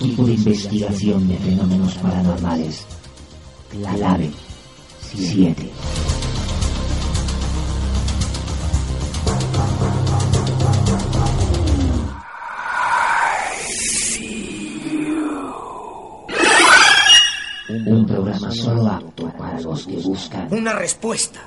Equipo de investigación de fenómenos paranormales. Clave 7. Un programa solo apto para los que buscan Una respuesta.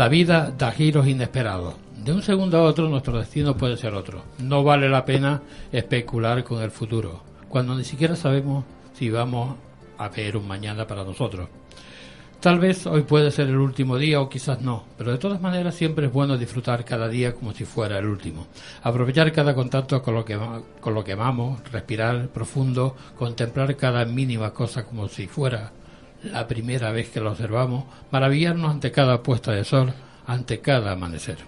La vida da giros inesperados. De un segundo a otro nuestro destino puede ser otro. No vale la pena especular con el futuro, cuando ni siquiera sabemos si vamos a ver un mañana para nosotros. Tal vez hoy puede ser el último día o quizás no, pero de todas maneras siempre es bueno disfrutar cada día como si fuera el último. Aprovechar cada contacto con lo que, con lo que amamos, respirar profundo, contemplar cada mínima cosa como si fuera la primera vez que lo observamos, maravillarnos ante cada puesta de sol, ante cada amanecer.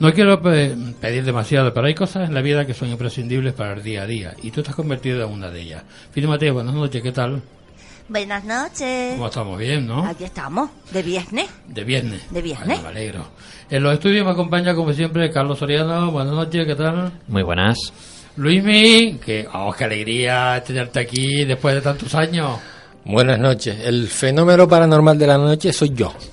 No quiero pe- pedir demasiado, pero hay cosas en la vida que son imprescindibles para el día a día, y tú has convertido en una de ellas. Fili Mateo, buenas noches, ¿qué tal? Buenas noches. ¿Cómo estamos? ¿Bien, no? Aquí estamos, de viernes. De viernes. De viernes. Bueno, me alegro. En los estudios me acompaña, como siempre, Carlos Soriano. Buenas noches, ¿qué tal? Muy buenas. Luismi, que, oh, qué alegría tenerte aquí después de tantos años. Buenas noches. El fenómeno paranormal de la noche soy yo.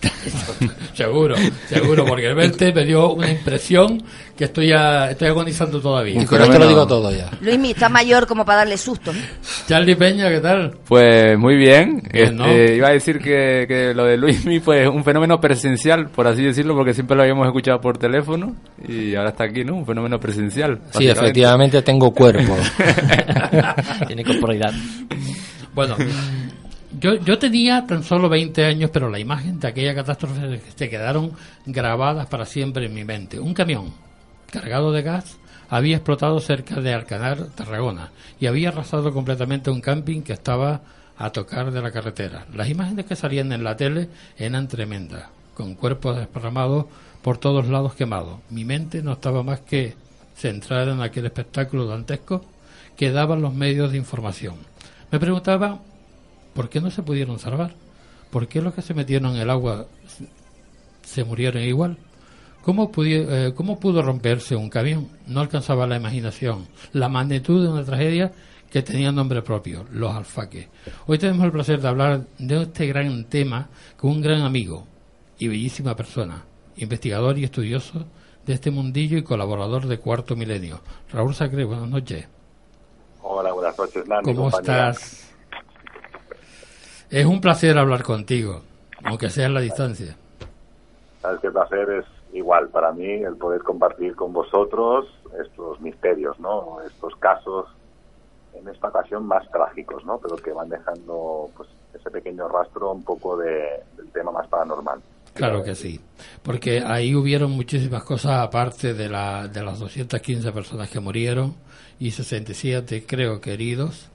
Seguro, seguro, porque el verte me dio una impresión que estoy, ya, estoy agonizando todavía. Y con esto lo digo todo ya. Luismi está mayor como para darle susto. Charlie Peña, ¿qué tal? Pues muy bien. Bien, ¿no? Este, iba a decir que, que lo de Luismi fue un fenómeno presencial, por así decirlo, porque siempre lo habíamos escuchado por teléfono y ahora está aquí, ¿no? Un fenómeno presencial. Sí, efectivamente tengo cuerpo. Tiene corporalidad. Bueno, yo, yo tenía tan solo 20 años, pero la imagen de aquella catástrofe se quedaron grabadas para siempre en mi mente. Un camión cargado de gas había explotado cerca de Alcanar, Tarragona, y había arrasado completamente un camping que estaba a tocar de la carretera. Las imágenes que salían en la tele eran tremendas, con cuerpos desparramados por todos lados quemados. Mi mente no estaba más que centrada en aquel espectáculo dantesco que daban los medios de información. Me preguntaba ¿por qué no se pudieron salvar? ¿Por qué los que se metieron en el agua se murieron igual? ¿Cómo, eh, ¿Cómo pudo romperse un camión? No alcanzaba la imaginación. La magnitud de una tragedia que tenía nombre propio, los alfaques. Hoy tenemos el placer de hablar de este gran tema con un gran amigo y bellísima persona, investigador y estudioso de este mundillo y colaborador de Cuarto Milenio. Raúl Sacre, buenas noches. Hola, buenas noches, Nani. ¿Cómo compañera. estás? Es un placer hablar contigo, aunque sea en la distancia. Sabes que el placer es igual para mí el poder compartir con vosotros estos misterios, ¿no? Estos casos, en esta ocasión más trágicos, ¿no? Pero que van dejando pues ese pequeño rastro un poco de, del tema más paranormal. Claro que sí, porque ahí hubieron muchísimas cosas aparte de, la, de las 215 personas que murieron y 67 creo que heridos,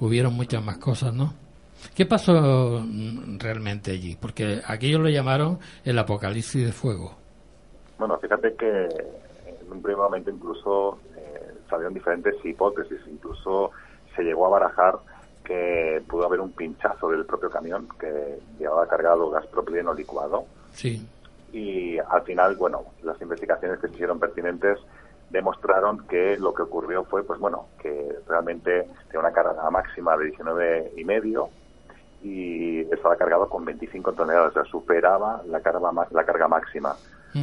hubieron muchas más cosas, ¿no? ¿Qué pasó mm, realmente allí? Porque aquello lo llamaron el apocalipsis de fuego. Bueno, fíjate que en un primer momento incluso eh, salieron diferentes hipótesis, incluso se llegó a barajar que pudo haber un pinchazo del propio camión que llevaba cargado gas propileno licuado. Sí. Y al final, bueno, las investigaciones que se hicieron pertinentes demostraron que lo que ocurrió fue, pues bueno, que realmente tenía una carga máxima de 19 y medio y estaba cargado con 25 toneladas, o sea, superaba la carga, la carga máxima.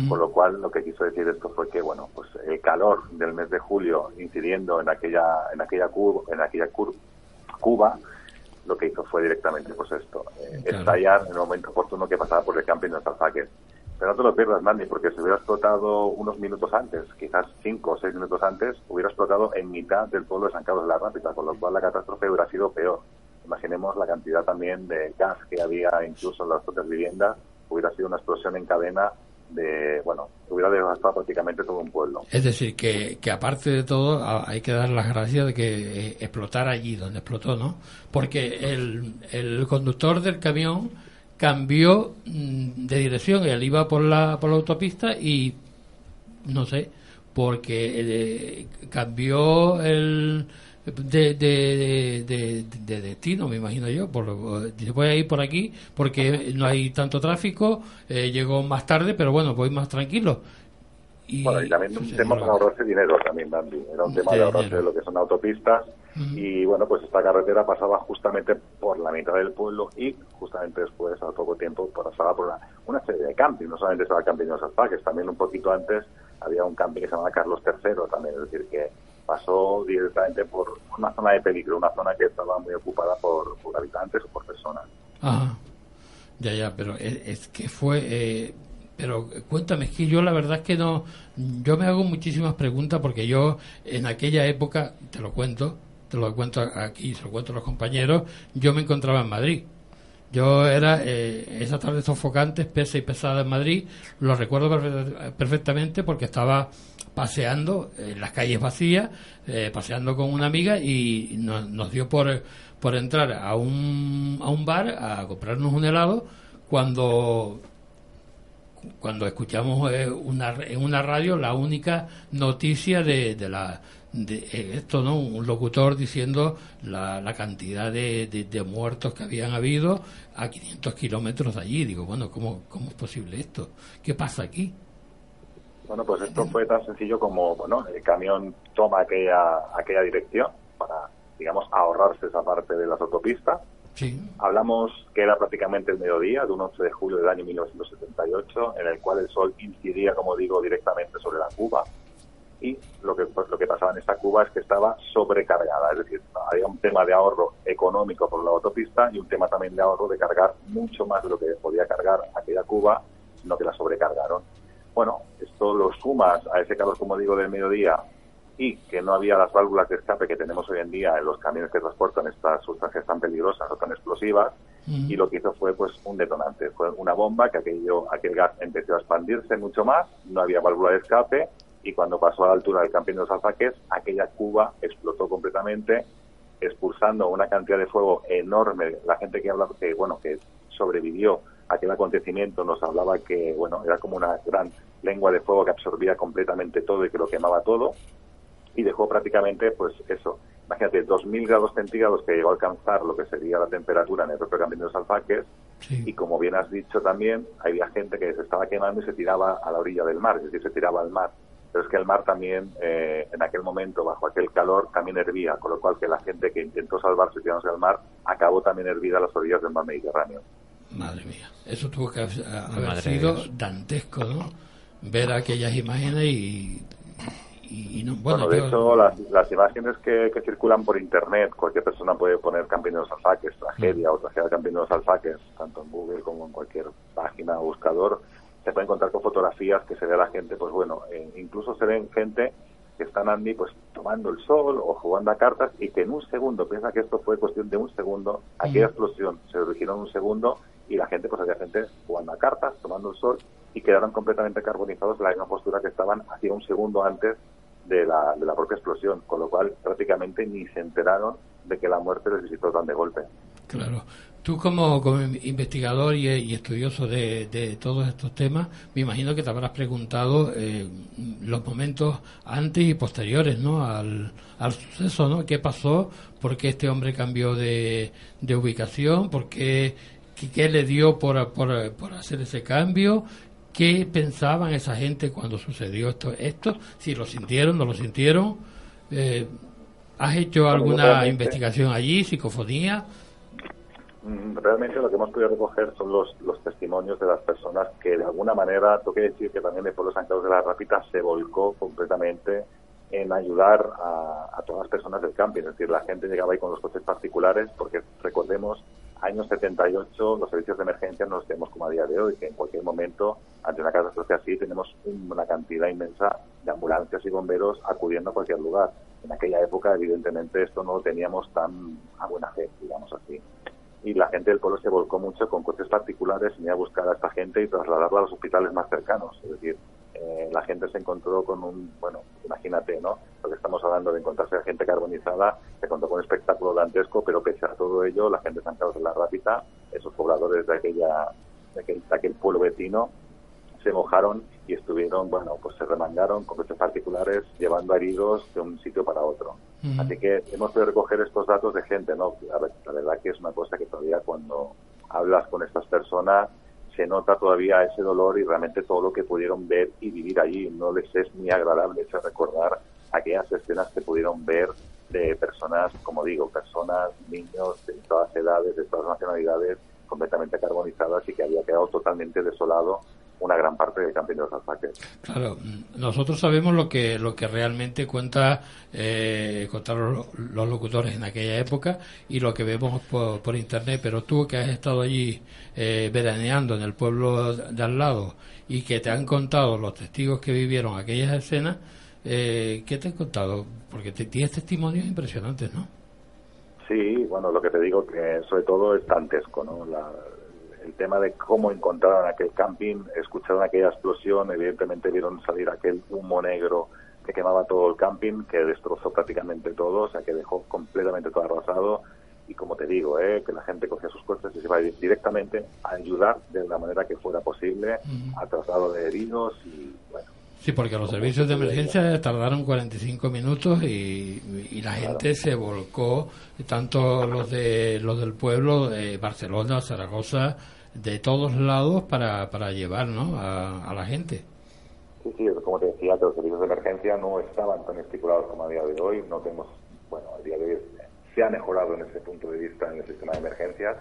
Con lo cual, lo que quiso decir esto fue que, bueno, pues el calor del mes de julio incidiendo en aquella, en aquella, cu- en aquella cur- cuba, lo que hizo fue directamente, pues esto, eh, Claro. estallar en el momento oportuno que pasaba por el camping de Salzaques. Pero no te lo pierdas, Mandy, porque si hubiera explotado unos minutos antes, quizás cinco o seis minutos antes, hubiera explotado en mitad del pueblo de San Carlos de la Rápida, con lo cual la catástrofe hubiera sido peor. Imaginemos la cantidad también de gas que había incluso en las propias viviendas, hubiera sido una explosión en cadena de, bueno, hubiera devastado prácticamente todo un pueblo. Es decir, que, que aparte de todo hay que dar las gracias de que eh, explotara allí donde explotó, ¿no? Porque el, el conductor del camión cambió mm, de dirección, él iba por la, por la autopista y no sé, porque eh, cambió el de, de, de, de destino, me imagino yo. Por, voy a ir por aquí porque no hay tanto tráfico, eh, llegó más tarde, pero bueno, voy más tranquilo. Y, Bueno, y también un tema para ahorrarse dinero también, Dandy. Era un tema De de ahorrarse dinero. lo que son autopistas. Y bueno, pues esta carretera pasaba justamente por la mitad del pueblo y justamente después, al poco tiempo, pasaba por una, una serie de campings. No solamente estaba el camping de los alfaques, también un poquito antes había un camping que se llamaba Carlos III también. Es decir, que pasó directamente por una zona de peligro, una zona que estaba muy ocupada por, por habitantes o por personas. Ajá. Ya, ya, pero es, que fue... eh, pero cuéntame, es que yo la verdad es que no... Yo me hago muchísimas preguntas porque yo en aquella época, te lo cuento, te lo cuento aquí, se lo cuento a los compañeros, yo me encontraba en Madrid. Yo era eh, esa tarde sofocante, espesa y pesada en Madrid, lo recuerdo perfe- perfectamente porque estaba paseando en las calles vacías, eh, paseando con una amiga y nos, nos dio por, por entrar a un, a un bar a comprarnos un helado cuando cuando escuchamos eh, una, en una radio la única noticia de, de la de eh, esto no un locutor diciendo la, la cantidad de, de- de muertos que habían habido a 500 kilómetros de allí. Digo bueno cómo cómo es posible esto qué pasa aquí Bueno, pues esto fue tan sencillo como, bueno, el camión toma aquella, aquella dirección para, digamos, ahorrarse esa parte de las autopistas. sí. Hablamos que era prácticamente el mediodía de un 11 de julio del año 1978, en el cual el sol incidía, como digo, directamente sobre la cuba. Y lo que, pues, lo que pasaba en esta cuba es que estaba sobrecargada, es decir, había un tema de ahorro económico por la autopista y un tema también de ahorro de cargar mucho más de lo que podía cargar aquella cuba, sino que la sobrecargaron. Bueno, esto lo sumas a ese calor, como digo, del mediodía y que no había las válvulas de escape que tenemos hoy en día en los camiones que transportan estas sustancias tan peligrosas o tan explosivas y lo que hizo fue pues un detonante, fue una bomba que aquello, aquel gas empezó a expandirse mucho más, no había válvula de escape y cuando pasó a la altura del camping de los alfaques, aquella cuba explotó completamente, expulsando una cantidad de fuego enorme. La gente que habla, que bueno, que sobrevivió a aquel acontecimiento nos hablaba que bueno, era como una gran lengua de fuego que absorbía completamente todo y que lo quemaba todo y dejó prácticamente, pues eso, imagínate, 2.000 grados centígrados que llegó a alcanzar lo que sería la temperatura en el propio Camino de los Alfaques, y como bien has dicho también, había gente que se estaba quemando y se tiraba a la orilla del mar, es decir, se tiraba al mar. Pero es que el mar también, eh, en aquel momento, bajo aquel calor, también hervía, con lo cual que la gente que intentó salvarse tirándose al mar, acabó también hervida a las orillas del mar Mediterráneo. madre mía eso tuvo que haber Madre de sido Dios. dantesco no ver aquellas imágenes y, y, no bueno, Bueno, de yo- hecho, las, las imágenes que, que circulan por internet, cualquier persona puede poner Camping de los Alfaques, tragedia o tragedia del Camping de los Alfaques, tanto en Google como en cualquier página o buscador, se puede encontrar con fotografías que se ve a la gente, pues bueno, eh, incluso se ven gente que están Andy pues tomando el sol o jugando a cartas y que en un segundo, piensa que esto fue cuestión de un segundo, aquella explosión se originó en un segundo y la gente, pues había gente jugando a cartas, tomando el sol y quedaron completamente carbonizados en la misma postura que estaban hacía un segundo antes de la, de la propia explosión, con lo cual prácticamente ni se enteraron de que la muerte les visitó tan de golpe. Claro. Tú como, como investigador y, y estudioso de, de, todos estos temas, me imagino que te habrás preguntado eh, los momentos antes y posteriores ¿no? al, al suceso, ¿no? ¿Qué pasó? ¿Por qué este hombre cambió de, de ubicación? ¿Por qué, qué, qué le dio por, por, por hacer ese cambio? ¿Qué pensaban esa gente cuando sucedió esto? esto si lo sintieron, no lo sintieron. Eh, ¿Has hecho alguna investigación allí, psicofonía? Mm, Realmente lo que hemos podido recoger son los, testimonios de las personas que de alguna manera, tengo que decir que también el pueblo de San Carlos de la Rápita se volcó completamente en ayudar a, a, todas las personas del camping. Es decir, la gente llegaba ahí con los coches particulares porque recordemos, años 78 los servicios de emergencia no los tenemos como a día de hoy, que en cualquier momento, ante una catástrofe así, tenemos una cantidad inmensa de ambulancias y bomberos acudiendo a cualquier lugar. En aquella época, evidentemente, esto no lo teníamos tan a buena fe, digamos así y la gente del pueblo se volcó mucho con coches particulares y a buscar a esta gente y trasladarla a los hospitales más cercanos. Es decir, eh, la gente se encontró con un, bueno, imagínate, ¿no? Lo que estamos hablando de encontrarse a gente carbonizada, se encontró con un espectáculo dantesco, pero pese a todo ello, la gente de San Carlos de la Rápita, esos pobladores de aquella, de aquel, de aquel pueblo vecino, se mojaron y estuvieron, bueno, pues se remangaron con coches particulares llevando heridos de un sitio para otro. Así que hemos podido recoger estos datos de gente, ¿no? La, la, verdad que es una cosa que todavía cuando hablas con estas personas se nota todavía ese dolor y realmente todo lo que pudieron ver y vivir allí. No les es muy agradable recordar aquellas escenas que pudieron ver de personas, como digo, personas, niños de todas edades, de todas nacionalidades, completamente carbonizadas y que había quedado totalmente desolado una gran parte del de los alfaques. Claro, nosotros sabemos lo que lo que realmente cuenta eh, contaron los, los, locutores en aquella época y lo que vemos por, por internet, pero tú que has estado allí eh, veraneando en el pueblo de al lado y que te han contado los testigos que vivieron aquellas escenas, eh, ¿qué te han contado? Porque te, tienes testimonios impresionantes, ¿no? Sí, bueno, lo que te digo que sobre todo es dantesco, ¿no? La, el tema de cómo encontraron aquel camping, escucharon aquella explosión, evidentemente vieron salir aquel humo negro que quemaba todo el camping, que destrozó prácticamente todo, o sea, que dejó completamente todo arrasado. Y como te digo, ¿eh? que la gente cogía sus coches y se iba directamente a ayudar de la manera que fuera posible uh -huh. a traslado de heridos y bueno. Sí, porque los servicios de emergencia tardaron 45 minutos y, y la gente se volcó, tanto los de los del pueblo, de Barcelona, Zaragoza, de todos lados para, para llevar ¿no? a, a, la gente. Sí, sí, como te decía, los servicios de emergencia no estaban tan estipulados como a día de hoy. No tenemos, bueno, a día de hoy se ha mejorado en ese punto de vista en el sistema de emergencias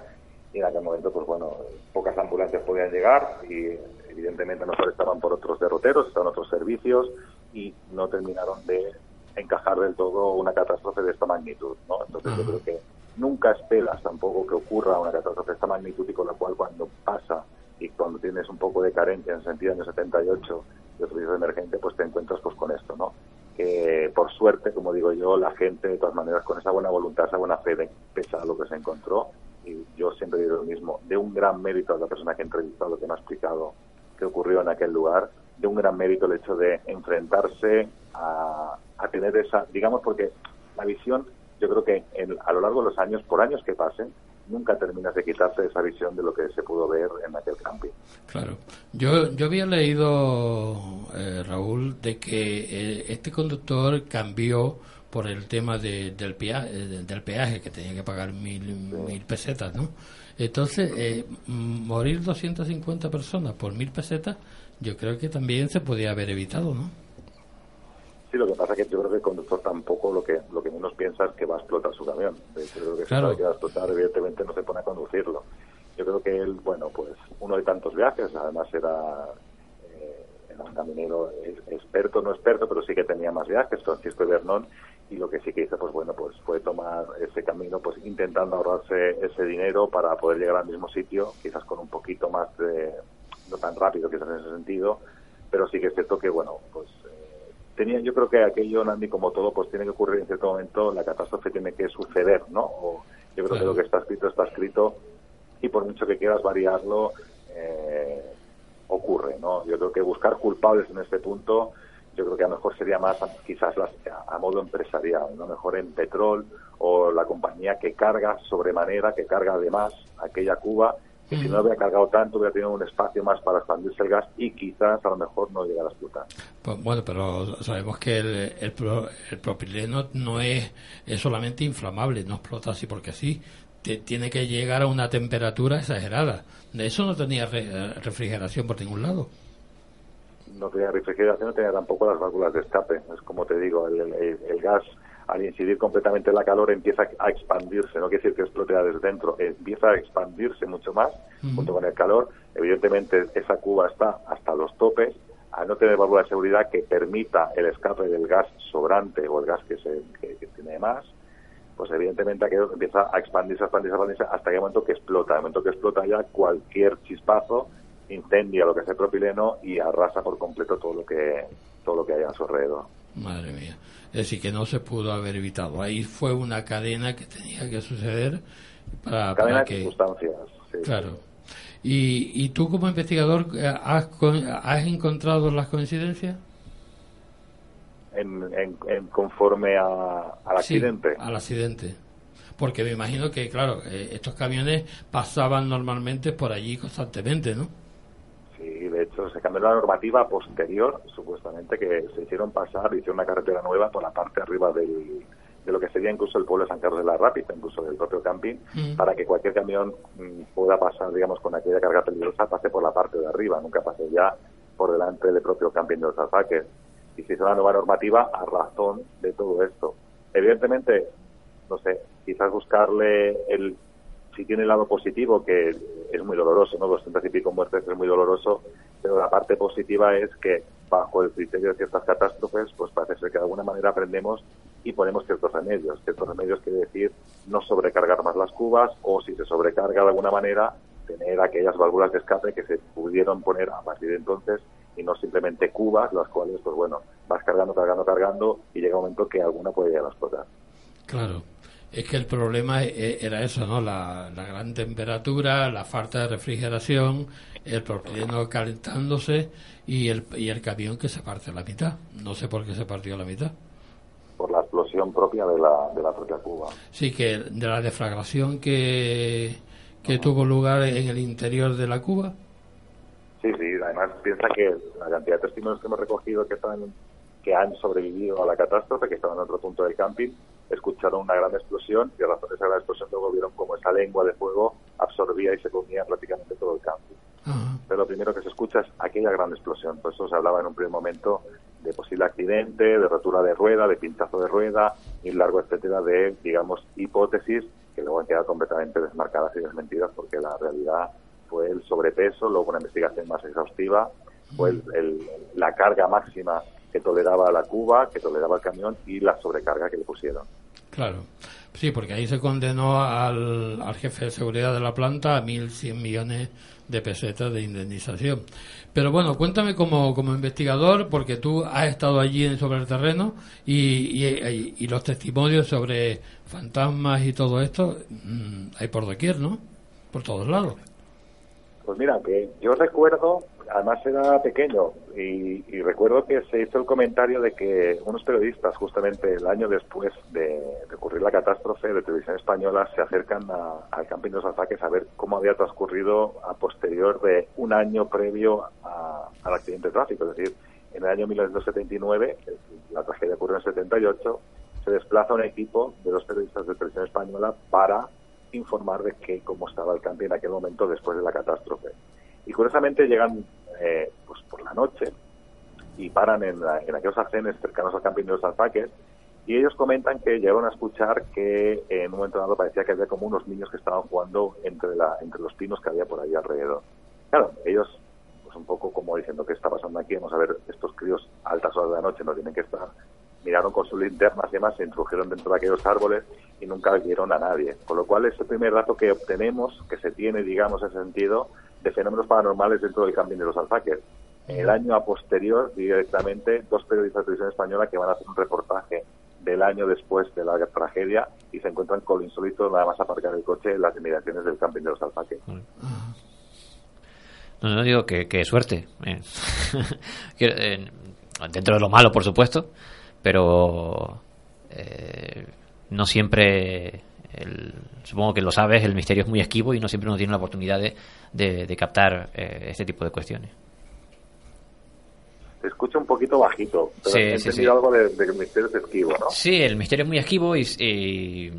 y en aquel momento, pues bueno, pocas ambulancias podían llegar y evidentemente no estaban por otros derroteros, estaban otros servicios y no terminaron de encajar del todo una catástrofe de esta magnitud, ¿no? Entonces yo creo que nunca esperas tampoco que ocurra una catástrofe de esta magnitud y con la cual cuando pasa y cuando tienes un poco de carencia en el sentido de 78 de servicios de emergencia, pues te encuentras pues con esto, ¿no? Que por suerte, como digo yo, la gente de todas maneras con esa buena voluntad, esa buena fe de pesa lo que se encontró y yo siempre digo lo mismo, de un gran mérito a la persona que he entrevistado, que me ha explicado qué ocurrió en aquel lugar, de un gran mérito el hecho de enfrentarse a, a tener esa, digamos, porque la visión yo creo que en, a lo largo de los años, por años que pasen, nunca terminas de quitarte esa visión de lo que se pudo ver en aquel camping. Claro. Yo, yo había leído, eh, Raúl, de que eh, este conductor cambió por el tema de, del, peaje, del peaje, que tenía que pagar mil, sí. mil pesetas, ¿no? Entonces, eh, morir 250 personas por mil pesetas, yo creo que también se podía haber evitado, ¿no? Sí, lo que pasa es que yo creo que el conductor tampoco lo que lo que menos piensa es que va a explotar su camión. Hecho, creo que claro. si sabe que va a explotar, evidentemente no se pone a conducirlo. Yo creo que él, bueno, pues uno de tantos viajes, además era, eh, era un caminero experto, no experto, pero sí que tenía más viajes, Francisco Ibernón, y lo que sí que hizo, pues bueno, pues fue tomar ese camino, pues intentando ahorrarse ese dinero para poder llegar al mismo sitio, quizás con un poquito más de no tan rápido quizás en ese sentido, pero sí que es cierto que, bueno, pues tenía, yo creo que aquello, Nandi, como todo, pues tiene que ocurrir en cierto momento, la catástrofe tiene que suceder, ¿no? O yo creo que lo que está escrito está escrito y por mucho que quieras variarlo, eh, ocurre, ¿no? Yo creo que buscar culpables en este punto, yo creo que a lo mejor sería más quizás las, a, modo empresarial, ¿no? Mejor en petrol o la compañía que carga sobremanera, que carga además aquella cuba, que si no había cargado tanto hubiera tenido un espacio más para expandirse el gas y quizás a lo mejor no llegara a explotar. Pues, bueno, pero sabemos que el, el, el propileno no es, es solamente inflamable, no explota así porque sí tiene que llegar a una temperatura exagerada. De eso no tenía refrigeración por ningún lado. No tenía refrigeración, no tenía tampoco las válvulas de escape. Es como te digo, el, gas al incidir completamente en la calor empieza a expandirse, no quiere decir que explote desde dentro, empieza a expandirse mucho más junto con el calor. Evidentemente esa cuba está hasta los topes, al no tener válvula de seguridad que permita el escape del gas sobrante o el gas que, se, que tiene más, pues evidentemente aquello empieza a expandirse, a expandirse, a expandirse hasta que el momento que explota. el momento que explota ya cualquier chispazo incendia lo que es el propileno y arrasa por completo todo lo que todo lo que hay a su alrededor. Madre mía. Es decir, que no se pudo haber evitado. Ahí fue una cadena que tenía que suceder para, cadena que... de circunstancias. claro. ¿Y, ¿Y tú como investigador eh, has, has encontrado las coincidencias? en, conforme al accidente. al accidente. Porque me imagino que, claro, eh, estos camiones pasaban normalmente por allí constantemente, ¿no? Sí, cambió la normativa posterior, supuestamente, que se hicieron pasar, hicieron una carretera nueva por la parte arriba del, de lo que sería incluso el pueblo de San Carlos de la Rápida, incluso del propio camping, mm. para que cualquier camión mm, pueda pasar, digamos, con aquella carga peligrosa, pase por la parte de arriba, nunca pase ya por delante del propio camping de los alfaques y se hizo una nueva normativa a razón de todo esto. Evidentemente, no sé, quizás buscarle el si tiene el lado positivo, que es muy doloroso, ¿no? 200 y pico muertes es muy doloroso, pero la parte positiva es que bajo el criterio de ciertas catástrofes, pues parece ser que de alguna manera aprendemos y ponemos ciertos remedios. Ciertos remedios quiere decir no sobrecargar más las cubas o si se sobrecarga de alguna manera, tener aquellas válvulas de escape que se pudieron poner a partir de entonces y no simplemente cubas, las cuales, pues bueno, vas cargando, cargando, cargando y llega un momento que alguna puede llegar a explotar. Claro. Es que el problema e, era eso, ¿no? La, gran temperatura, la falta de refrigeración, el propileno calentándose y el, y el camión que se parte a la mitad. No sé por qué se partió a la mitad. Por la explosión propia de la, de la propia cuba. Sí, que de la deflagración que, que tuvo lugar en el interior de la cuba. Sí, sí, además piensa que la cantidad de testimonios que hemos recogido que están que han sobrevivido a la catástrofe, que estaban en otro punto del camping, escucharon una gran explosión y a razón de esa gran explosión luego vieron cómo esa lengua de fuego absorbía y se comía prácticamente todo el camping. Pero lo primero que se escucha es aquella gran explosión. Por eso se hablaba en un primer momento de posible accidente, de rotura de rueda, de pinchazo de rueda y largo etcétera de, digamos, hipótesis que luego han quedado completamente desmarcadas y desmentidas porque la realidad fue el sobrepeso, luego una investigación más exhaustiva, fue el, la carga máxima que toleraba la cuba, que toleraba el camión y la sobrecarga que le pusieron. Claro. Sí, porque ahí se condenó al, al jefe de seguridad de la planta a 1.100 millones de pesetas de indemnización. Pero bueno, cuéntame como, como investigador, porque tú has estado allí sobre el terreno y, y, los testimonios sobre fantasmas y todo esto mm, hay por doquier, ¿no? Por todos lados. Pues mira, que yo recuerdo, además era pequeño, y, recuerdo que se hizo el comentario de que unos periodistas, justamente el año después de, ocurrir la catástrofe de televisión española, se acercan al camping de los ataques a ver cómo había transcurrido a posterior de un año previo al accidente de tráfico. Es decir, en el año 1979, la tragedia ocurrió en el 78, se desplaza un equipo de dos periodistas de televisión española para informar de que cómo estaba el camping en aquel momento después de la catástrofe. Y curiosamente llegan eh, pues por la noche y paran en, en aquellos arcenes cercanos al camping de los alfaques y ellos comentan que llegaron a escuchar que en un momento dado parecía que había como unos niños que estaban jugando entre, la, entre los pinos que había por ahí alrededor. Claro, ellos, pues un poco como diciendo, ¿qué está pasando aquí? Vamos a ver, estos críos a altas horas de la noche no tienen que estar miraron con sus linternas y demás, se introdujeron dentro de aquellos árboles y nunca vieron a nadie. Con lo cual, ese primer dato que obtenemos, que se tiene, digamos, ese sentido, de fenómenos paranormales dentro del camping de los alfaques. El año a posterior, directamente, dos periodistas de televisión española que van a hacer un reportaje del año después de la tragedia y se encuentran con lo insólito nada más aparcar el coche en las inmediaciones del camping de los alfaques. No, no digo que, que suerte. eh. Eh, dentro de lo malo, por supuesto, pero eh, no siempre, el- supongo que lo sabes, el misterio es muy esquivo y no siempre uno tiene la oportunidad de, de- de captar eh, este tipo de cuestiones. Se escucha un poquito bajito, pero Sí, he sí, algo de, de que el misterio es esquivo, ¿no? Sí, el misterio es muy esquivo y, y,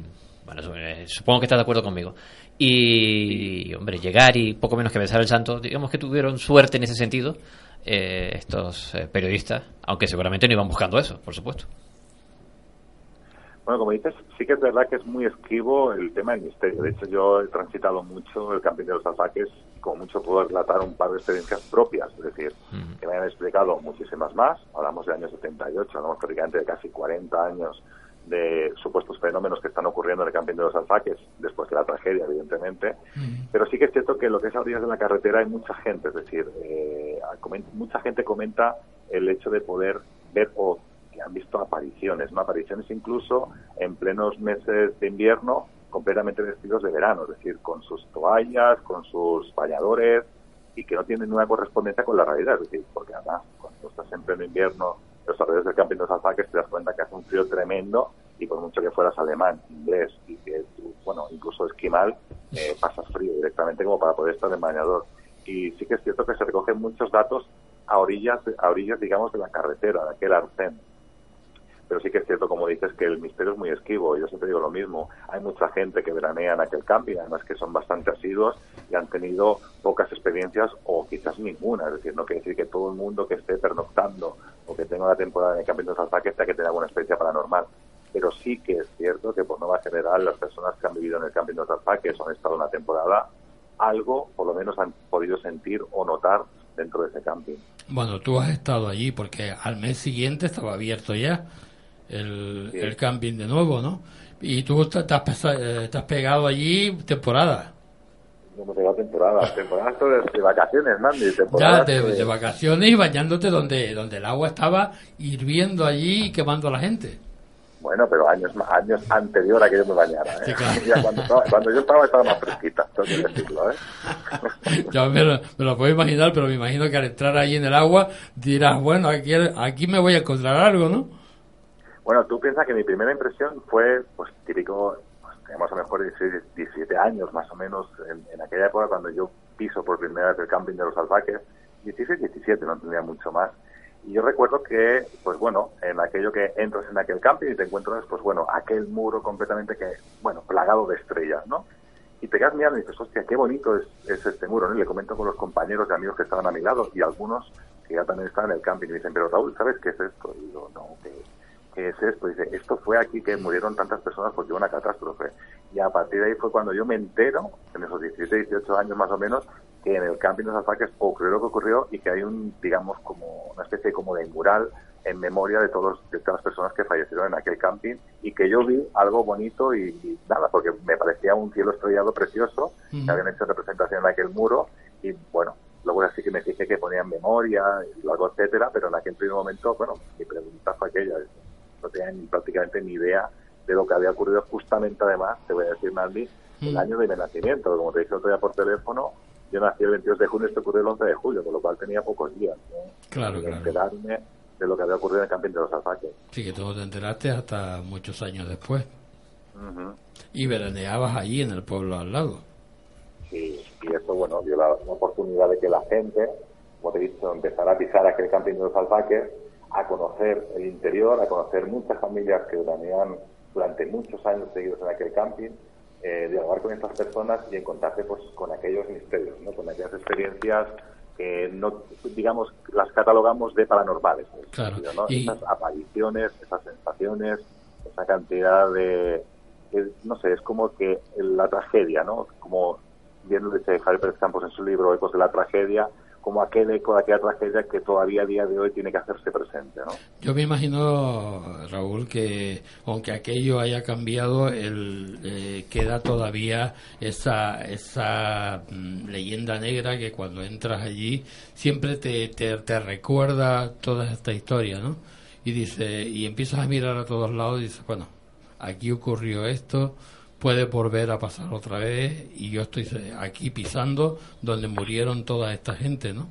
bueno, su- eh, supongo que estás de acuerdo conmigo. Y, hombre, llegar y poco menos que besar el santo, digamos que tuvieron suerte en ese sentido eh, estos eh, periodistas, aunque seguramente no iban buscando eso, por supuesto. Bueno, como dices, sí que es verdad que es muy esquivo el tema del misterio. De hecho, yo he transitado mucho el camping de los alfaques y como mucho puedo relatar un par de experiencias propias, es decir, que me han explicado muchísimas más. Hablamos del año 78, hablamos prácticamente de casi 40 años de supuestos fenómenos que están ocurriendo en el camping de los alfaques, después de la tragedia, evidentemente. Pero sí que es cierto que lo que es a orillas de la carretera hay mucha gente, es decir, eh, mucha gente comenta el hecho de poder ver o han visto apariciones, ¿no? apariciones incluso en plenos meses de invierno completamente vestidos de verano, es decir, con sus toallas, con sus bañadores y que no tienen una correspondencia con la realidad, es decir, porque además cuando estás en pleno invierno los alrededores del camping de los alfaques te das cuenta que hace un frío tremendo y por mucho que fueras alemán, inglés y que bueno, incluso esquimal, eh, pasas frío directamente como para poder estar en bañador. Y sí que es cierto que se recogen muchos datos a orillas, a orillas digamos, de la carretera, de aquel arcén. Pero sí que es cierto, como dices, que el misterio es muy esquivo. Yo siempre digo lo mismo. Hay mucha gente que veranea en aquel camping, además que son bastante asiduos y han tenido pocas experiencias o quizás ninguna. Es decir, no quiere decir que todo el mundo que esté pernoctando o que tenga una temporada en el camping de los alfaques tenga que tener alguna experiencia paranormal. Pero sí que es cierto que por norma general las personas que han vivido en el camping de los alfaques o han estado una temporada, algo por lo menos han podido sentir o notar dentro de ese camping. Bueno, tú has estado allí porque al mes siguiente estaba abierto ya el, el camping de nuevo, ¿no? Y tú te, te has, pesa- eh, te pegado allí temporada. No hemos llegado a temporada. Temporadas de, de vacaciones, Mandy. Ya, temporadas de, de- de vacaciones y bañándote donde, donde el agua estaba hirviendo allí y quemando a la gente. Bueno, pero años años anterior a que yo me bañara. ¿eh? Ya cuando, estaba- cuando yo estaba, estaba más fresquita, tengo que decirlo. ¿eh? Yo me lo, me lo puedo imaginar, pero me imagino que al entrar allí en el agua dirás, bueno, aquí, aquí me voy a encontrar algo, ¿no? Bueno, tú piensas que mi primera impresión fue, pues, típico, pues, teníamos a lo mejor 16, 17 años más o menos, en, aquella época cuando yo piso por primera vez el camping de los alfaques, 16, 17, no tenía mucho más. Y yo recuerdo que, pues bueno, en aquello que entras en aquel camping y te encuentras, pues bueno, aquel muro completamente que, bueno, plagado de estrellas, ¿no? Y te quedas mirando y dices, hostia, qué bonito es, es este muro, ¿no? Y le comento con los compañeros y amigos que estaban a mi lado y algunos que ya también estaban en el camping y me dicen, pero Raúl, ¿sabes qué es esto? Y digo, no, ¿qué, es esto? Dice, esto fue aquí que murieron tantas personas porque hubo una catástrofe. Y a partir de ahí fue cuando yo me entero, en esos 17, 18 años más o menos, que en el camping de los alfaques ocurrió lo que ocurrió y que hay un, digamos, como una especie como de mural en memoria de todos de todas las personas que fallecieron en aquel camping y que yo vi algo bonito y, y nada, porque me parecía un cielo estrellado precioso, que habían hecho representación en aquel muro y bueno, luego así que me fijé que ponían memoria y luego etcétera, pero en aquel primer momento, bueno, mi pregunta fue aquella, no tenía ni, prácticamente ni idea de lo que había ocurrido justamente además, te voy a decir Mandy, el Mm. año de mi nacimiento, como te dije otro día por teléfono, yo nací el 22 de junio y esto ocurrió el 11 de julio, con lo cual tenía pocos días ¿no? Claro, de claro. enterarme de lo que había ocurrido en el camping de los alfaques. Sí, que tú te enteraste hasta muchos años después. Y veraneabas allí en el pueblo al lado. y, y eso, bueno, dio la, la oportunidad de que la gente, como te he dicho, empezara a pisar aquel camping de los alfaques, a conocer el interior, a conocer muchas familias que veranean durante muchos años seguidos en aquel camping, eh, dialogar con estas personas y encontrarse pues con aquellos misterios, ¿no? con aquellas experiencias que no, digamos, las catalogamos de paranormales. en Claro, sentido, ¿no? y- Esas apariciones, esas sensaciones, esa cantidad de, no sé, es como que la tragedia, ¿no? Como bien lo dice Javier Pérez Campos en su libro Ecos de la Tragedia, como aquel de aquella tragedia que todavía a día de hoy tiene que hacerse presente, ¿no? Yo me imagino, Raúl, que aunque aquello haya cambiado, el, eh, queda todavía esa, esa mm, leyenda negra que cuando entras allí siempre te, te, te recuerda toda esta historia, ¿no? Y dice, y empiezas a mirar a todos lados y dices, bueno, aquí ocurrió esto, puede volver a pasar otra vez y yo estoy aquí pisando donde murieron toda esta gente, ¿no?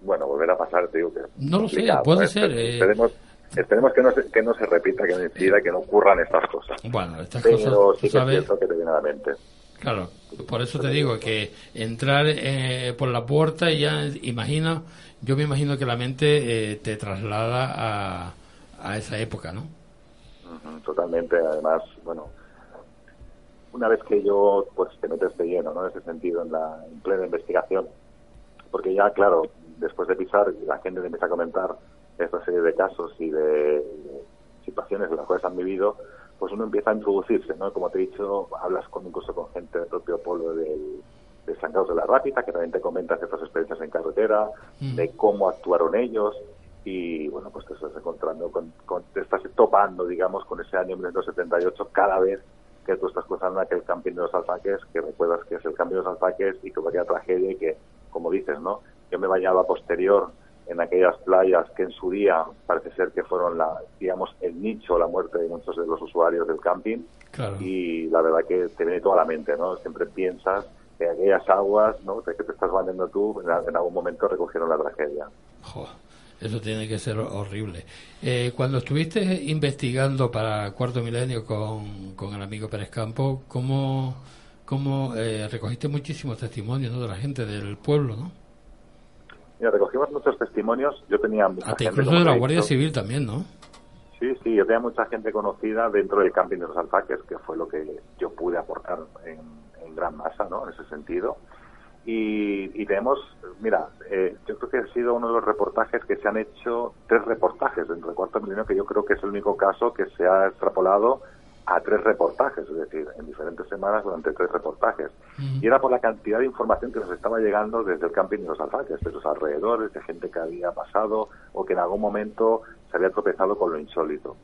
Bueno, volver a pasar, te digo que... No lo sé, puede ¿eh? ser. eh, Esperemos, esperemos que, no se, que no se repita, que no incida, que no ocurran estas cosas. Bueno, estas Pero cosas, sí tú que es sabes, que te viene a la mente. claro, por eso te digo que entrar eh, por la puerta y ya imagina, yo me imagino que la mente eh, te traslada a, a esa época, ¿no? Totalmente, además, bueno, una vez que yo pues te metes de lleno, ¿no? En ese sentido, en la en plena investigación, porque ya, claro, después de pisar, la gente te empieza a comentar esta serie de casos y de situaciones en las cuales han vivido, pues uno empieza a introducirse, ¿no? Como te he dicho, hablas con incluso con gente del propio pueblo del, de San Carlos de la Rápida, que también te comenta ciertas experiencias en carretera, Mm. de cómo actuaron ellos, y bueno, pues te estás encontrando con, con- te estás topando, digamos, con ese año 1978 cada vez que tú estás cruzando aquel camping de los alfaques, que recuerdas que es el camping de los alfaques y que aquella tragedia y que, como dices, ¿no? Yo me bañaba posterior en aquellas playas que en su día parece ser que fueron la, digamos, el nicho, la muerte de muchos de los usuarios del camping Claro. y la verdad que te viene toda la mente, ¿no? Siempre piensas que aquellas aguas, ¿no? De que te estás bañando tú, en, en algún momento recogieron la tragedia. Jo, eso tiene que ser horrible. Eh, cuando estuviste investigando para Cuarto Milenio con, con el amigo Pérez Campo, ¿cómo, cómo eh, recogiste muchísimos testimonios ¿no? de la gente del pueblo, ¿no? Mira, recogimos muchos testimonios. Yo tenía mucha Hasta gente, incluso de la Guardia. Civil también, ¿no? Sí, sí, yo tenía mucha gente conocida dentro del camping de los alfaques, que fue lo que yo pude aportar en, en gran masa, ¿no? En ese sentido. Y, y tenemos, mira, eh, yo creo que ha sido uno de los reportajes que se han hecho, tres reportajes dentro del cuarto milenio, que yo creo que es el único caso que se ha extrapolado a tres reportajes, es decir, en diferentes semanas durante tres reportajes. Y era por la cantidad de información que nos estaba llegando desde el camping de los alfaques, de los alrededores, de gente que había pasado o que en algún momento se había tropezado con lo insólito.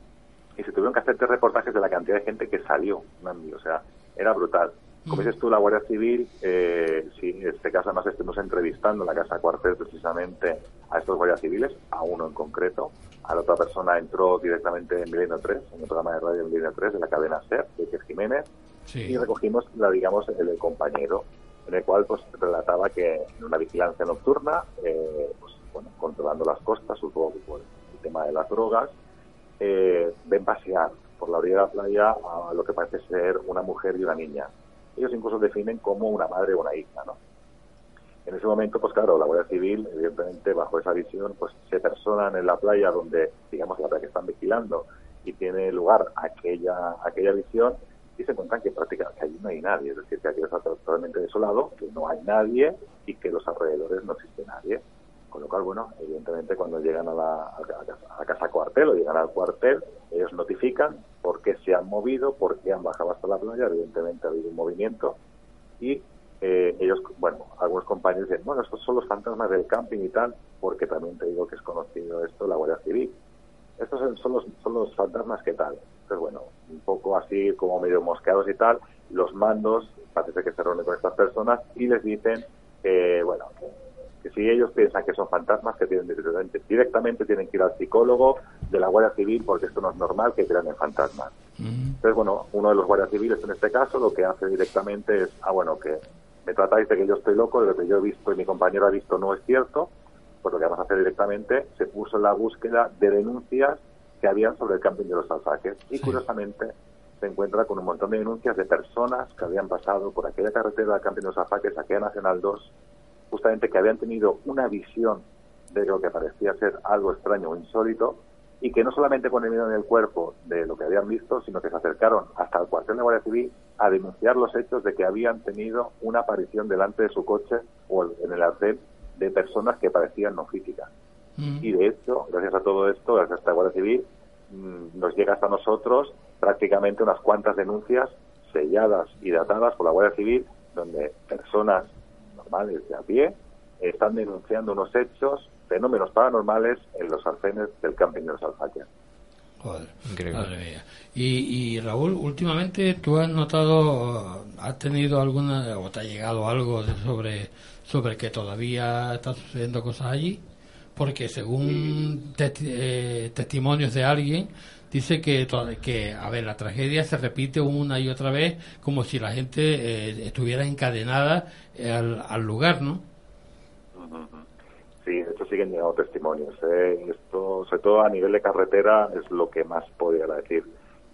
Y se tuvieron que hacer tres reportajes de la cantidad de gente que salió, o sea, era brutal. Como dices tú, la Guardia Civil, eh, sí, en este caso además estuvimos entrevistando en la Casa Cuartel precisamente a estos guardias civiles, a uno en concreto, a la otra persona entró directamente en Milenio 3, en el programa de radio Milenio 3 de la cadena SER, de Jiménez, y recogimos, la, digamos, el, del compañero, en el cual pues relataba que en una vigilancia nocturna, eh, pues, bueno, controlando las costas, supongo que por el tema de las drogas, eh, ven pasear por la orilla de la playa a lo que parece ser una mujer y una niña. Ellos incluso definen como una madre o una hija, ¿no? En ese momento, pues claro, la Guardia Civil, evidentemente, bajo esa visión, pues se personan en la playa donde, digamos, la playa que están vigilando y tiene lugar aquella aquella visión y se encuentran que prácticamente allí no hay nadie, es decir, que aquello está totalmente desolado, que no hay nadie y que los alrededores no existe nadie. Con lo cual, bueno, evidentemente cuando llegan a la, a casa cuartel o llegan al cuartel, ellos notifican por qué se han movido, por qué han bajado hasta la playa, evidentemente ha habido un movimiento y eh, ellos, bueno, algunos compañeros dicen, bueno, estos son los fantasmas del camping y tal, porque también te digo que es conocido esto, la Guardia Civil. Estos son- son los, son los fantasmas que tal. Entonces, bueno, un poco así como medio mosqueados y tal, los mandos parece que se reúnen con estas personas y les dicen, eh, bueno, que si ellos piensan que son fantasmas, que tienen directamente, directamente tienen que ir al psicólogo de la Guardia Civil porque esto no es normal que crean en fantasmas. Entonces, bueno, uno de los guardias civiles en este caso lo que hace directamente es, ah, bueno, que me tratáis de que yo estoy loco, de lo que yo he visto y mi compañero ha visto no es cierto, pues lo que vamos a hacer directamente se puso en la búsqueda de denuncias que habían sobre el camping de los alfaques y curiosamente se encuentra con un montón de denuncias de personas que habían pasado por aquella carretera del camping de los alfaques, aquella Nacional 2, justamente que habían tenido una visión de lo que parecía ser algo extraño o insólito y que no solamente miedo en el cuerpo de lo que habían visto, sino que se acercaron hasta el cuartel de Guardia Civil a denunciar los hechos de que habían tenido una aparición delante de su coche o en el arcén de personas que parecían no físicas. Y de hecho, gracias a todo esto, gracias a esta Guardia Civil, mm, nos llega hasta nosotros prácticamente unas cuantas denuncias selladas y datadas por la Guardia Civil, donde personas normales de a pie están denunciando unos hechos, fenómenos paranormales en los arcenes del camping de los Alfaques. Joder, Increíble. madre mía. Y, y Raúl, últimamente tú has notado, has tenido alguna, o te ha llegado algo de- sobre, sobre que todavía están sucediendo cosas allí, porque según testi- eh, testimonios de alguien, dice que, que, a ver, la tragedia se repite una y otra vez como si la gente eh, estuviera encadenada eh, al, al lugar, ¿no? Sí, de hecho siguen llegando testimonios. ¿eh? Esto, sobre todo a nivel de carretera, es lo que más podría decir.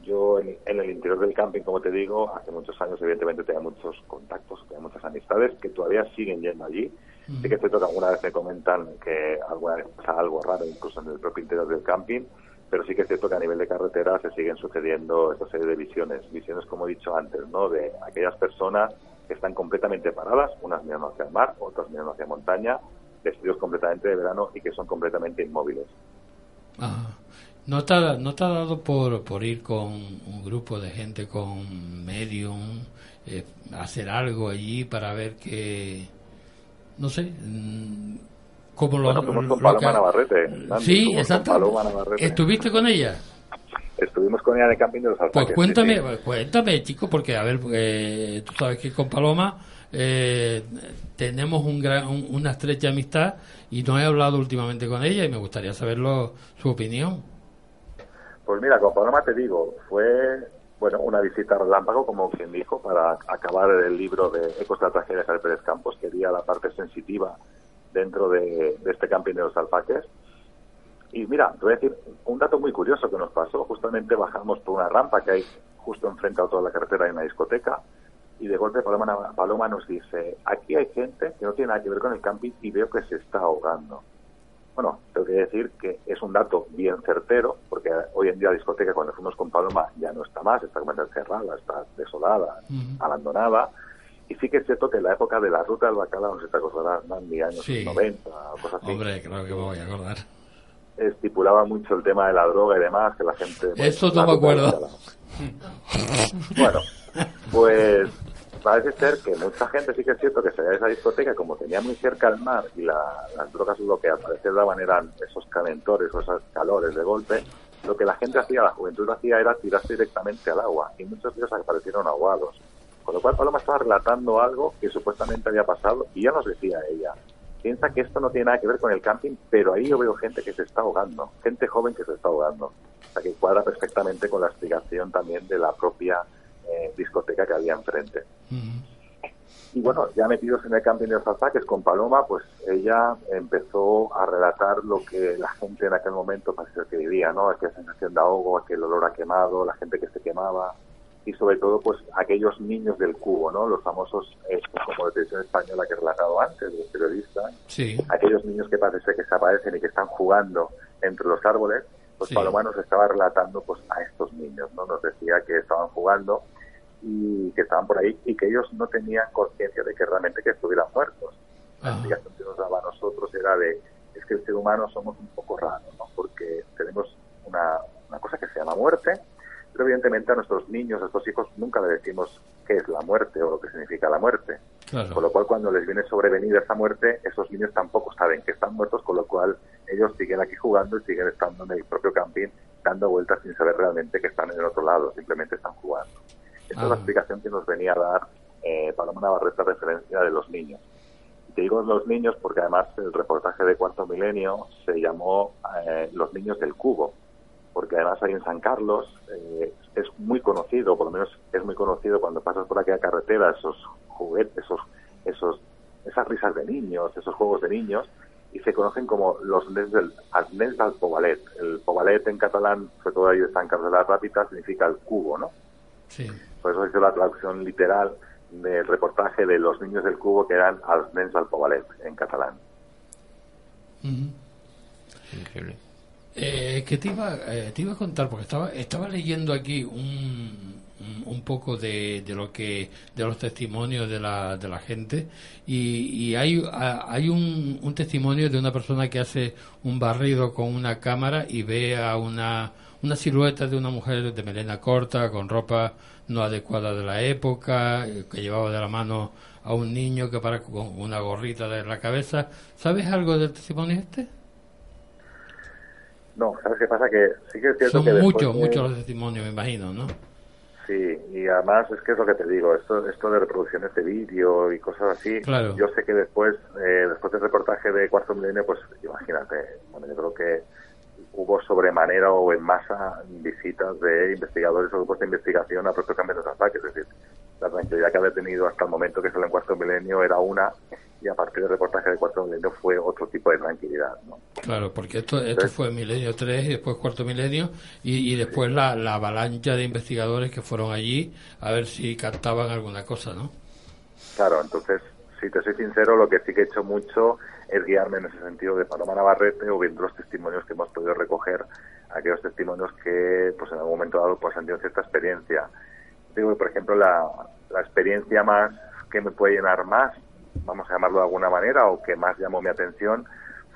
Yo en, en el interior del camping, como te digo, hace muchos años evidentemente tenía muchos contactos, tenía muchas amistades que todavía siguen yendo allí. Sí que es cierto que alguna vez me comentan que alguna vez pasa algo raro incluso en el propio interior del camping, pero sí que es cierto que a nivel de carretera se siguen sucediendo esta serie de visiones. Visiones, como he dicho antes, ¿no? De aquellas personas que están completamente paradas, unas mirando hacia el mar, otras mirando hacia montaña, vestidos completamente de verano y que son completamente inmóviles. ¿No te, ¿No te dado por, por ir con un grupo de gente con medium, eh, hacer algo allí para ver que, no sé, mm, cómo lo... Bueno, fuimos con lo Paloma que- Navarrete. Sí, exacto. Paloma Navarrete. ¿Estuviste con ella? Estuvimos con ella en el camping de los Pues alfaques. cuéntame, sí, sí. pues cuéntame, chico, porque a ver, eh, tú sabes que con Paloma eh, tenemos un gran, un- una estrecha amistad y no he hablado últimamente con ella y me gustaría saberlo su opinión. Pues mira, con Paloma te digo, fue bueno una visita relámpago, como quien dijo, para acabar el libro de Ecos de la tragedia de Javier Pérez Campos. Quería la parte sensitiva dentro de, de este camping de los alfaques. Y mira, te voy a decir un dato muy curioso que nos pasó. Justamente bajamos por una rampa que hay justo enfrente a toda la carretera hay una discoteca y de golpe Paloma, Paloma nos dice, aquí hay gente que no tiene nada que ver con el camping y veo que se está ahogando. Bueno, tengo que decir que es un dato bien certero, porque hoy en día la discoteca, cuando fuimos con Paloma, ya no está más, está completamente cerrada, está desolada, abandonada. Y sí que es cierto que en la época de la ruta del bacalao, no sé si te acordarás, Nandy, años Sí. 90 o cosas así, Hombre, claro que me voy a acordar. estipulaba mucho el tema de la droga y demás, que la gente... bueno, Eso no me acuerdo. Bueno, pues parece ser que mucha gente sí que es cierto que se veía esa discoteca, como tenía muy cerca el mar y la- las drogas lo que al parecer daban eran esos calentores o esos calores de golpe, lo que la gente hacía, la juventud lo hacía era tirarse directamente al agua y muchos de ellos aparecieron ahogados. Con lo cual Paloma estaba relatando algo que supuestamente había pasado y ya nos decía ella, piensa que esto no tiene nada que ver con el camping, pero ahí yo veo gente que se está ahogando, gente joven que se está ahogando. O sea que cuadra perfectamente con la explicación también de la propia eh, discoteca que había enfrente. Y bueno, ya metidos en el camping de los alfaques con Paloma, pues ella empezó a relatar lo que la gente en aquel momento parece que vivía, ¿no? Aquella sensación de ahogo, aquel olor a quemado, la gente que se quemaba y sobre todo pues aquellos niños del cubo, ¿no? Los famosos, eh, como de televisión española que he relatado antes, los periodistas, Sí. aquellos niños que parece que se aparecen y que están jugando entre los árboles, pues Sí. Paloma nos estaba relatando pues a estos niños, ¿no? Nos decía que estaban jugando y que estaban por ahí y que ellos no tenían conciencia de que realmente que estuvieran muertos. La explicación que nos daba a nosotros era de, es que el ser humano somos un poco raros, ¿no? Porque tenemos una, una cosa que se llama muerte, pero evidentemente a nuestros niños, a estos hijos, nunca le decimos qué es la muerte o lo que significa la muerte. Claro. Con lo cual, cuando les viene sobrevenida esa muerte, esos niños tampoco saben que están muertos, con lo cual ellos siguen aquí jugando y siguen estando en el propio camping, dando vueltas sin saber realmente que están en el otro lado, simplemente están jugando. Esta es la Ah. explicación que nos venía a dar eh, Paloma Navarrete a referencia de los niños. Te digo los niños porque además el reportaje de Cuarto Milenio se llamó eh, Los niños del cubo, porque además ahí en San Carlos eh, es muy conocido, por lo menos es muy conocido cuando pasas por aquella carretera, esos juguetes, esos, esos, esas risas de niños, esos juegos de niños, y se conocen como los nens del, els nens del Pobalet. El Pobalet en catalán, sobre todo ahí de San Carlos de la Rápita, significa el cubo, ¿no? Sí. Por eso hizo la traducción literal del reportaje de los niños del cubo que eran als nens del Pobalet en catalán. Increíble. Eh, que te iba, eh, te iba a contar, porque estaba, estaba leyendo aquí un, un- poco de, de lo que, de los testimonios de la, de la gente, y, y hay, hay un, un testimonio de una persona que hace un barrido con una cámara y ve a una, una silueta de una mujer de melena corta, con ropa no adecuada de la época, eh, que llevaba de la mano a un niño que para con una gorrita de la cabeza. ¿Sabes algo del testimonio este? No, ¿sabes qué pasa? Que sí que es cierto Son que muchos, de- muchos los testimonios, me imagino, ¿no? Sí, y además es que es lo que te digo, esto, esto de reproducciones de vídeo y cosas así, Claro. yo sé que después, eh, después del reportaje de Cuarto Milenio, pues imagínate, bueno, yo creo que hubo sobremanera o en masa visitas de investigadores o grupos de investigación a propio cambio de ataques, es decir, la tranquilidad que había tenido hasta el momento que salió en Cuarto Milenio era una y a partir del reportaje de Cuarto Milenio fue otro tipo de tranquilidad, ¿no? Claro, porque esto, esto fue milenio 3 y después cuarto milenio y, y después la, la avalancha de investigadores que fueron allí a ver si captaban alguna cosa, ¿no? Claro, entonces, si te soy sincero, lo que sí que he hecho mucho es guiarme en ese sentido de Paloma Navarrete o viendo los testimonios que hemos podido recoger, aquellos testimonios que pues en algún momento dado pues han tenido cierta experiencia. Digo, por ejemplo, la, la experiencia más que me puede llenar más, vamos a llamarlo de alguna manera, o que más llamó mi atención,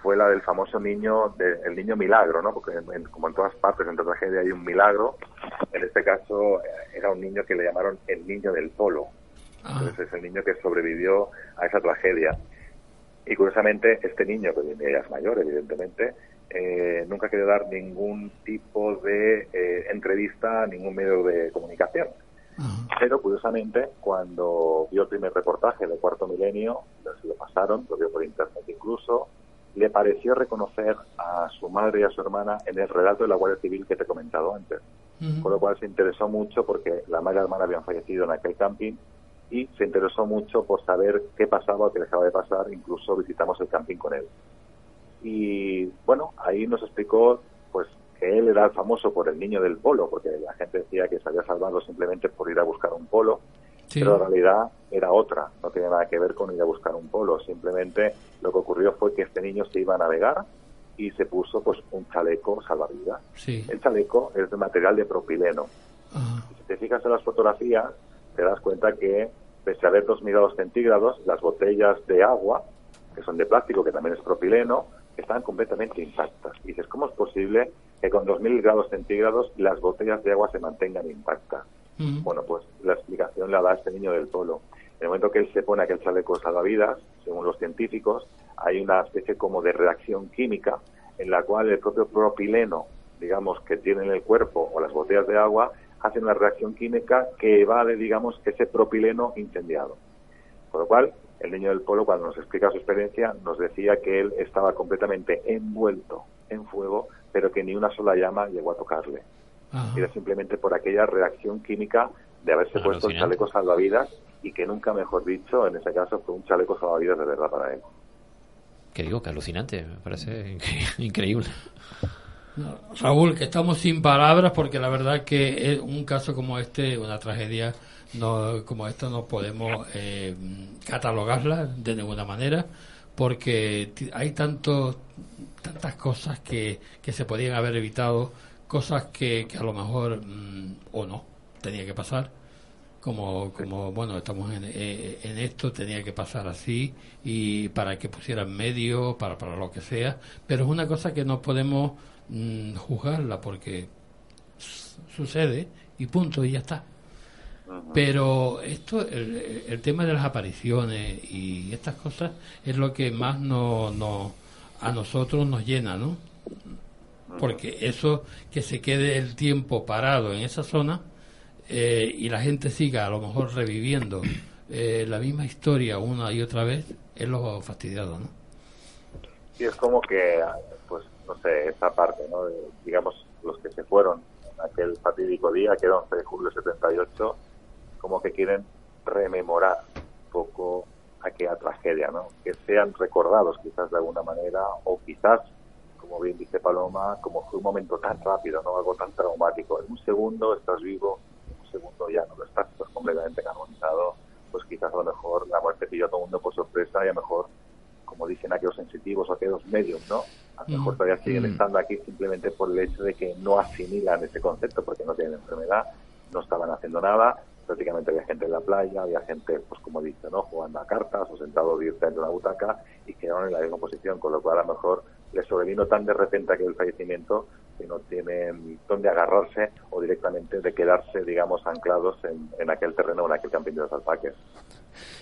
fue la del famoso niño, de- el niño milagro, ¿no? Porque en- como en todas partes, en toda tragedia hay un milagro. En este caso eh, era un niño que le llamaron el niño del polo. Entonces es el niño que sobrevivió a esa tragedia. Y curiosamente, este niño, que ya es mayor, evidentemente, eh, nunca quería dar ningún tipo de eh, entrevista a ningún medio de comunicación. Pero curiosamente, cuando vio el primer reportaje de Cuarto Milenio, se lo pasaron, lo vio por internet incluso, le pareció reconocer a su madre y a su hermana en el relato de la Guardia Civil que te he comentado antes. Con lo cual se interesó mucho porque la madre y la hermana habían fallecido en aquel camping y se interesó mucho por saber qué pasaba o qué dejaba de pasar. Incluso visitamos el camping con él. Y bueno, ahí nos explicó pues que él era famoso por el niño del polo, porque la gente decía que se había salvado simplemente por ir a buscar un polo, Sí. pero en realidad era otra, no tenía nada que ver con ir a buscar un polo, simplemente lo que ocurrió fue que este niño se iba a navegar y se puso pues un chaleco salvavidas. Sí. El chaleco es de material de propileno. Si te fijas en las fotografías, te das cuenta que, pese a haber 2.000 grados centígrados, las botellas de agua, que son de plástico, que también es propileno, están completamente intactas. Y dices, ¿cómo es posible que con 2.000 grados centígrados las botellas de agua se mantengan intactas? Bueno, pues la explicación la da este niño del polo. En el momento que él se pone aquel chaleco salvavidas, según los científicos, hay una especie como de reacción química en la cual el propio propileno, digamos, que tiene en el cuerpo o las botellas de agua, hacen una reacción química que evade, digamos, ese propileno incendiado. Con lo cual, el niño del polo, cuando nos explica su experiencia, nos decía que él estaba completamente envuelto en fuego, pero que ni una sola llama llegó a tocarle. Ajá. Era simplemente por aquella reacción química de haberse puesto el chaleco salvavidas y que nunca, mejor dicho, en ese caso fue un chaleco salvavidas de verdad para él. Que digo, que alucinante, me parece incre- increíble. Raúl, que estamos sin palabras porque la verdad que es un caso como este, una tragedia no, como esta, no podemos eh, catalogarla de ninguna manera porque hay tanto, tantas cosas que, que se podían haber evitado, cosas que, que a lo mejor mm, o no tenía que pasar. Como, como bueno, estamos en, eh, en esto, tenía que pasar así y para que pusieran medio, para, para lo que sea, pero es una cosa que no podemos mm, juzgarla porque sucede y punto y ya está. Pero esto, el, el tema de las apariciones y estas cosas es lo que más no, no, a nosotros nos llena, ¿no? Porque eso, que se quede el tiempo parado en esa zona eh, y la gente siga a lo mejor reviviendo eh, la misma historia una y otra vez, es lo fastidiado, ¿no? Y es como que, pues, no sé, esa parte, ¿no? De, digamos, los que se fueron en aquel fatídico día, que era 11 de julio de 78, como que quieren rememorar un poco aquella tragedia, ¿no? Que sean recordados quizás de alguna manera, o quizás, como bien dice Paloma, como fue un momento tan rápido, ¿no? Algo tan traumático. En un segundo estás vivo, en un segundo ya no lo estás, estás completamente carbonizado, pues quizás a lo mejor la muerte pilló a todo el mundo por sorpresa y a lo mejor como dicen aquellos sensitivos o aquellos medios, ¿no? A lo mejor todavía siguen Mm. estando aquí simplemente por el hecho de que no asimilan ese concepto porque no tienen enfermedad, no estaban haciendo nada, prácticamente había gente en la playa, había gente, pues como dice, ¿no? Jugando a cartas o sentado directamente en una butaca y quedaron en la misma posición, con lo cual a lo mejor les sobrevino tan de repente aquel fallecimiento que no tienen dónde agarrarse o directamente de quedarse, digamos, anclados en, en aquel terreno o en aquel camping de los alpaques.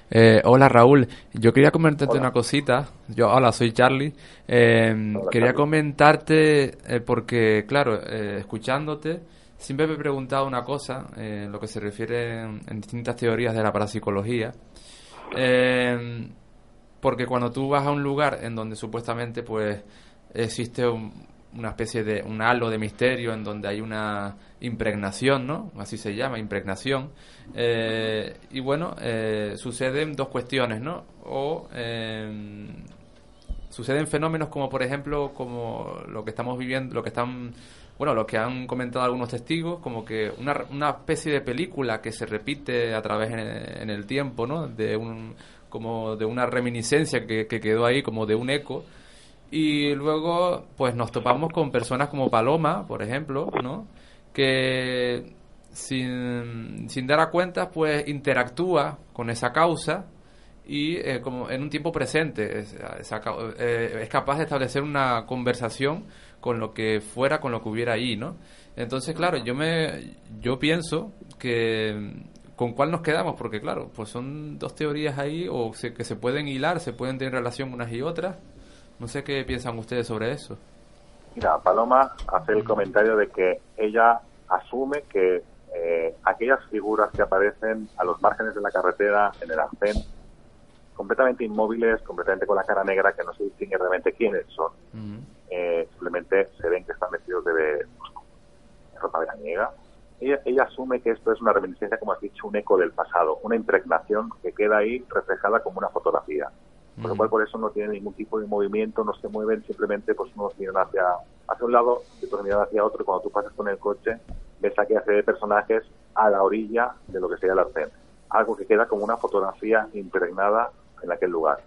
Eh, hola Raúl, yo quería comentarte una cosita. Yo, hola, soy Charlie. Eh, quería comentarte eh, porque, claro, eh, escuchándote, siempre me he preguntado una cosa, eh, en lo que se refiere en, distintas teorías de la parapsicología. Eh, porque cuando tú vas a un lugar en donde supuestamente pues existe un- una especie de un halo de misterio en donde hay una impregnación, ¿no? Así se llama, impregnación. Eh, y bueno, eh, suceden dos cuestiones, ¿no? O eh, suceden fenómenos como por ejemplo como lo que estamos viviendo, lo que están bueno, lo que han comentado algunos testigos, como que una, una especie de película que se repite a través en, en el tiempo, ¿no? De un, como de una reminiscencia que, que quedó ahí, como de un eco. Y luego, pues nos topamos con personas como Paloma, por ejemplo, ¿no? Que sin, sin dar a cuenta, pues interactúa con esa causa y eh, como en un tiempo presente es, eh, es capaz de establecer una conversación con lo que fuera, con lo que hubiera ahí, ¿no? Entonces, claro, yo me yo pienso que con cuál nos quedamos, porque claro, pues son dos teorías ahí o se- que se pueden hilar, se pueden tener relación unas y otras. No sé qué piensan ustedes sobre eso. Mira, Paloma hace el comentario de que ella asume que eh, aquellas figuras que aparecen a los márgenes de la carretera en el arcén, completamente inmóviles, completamente con la cara negra, que no se distingue realmente quiénes son, eh, simplemente se ven que están vestidos de pues, ropa veraniega. Ella, ella asume que esto es una reminiscencia, como has dicho, un eco del pasado, una impregnación que queda ahí reflejada como una fotografía. Por lo cual, por eso no tienen ningún tipo de movimiento, no se mueven, simplemente pues unos miran hacia, hacia un lado y otros miran hacia otro. Y cuando tú pasas con el coche, ves a aquella serie de personajes a la orilla de lo que sería el arcén. Algo que queda como una fotografía impregnada en aquel lugar.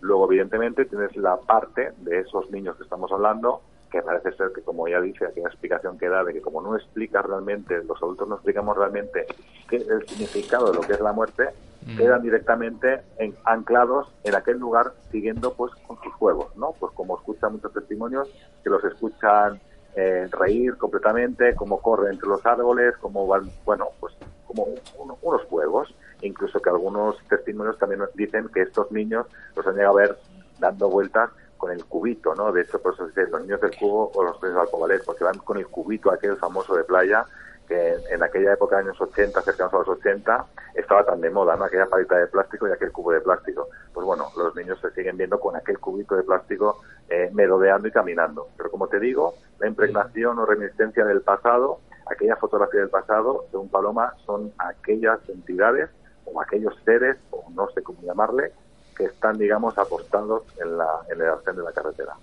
Luego, evidentemente, tienes la parte de esos niños que estamos hablando, que parece ser que, como ya dice, aquella explicación que da de que como no explica realmente, los adultos no explicamos realmente qué es el significado de lo que es la muerte, Mm. quedan directamente en- anclados en aquel lugar siguiendo pues con sus juegos, ¿no? Pues como escuchan muchos testimonios que los escuchan eh, reír completamente, cómo corren entre los árboles, cómo van, bueno, pues como un- uno- unos juegos, incluso que algunos testimonios también nos dicen que estos niños los han llegado a ver dando vueltas con el cubito, ¿no? De hecho, por eso dice los niños del cubo o los niños del alcobalés, porque van con el cubito aquel famoso de playa que en aquella época, años 80, cercanos a los 80, estaba tan de moda, ¿no? Aquella palita de plástico y aquel cubo de plástico. Pues bueno, los niños se siguen viendo con aquel cubito de plástico eh, merodeando y caminando. Pero como te digo, la impregnación o reminiscencia del pasado, aquella fotografía del pasado, según Paloma, son aquellas entidades o aquellos seres, o no sé cómo llamarle, que están, digamos, apostados en, la, en el arcén de la carretera.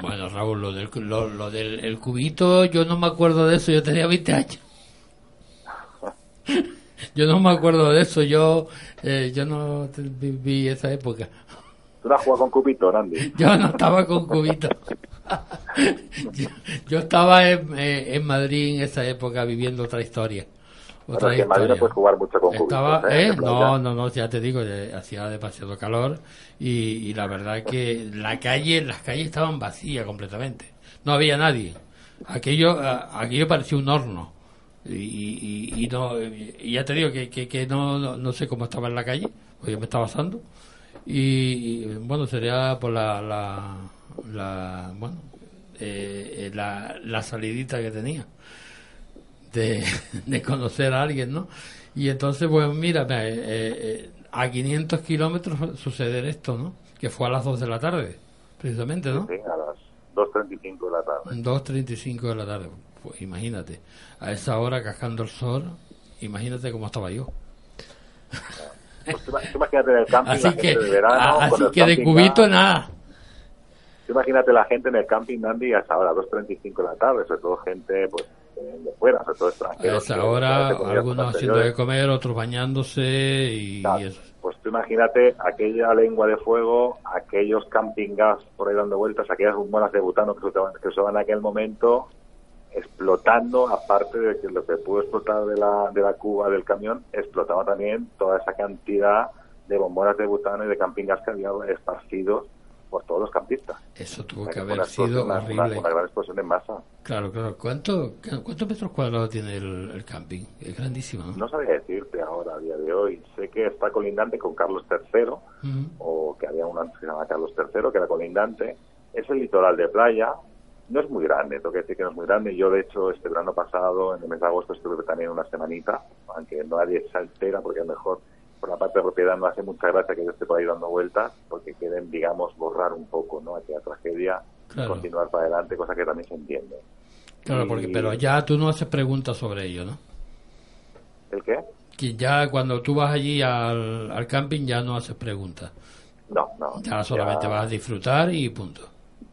Bueno, Raúl, lo del, lo, lo del el cubito, yo no me acuerdo de eso, yo tenía 20 años. Yo no me acuerdo de eso, yo eh, yo no viví esa época. ¿Tú no has jugado con cubito, Randy? Yo no estaba con cubito. Yo, yo estaba en, eh, en Madrid en esa época viviendo otra historia. Bueno, Otra es que en Madrid no historia. puedes jugar mucho con cubitos. Estaba, ¿eh? ¿eh? No, no, no, ya te digo, eh, hacía demasiado calor y, y la verdad que la calle, las calles estaban vacías completamente. No había nadie. Aquello, aquello parecía un horno. Y, y, y no, y ya te digo que, que, que no, no, no sé cómo estaba en la calle, porque yo me estaba asando. Y, bueno, sería por la, la, la bueno, eh, la, la salidita que tenía de, de conocer a alguien, ¿no? Y entonces, pues mira, eh, eh, a 500 kilómetros suceder esto, ¿no? Que fue a las 2 de la tarde, precisamente, ¿no? Sí, a las 2.35 de la tarde. 2.35 de la tarde, pues imagínate, a esa hora cascando el sol, imagínate cómo estaba yo. Pues tú, tú imagínate en el camping, Así la gente que, de verano, a- con así el que de cubito nada. Tú imagínate la gente en el camping, Andy, a esa hora, 2.35 de la tarde, sobre todo gente pues de fuera, sobre todo extranjeros. esa que hora, se comían algunos haciendo de comer, otros bañándose y, y eso. Pues tú imagínate aquella lengua de fuego, aquellos camping gas por ahí dando vueltas, aquellas bombonas de butano que se usaban, que se usaban en aquel momento, explotando, aparte de que lo que pudo explotar de la, de la cuba del camión, explotaba también toda esa cantidad de bombonas de butano y de camping gas que había esparcidos por todos los campistas. Eso tuvo O sea, que haber una sido una- horrible. Una, una gran explosión en masa. Claro, claro. ¿Cuánto, ¿Cuántos metros cuadrados tiene el, el camping? Es grandísimo, ¿no? No sabía decirte ahora a día de hoy. Sé que está colindante con Carlos III, o que había antes que se llama Carlos III, que era colindante. Es el litoral de playa. No es muy grande, tengo que decir que no es muy grande. Yo, de hecho, este verano pasado, en el mes de agosto, estuve también una semanita, aunque nadie se altera, porque es mejor. Por la parte de propiedad no hace mucha gracia que yo esté por ahí dando vueltas, porque quieren, digamos, borrar un poco ¿no? aquella tragedia y continuar para adelante, cosa que también se entiende. Claro, porque, pero ya tú no haces preguntas sobre ello, ¿no? ¿El qué? Que ya cuando tú vas allí al, al camping ya no haces preguntas. No, no. Ya solamente vas a disfrutar y punto.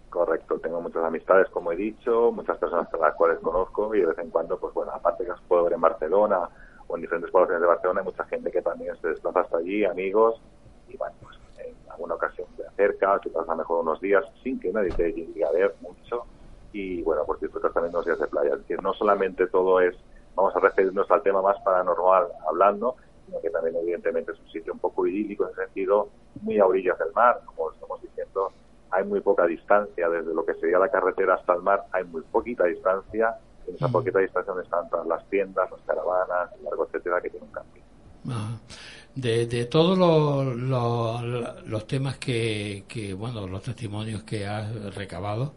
Correcto, tengo muchas amistades, como he dicho, muchas personas a las cuales conozco y de vez en cuando, pues bueno, aparte que las puedo ver en Barcelona o en diferentes poblaciones de Barcelona, hay mucha gente que también se desplaza hasta allí, amigos, y bueno, pues en alguna ocasión te acercas y pasas mejor unos días sin que nadie te llegue a ver mucho y bueno, pues disfrutas también unos días de playa. Es decir, no solamente todo es, vamos a referirnos al tema más paranormal hablando, sino que también evidentemente es un sitio un poco idílico en el sentido muy a orillas del mar, como estamos diciendo, hay muy poca distancia desde lo que sería la carretera hasta el mar, hay muy poquita distancia, Mm. poquita distancia donde están todas las tiendas, las caravanas, el largo etcétera que tiene un camping. Ajá. De, de todos los, los, los temas que, que, bueno, los testimonios que has recabado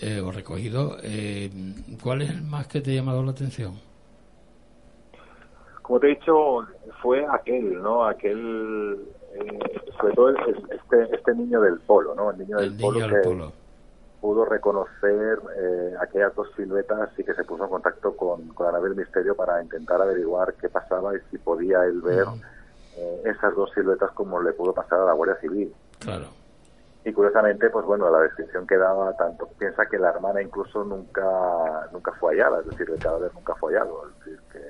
eh, o recogido, eh, ¿cuál es el más que te ha llamado la atención? Como te he dicho, fue aquel, ¿no? Aquel, eh, sobre todo el- este, este niño del polo, ¿no? El niño del El polo niño que del polo. Pudo reconocer eh, aquellas dos siluetas y que se puso en contacto con, con Anabel Misterio para intentar averiguar qué pasaba y si podía él ver eh, esas dos siluetas como le pudo pasar a la Guardia Civil. Claro. Y curiosamente, pues bueno, la descripción que daba tanto piensa que la hermana incluso nunca nunca fue hallada, es decir, el cadáver nunca fue hallado, es decir, que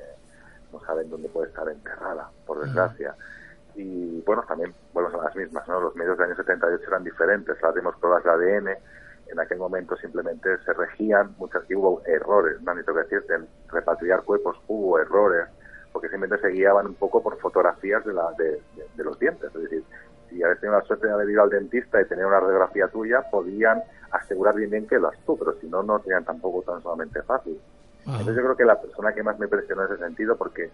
no saben dónde puede estar enterrada, por desgracia. Y bueno, también volvemos a las mismas, ¿no? Los medios del año 78 eran diferentes, hacemos pruebas de ADN, en aquel momento simplemente se regían, muchas y hubo errores, no necesito que decirte, en repatriar cuerpos hubo errores, porque simplemente se guiaban un poco por fotografías de, la, de, de- de los dientes, es decir, si habías tenido la suerte de haber ido al dentista y tener una radiografía tuya, podían asegurar bien bien que eras tú, pero si no, no serían tampoco tan solamente fácil. Entonces yo creo que la persona que más me impresionó en ese sentido, porque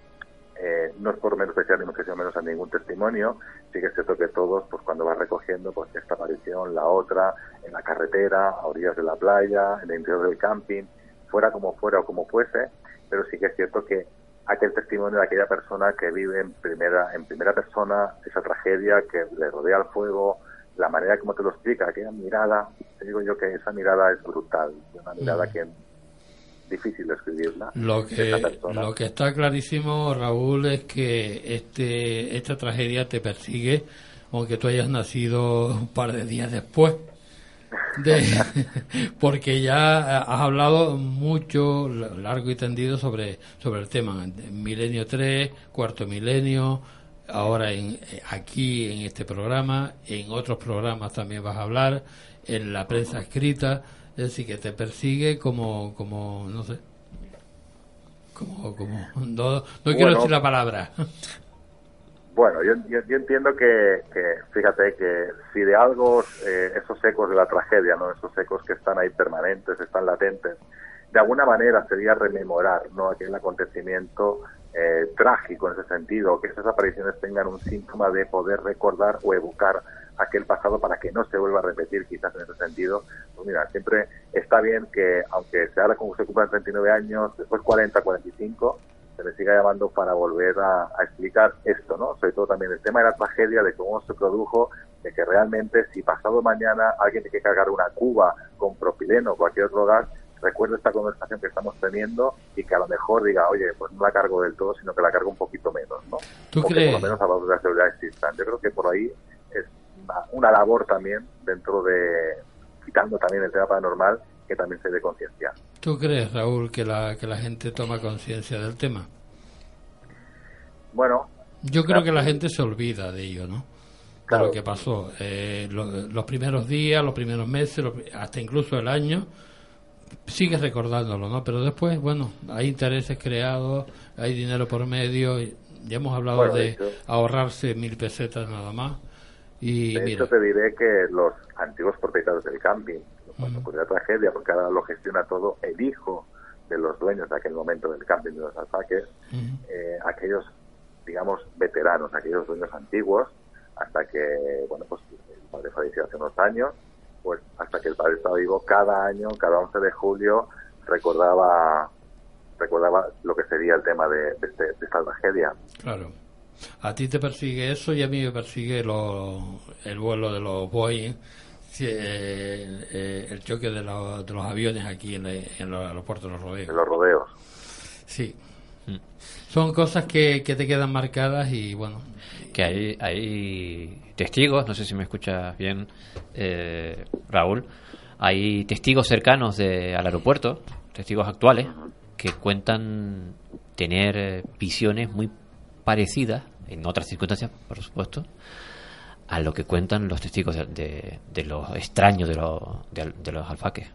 eh, no es por menospreciar ni muchísimo menos a ningún testimonio, sí que es cierto que todos, pues cuando vas recogiendo, pues esta aparición, la otra, en la carretera, a orillas de la playa, en el interior del camping, fuera como fuera o como fuese, pero sí que es cierto que aquel testimonio de aquella persona que vive en primera, en primera persona esa tragedia que le rodea el fuego, la manera como te lo explica, aquella mirada, te digo yo que esa mirada es brutal, una mirada Mm. que difícil de escribirla. Lo que, lo que está clarísimo, Raúl, es que este, esta tragedia te persigue, aunque tú hayas nacido un par de días después. De, porque ya has hablado mucho, largo y tendido sobre, sobre el tema. Milenio 3, cuarto milenio, ahora en, aquí en este programa, en otros programas también vas a hablar, en la prensa escrita, es decir, que te persigue como, como no sé, como, como, no, no quiero decir la palabra. Bueno, yo, yo, yo entiendo que, que, fíjate, que si de algo eh, esos ecos de la tragedia, no esos ecos que están ahí permanentes, están latentes, de alguna manera sería rememorar no aquel acontecimiento eh, trágico en ese sentido, que esas apariciones tengan un síntoma de poder recordar o evocar aquel pasado para que no se vuelva a repetir quizás en ese sentido. Pues mira, siempre está bien que, aunque se ahora como se cumplan 39 años, después 40, 45, se le siga llamando para volver a, a, explicar esto, ¿no? Sobre todo también el tema de la tragedia, de cómo se produjo, de que realmente si pasado mañana alguien tiene que cargar una cuba con propileno o cualquier otro gas, recuerde esta conversación que estamos teniendo y que a lo mejor diga, oye, pues no la cargo del todo, sino que la cargo un poquito menos, ¿no? ¿Tú o crees? que por lo menos a la seguridad existan. Yo creo que por ahí es una, labor también dentro de, quitando también el tema paranormal, que también se debe concienciar. ¿Tú crees, Raúl, que la, que la gente toma conciencia del tema? Bueno. Yo creo que la gente se olvida de ello, ¿no? Claro. De lo que pasó. Eh, lo, los primeros días, los primeros meses, lo, hasta incluso el año, sigues recordándolo, ¿no? Pero después, bueno, hay intereses creados, hay dinero por medio. Ya hemos hablado Bueno, de ahorrarse mil pesetas nada más. Y De mira, hecho, te diré que los antiguos propietarios del camping, cuando ocurrió la tragedia, porque ahora lo gestiona todo el hijo de los dueños de aquel momento del camping de los alfaques, eh, aquellos digamos, veteranos, aquellos dueños antiguos, hasta que, bueno, pues el padre falleció hace unos años, pues hasta que el padre estaba vivo, cada año, cada 11 de julio, recordaba recordaba lo que sería el tema de, de este- de esta tragedia. Claro. A ti te persigue eso y a mí me persigue lo- el vuelo de los Boeing, eh, eh, el choque de, los- de los aviones aquí en, el- en los aeropuertos de los rodeos. En los rodeos. Sí. Son cosas que, que te quedan marcadas y bueno. que hay, hay testigos, no sé si me escuchas bien, eh, Raúl, hay testigos cercanos de, al aeropuerto, testigos actuales, que cuentan tener eh, visiones muy parecidas, en otras circunstancias, por supuesto, a lo que cuentan los testigos de, de, de los extraños de, los de, de los alfaques.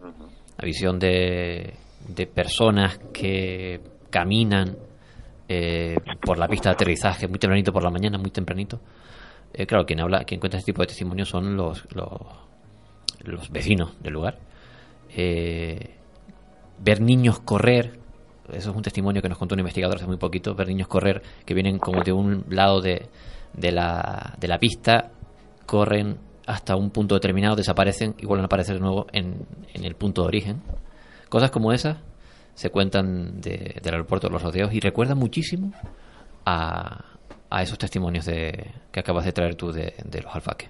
La visión de, de personas que caminan eh, por la pista de aterrizaje muy tempranito por la mañana, muy tempranito. Eh, claro, quien habla, quien cuenta este tipo de testimonios son los, los, los vecinos del lugar. Eh, ver niños correr, eso es un testimonio que nos contó un investigador hace muy poquito, ver niños correr que vienen como de un lado de, de, la, de la pista, corren hasta un punto determinado, desaparecen y vuelven a aparecer de nuevo en, en el punto de origen. Cosas como esas se cuentan de- del aeropuerto de los rodeos y recuerdan muchísimo a, a esos testimonios de, que acabas de traer tú de, de los alfaques.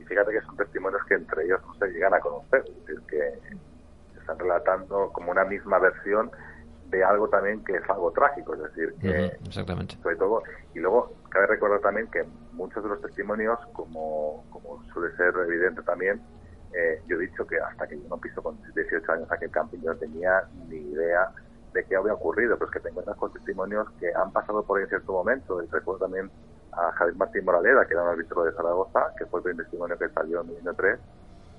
Y fíjate que son testimonios que entre ellos no se llegan a conocer, es decir, que están relatando como una misma versión de algo también que es algo trágico, es decir, que Ujú, exactamente. sobre todo, y luego cabe recordar también que muchos de los testimonios, como, como suele ser evidente también, eh, yo he dicho que hasta que yo no piso con 18 años aquel camping, yo no tenía ni idea de qué había ocurrido, pero es que te encuentras con testimonios que han pasado por ahí en cierto momento, y recuerdo también a Javier Martín Moraleda, que era un árbitro de Zaragoza, que fue el primer testimonio que salió en 2003,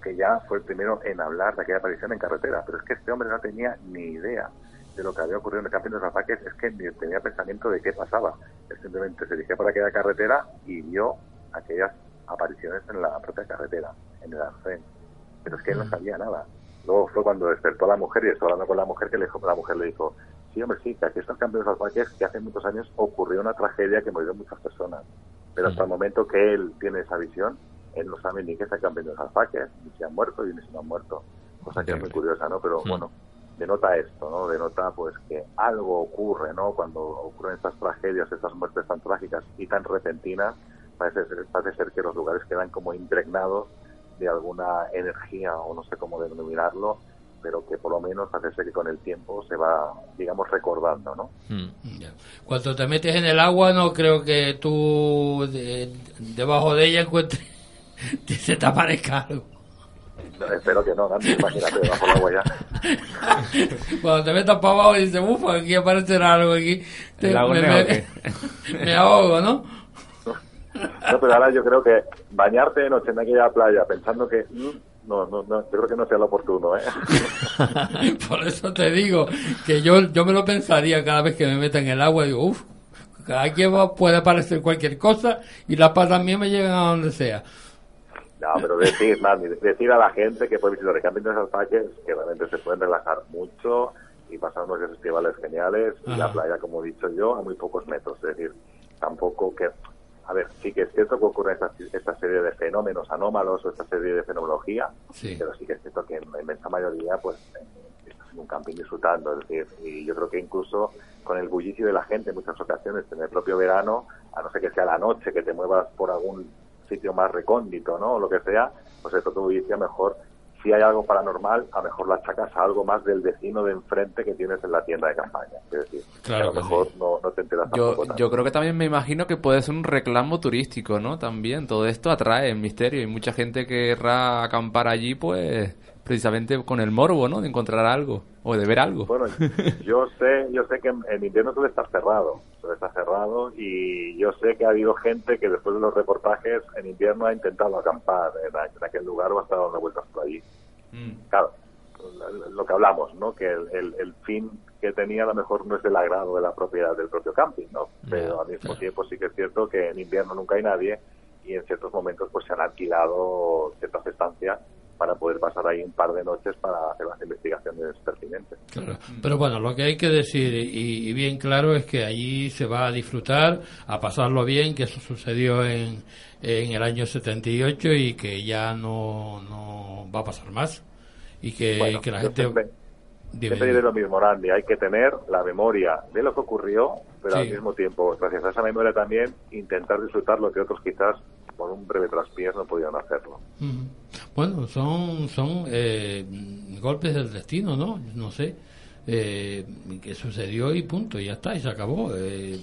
que ya fue el primero en hablar de aquella aparición en carretera, pero es que este hombre no tenía ni idea de lo que había ocurrido en el camping de los Alfaques, es que ni tenía pensamiento de qué pasaba. Él simplemente se dirigía por aquella carretera y vio aquellas apariciones en la propia carretera, en el arcén. Pero es que él no sabía nada. Luego fue cuando despertó a la mujer y estuvo hablando con la mujer que le dijo, la mujer le dijo, sí, hombre, sí, que aquí está el camping de los Alfaques, que hace muchos años ocurrió una tragedia que murieron muchas personas. Pero hasta el momento que él tiene esa visión, él no sabe ni qué es el camping de los Alfaques, ni si han muerto ni si no han muerto. Cosa que es muy curiosa, ¿no? Pero Mm. bueno, denota esto, ¿no? Denota pues que algo ocurre, ¿no? Cuando ocurren estas tragedias, estas muertes tan trágicas y tan repentinas, parece ser, parece ser que los lugares quedan como impregnados de alguna energía o no sé cómo denominarlo, pero que por lo menos parece ser que con el tiempo se va, digamos, recordando, ¿no? Ya. Cuando te metes en el agua, no creo que tú de- debajo de ella encuentres que se te aparezca algo. No, espero que no, Nancy, imagínate, bajo el agua ya. Cuando te metas para abajo y dices, uff, aquí aparecerá algo aquí. Te- ¿El lago me, me- ahogo, ¿no? No, pero ahora yo creo que bañarte de noche en aquella playa pensando que... mm, No, no, no, yo creo que no sea lo oportuno, ¿eh? Por eso te digo que yo, yo me lo pensaría cada vez que me meta en el agua. Digo, uff, aquí va- puede aparecer cualquier cosa y las patas mías me llegan a donde sea. No, pero decir, Nani, decir a la gente que puede visitar el camping de los alfaques que realmente se pueden relajar mucho y pasar unos días festivales geniales y la playa, como he dicho yo, a muy pocos metros. Es decir, tampoco que... A ver, sí que es cierto que ocurre esta, esta serie de fenómenos anómalos o esta serie de fenomenología, Sí. pero sí que es cierto que en la inmensa mayoría, pues, estás en un camping disfrutando. Es decir, y yo creo que incluso con el bullicio de la gente en muchas ocasiones, en el propio verano, a no ser que sea la noche, que te muevas por algún sitio más recóndito, ¿no? O lo que sea, pues eso tu bullicio mejor. Si hay algo paranormal, a lo mejor la achacas a algo más del vecino de enfrente que tienes en la tienda de campaña. Es decir, Claro que a lo mejor no, no te enteras Yo, tampoco yo creo que también me imagino que puede ser un reclamo turístico, ¿no? También todo esto atrae el misterio y mucha gente querrá acampar allí, pues precisamente con el morbo, ¿no? De encontrar algo o de ver algo. Bueno, yo sé, yo sé que en, invierno suele estar cerrado, suele estar cerrado y yo sé que ha habido gente que después de los reportajes en invierno ha intentado acampar en, aquel lugar o ha estado dando vueltas por allí. Claro, lo- lo que hablamos, ¿no? Que el, el- el fin que tenía a lo mejor no es del agrado de la propiedad del propio camping, ¿no? Pero al mismo tiempo sí que es cierto que en invierno nunca hay nadie y en ciertos momentos pues se han alquilado ciertas estancias para poder pasar ahí un par de noches para hacer las investigaciones pertinentes. Claro. Pero bueno, lo que hay que decir y, y bien claro es que allí se va a disfrutar, a pasarlo bien, que eso sucedió en, en el año 78 y que ya no, no va a pasar más. Y que, Bueno, que la gente... siempre- Siempre diré lo mismo, Randy, hay que tener la memoria de lo que ocurrió, pero al Sí. mismo tiempo, gracias a esa memoria también, intentar disfrutar lo que otros quizás por un breve traspiés no pudieron hacerlo. Bueno, son, son eh, golpes del destino, ¿no? No sé. Eh, que sucedió y punto, y ya está, y se acabó. Eh,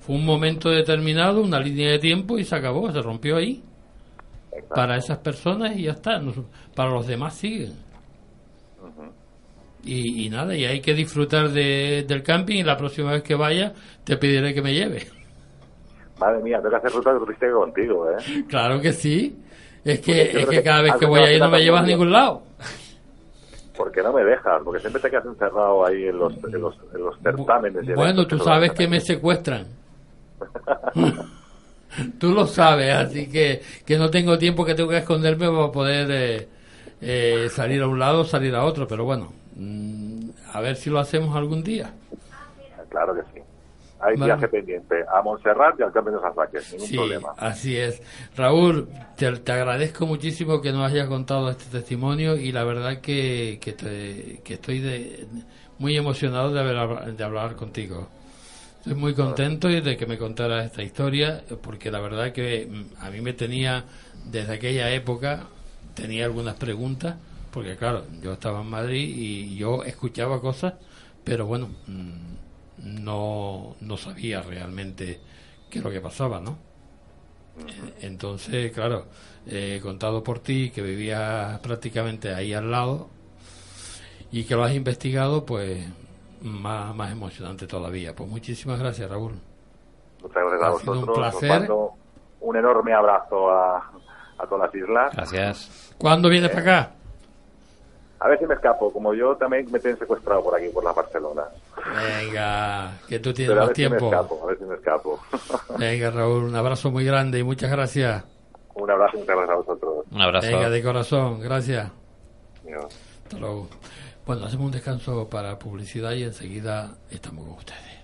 fue un momento determinado, una línea de tiempo y se acabó, se rompió ahí. Para esas personas y ya está. Para los demás siguen. Y, y nada, y hay que disfrutar de- del camping y la próxima vez que vaya te pediré que me lleve. Madre mía, tengo que hacer ruta turística contigo, ¿eh? Claro que sí. Es que, es que que cada vez que voy ahí no me llevas a ningún lado. Porque no me dejas, porque siempre te quedas encerrado ahí en los, en los, en los certámenes. Bueno, tú sabes que me secuestran. tú lo sabes, así que, que no tengo tiempo que tengo que esconderme para poder eh, eh, salir a un lado, salir a otro, pero bueno, mm, a ver si lo hacemos algún día. Claro que sí. Hay Vale. viaje pendiente a Montserrat y al Campo de San Saques, ningún Sí, problema. así es. Raúl, te, te agradezco muchísimo que nos hayas contado este testimonio y la verdad que, que, te- que estoy de- muy emocionado de, haber, de hablar contigo. Estoy muy contento de que me contaras esta historia porque la verdad que mm, a mí me tenía, desde aquella época, tenía algunas preguntas porque claro, yo estaba en Madrid y yo escuchaba cosas, pero bueno, mm, no, no sabía realmente qué es lo que pasaba, ¿no? Entonces, claro, eh, contado por ti, que vivías prácticamente ahí al lado y que lo has investigado, pues más, más emocionante todavía. Pues muchísimas gracias, Raúl. Muchas gracias a Ha sido un. Os placer. mando un enorme abrazo a, a todas las islas. Gracias. ¿Cuándo vienes para acá? A ver si me escapo, como yo también me tienen secuestrado por aquí, por la Barcelona. Venga, que tú tienes Pero a más ver si me tiempo. escapo, a ver si me escapo. Venga, Raúl, un abrazo muy grande y muchas gracias. un abrazo y muchas gracias a vosotros. Un abrazo. Venga, de corazón, gracias. Adiós. Hasta luego. Bueno, hacemos un descanso para publicidad y enseguida estamos con ustedes.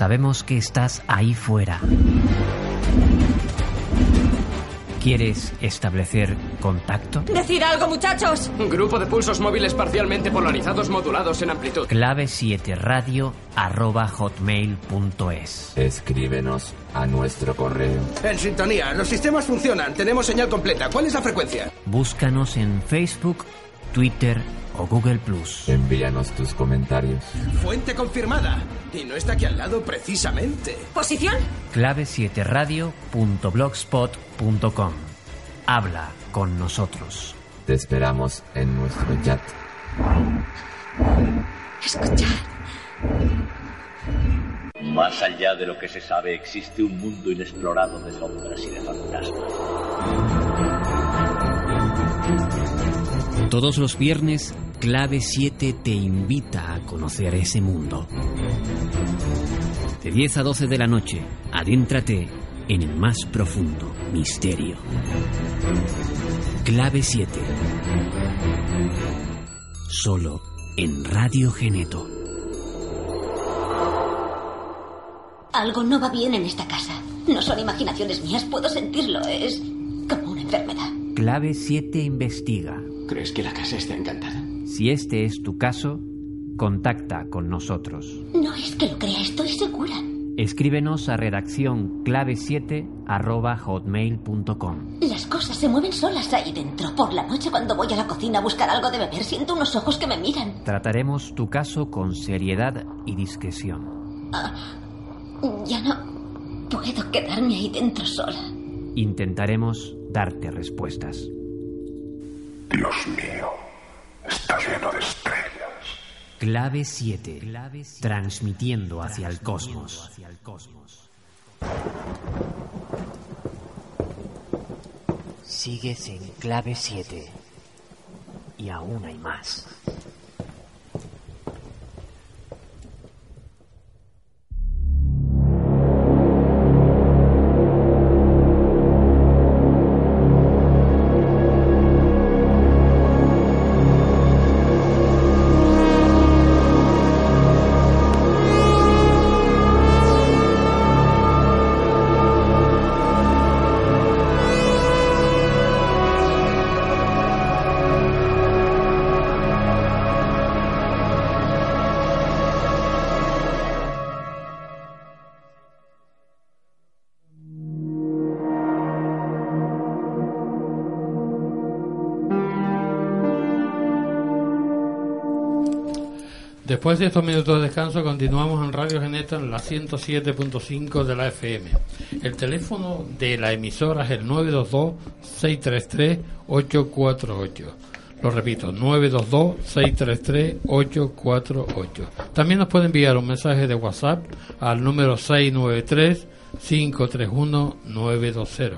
Sabemos que estás ahí fuera. ¿Quieres establecer contacto? ¡Decid algo, muchachos! Grupo de pulsos móviles parcialmente polarizados modulados en amplitud. Clave 7 radio arroba hotmail.es. Escríbenos a nuestro correo. En sintonía, los sistemas funcionan. Tenemos señal completa. ¿Cuál es la frecuencia? Búscanos en Facebook, Twitter o Google Plus. Envíanos tus comentarios. Fuente confirmada. Y no está aquí al lado precisamente. ¿Posición? Clave 7 radio.blogspot.com. Habla con nosotros. Te esperamos en nuestro chat. Escuchad. Más allá de lo que se sabe, existe un mundo inexplorado de sombras y de fantasmas. Todos los viernes, Clave 7 te invita a conocer ese mundo. De 10 a 12 de la noche, adéntrate en el más profundo misterio. Clave 7. solo en Radio Geneto. Algo no va bien en esta casa. No son imaginaciones mías, puedo sentirlo. Es como una enfermedad. Clave 7 investiga. ¿Crees que la casa está encantada? Si este es tu caso, contacta con nosotros. No es que lo crea, estoy segura. Escríbenos a redacción clave7 arroba hotmail.com. Las cosas se mueven solas ahí dentro. Por la noche cuando voy a la cocina a buscar algo de beber, siento unos ojos que me miran. Trataremos tu caso con seriedad y discreción. Ah, ya no puedo quedarme ahí dentro sola. Intentaremos darte respuestas. Dios mío, está lleno de estrellas. Clave 7. Transmitiendo hacia el cosmos. Sigues en clave 7. Y aún hay más. Después de estos minutos de descanso, continuamos en Radio Geneta en la 107.5 de la FM. El teléfono de la emisora es el 922-633-848. Lo repito, 922-633-848. También nos puede enviar un mensaje de WhatsApp al número 693-531-920.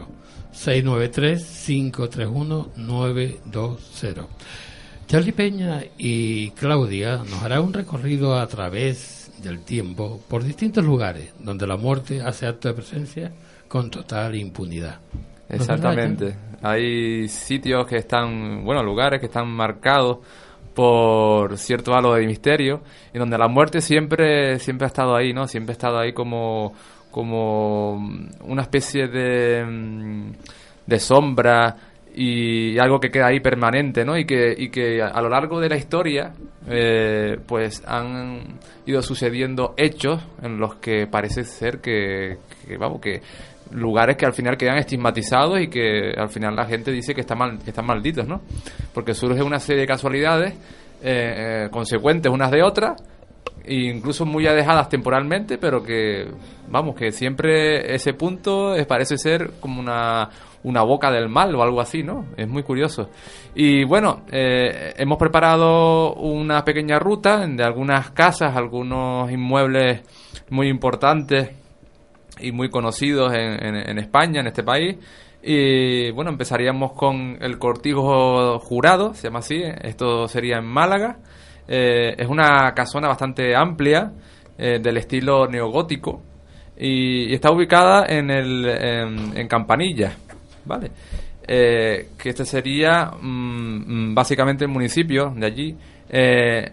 693-531-920. Charlie Peña y Claudia nos hará un recorrido a través del tiempo por distintos lugares donde la muerte hace acto de presencia con total impunidad. Exactamente. Hay sitios que están, bueno, lugares que están marcados por cierto halo de misterio y donde la muerte siempre siempre ha estado ahí, ¿no? Siempre ha estado ahí como como una especie de mm, de sombra y algo que queda ahí permanente, ¿no? Y que, y que a, lo largo de la historia, eh, pues han ido sucediendo hechos en los que parece ser que, que, vamos, que lugares que al final quedan estigmatizados y que al final la gente dice que están, mal, que están malditos, ¿no? Porque surge una serie de casualidades eh, eh, consecuentes unas de otras incluso muy alejadas temporalmente, pero que, vamos, que siempre ese punto parece ser como una, una boca del mal o algo así, ¿no? Es muy curioso. Y bueno, eh, hemos preparado una pequeña ruta de algunas casas, algunos inmuebles muy importantes y muy conocidos en, en, en España, en este país. Y bueno, empezaríamos con el Cortijo Jurado, se llama así, esto sería en Málaga. Eh, es una casona bastante amplia, eh, del estilo neogótico, y, y, está ubicada en, el, en, en Campanilla, ¿vale? Eh, que este sería mmm, básicamente el municipio de allí. Eh,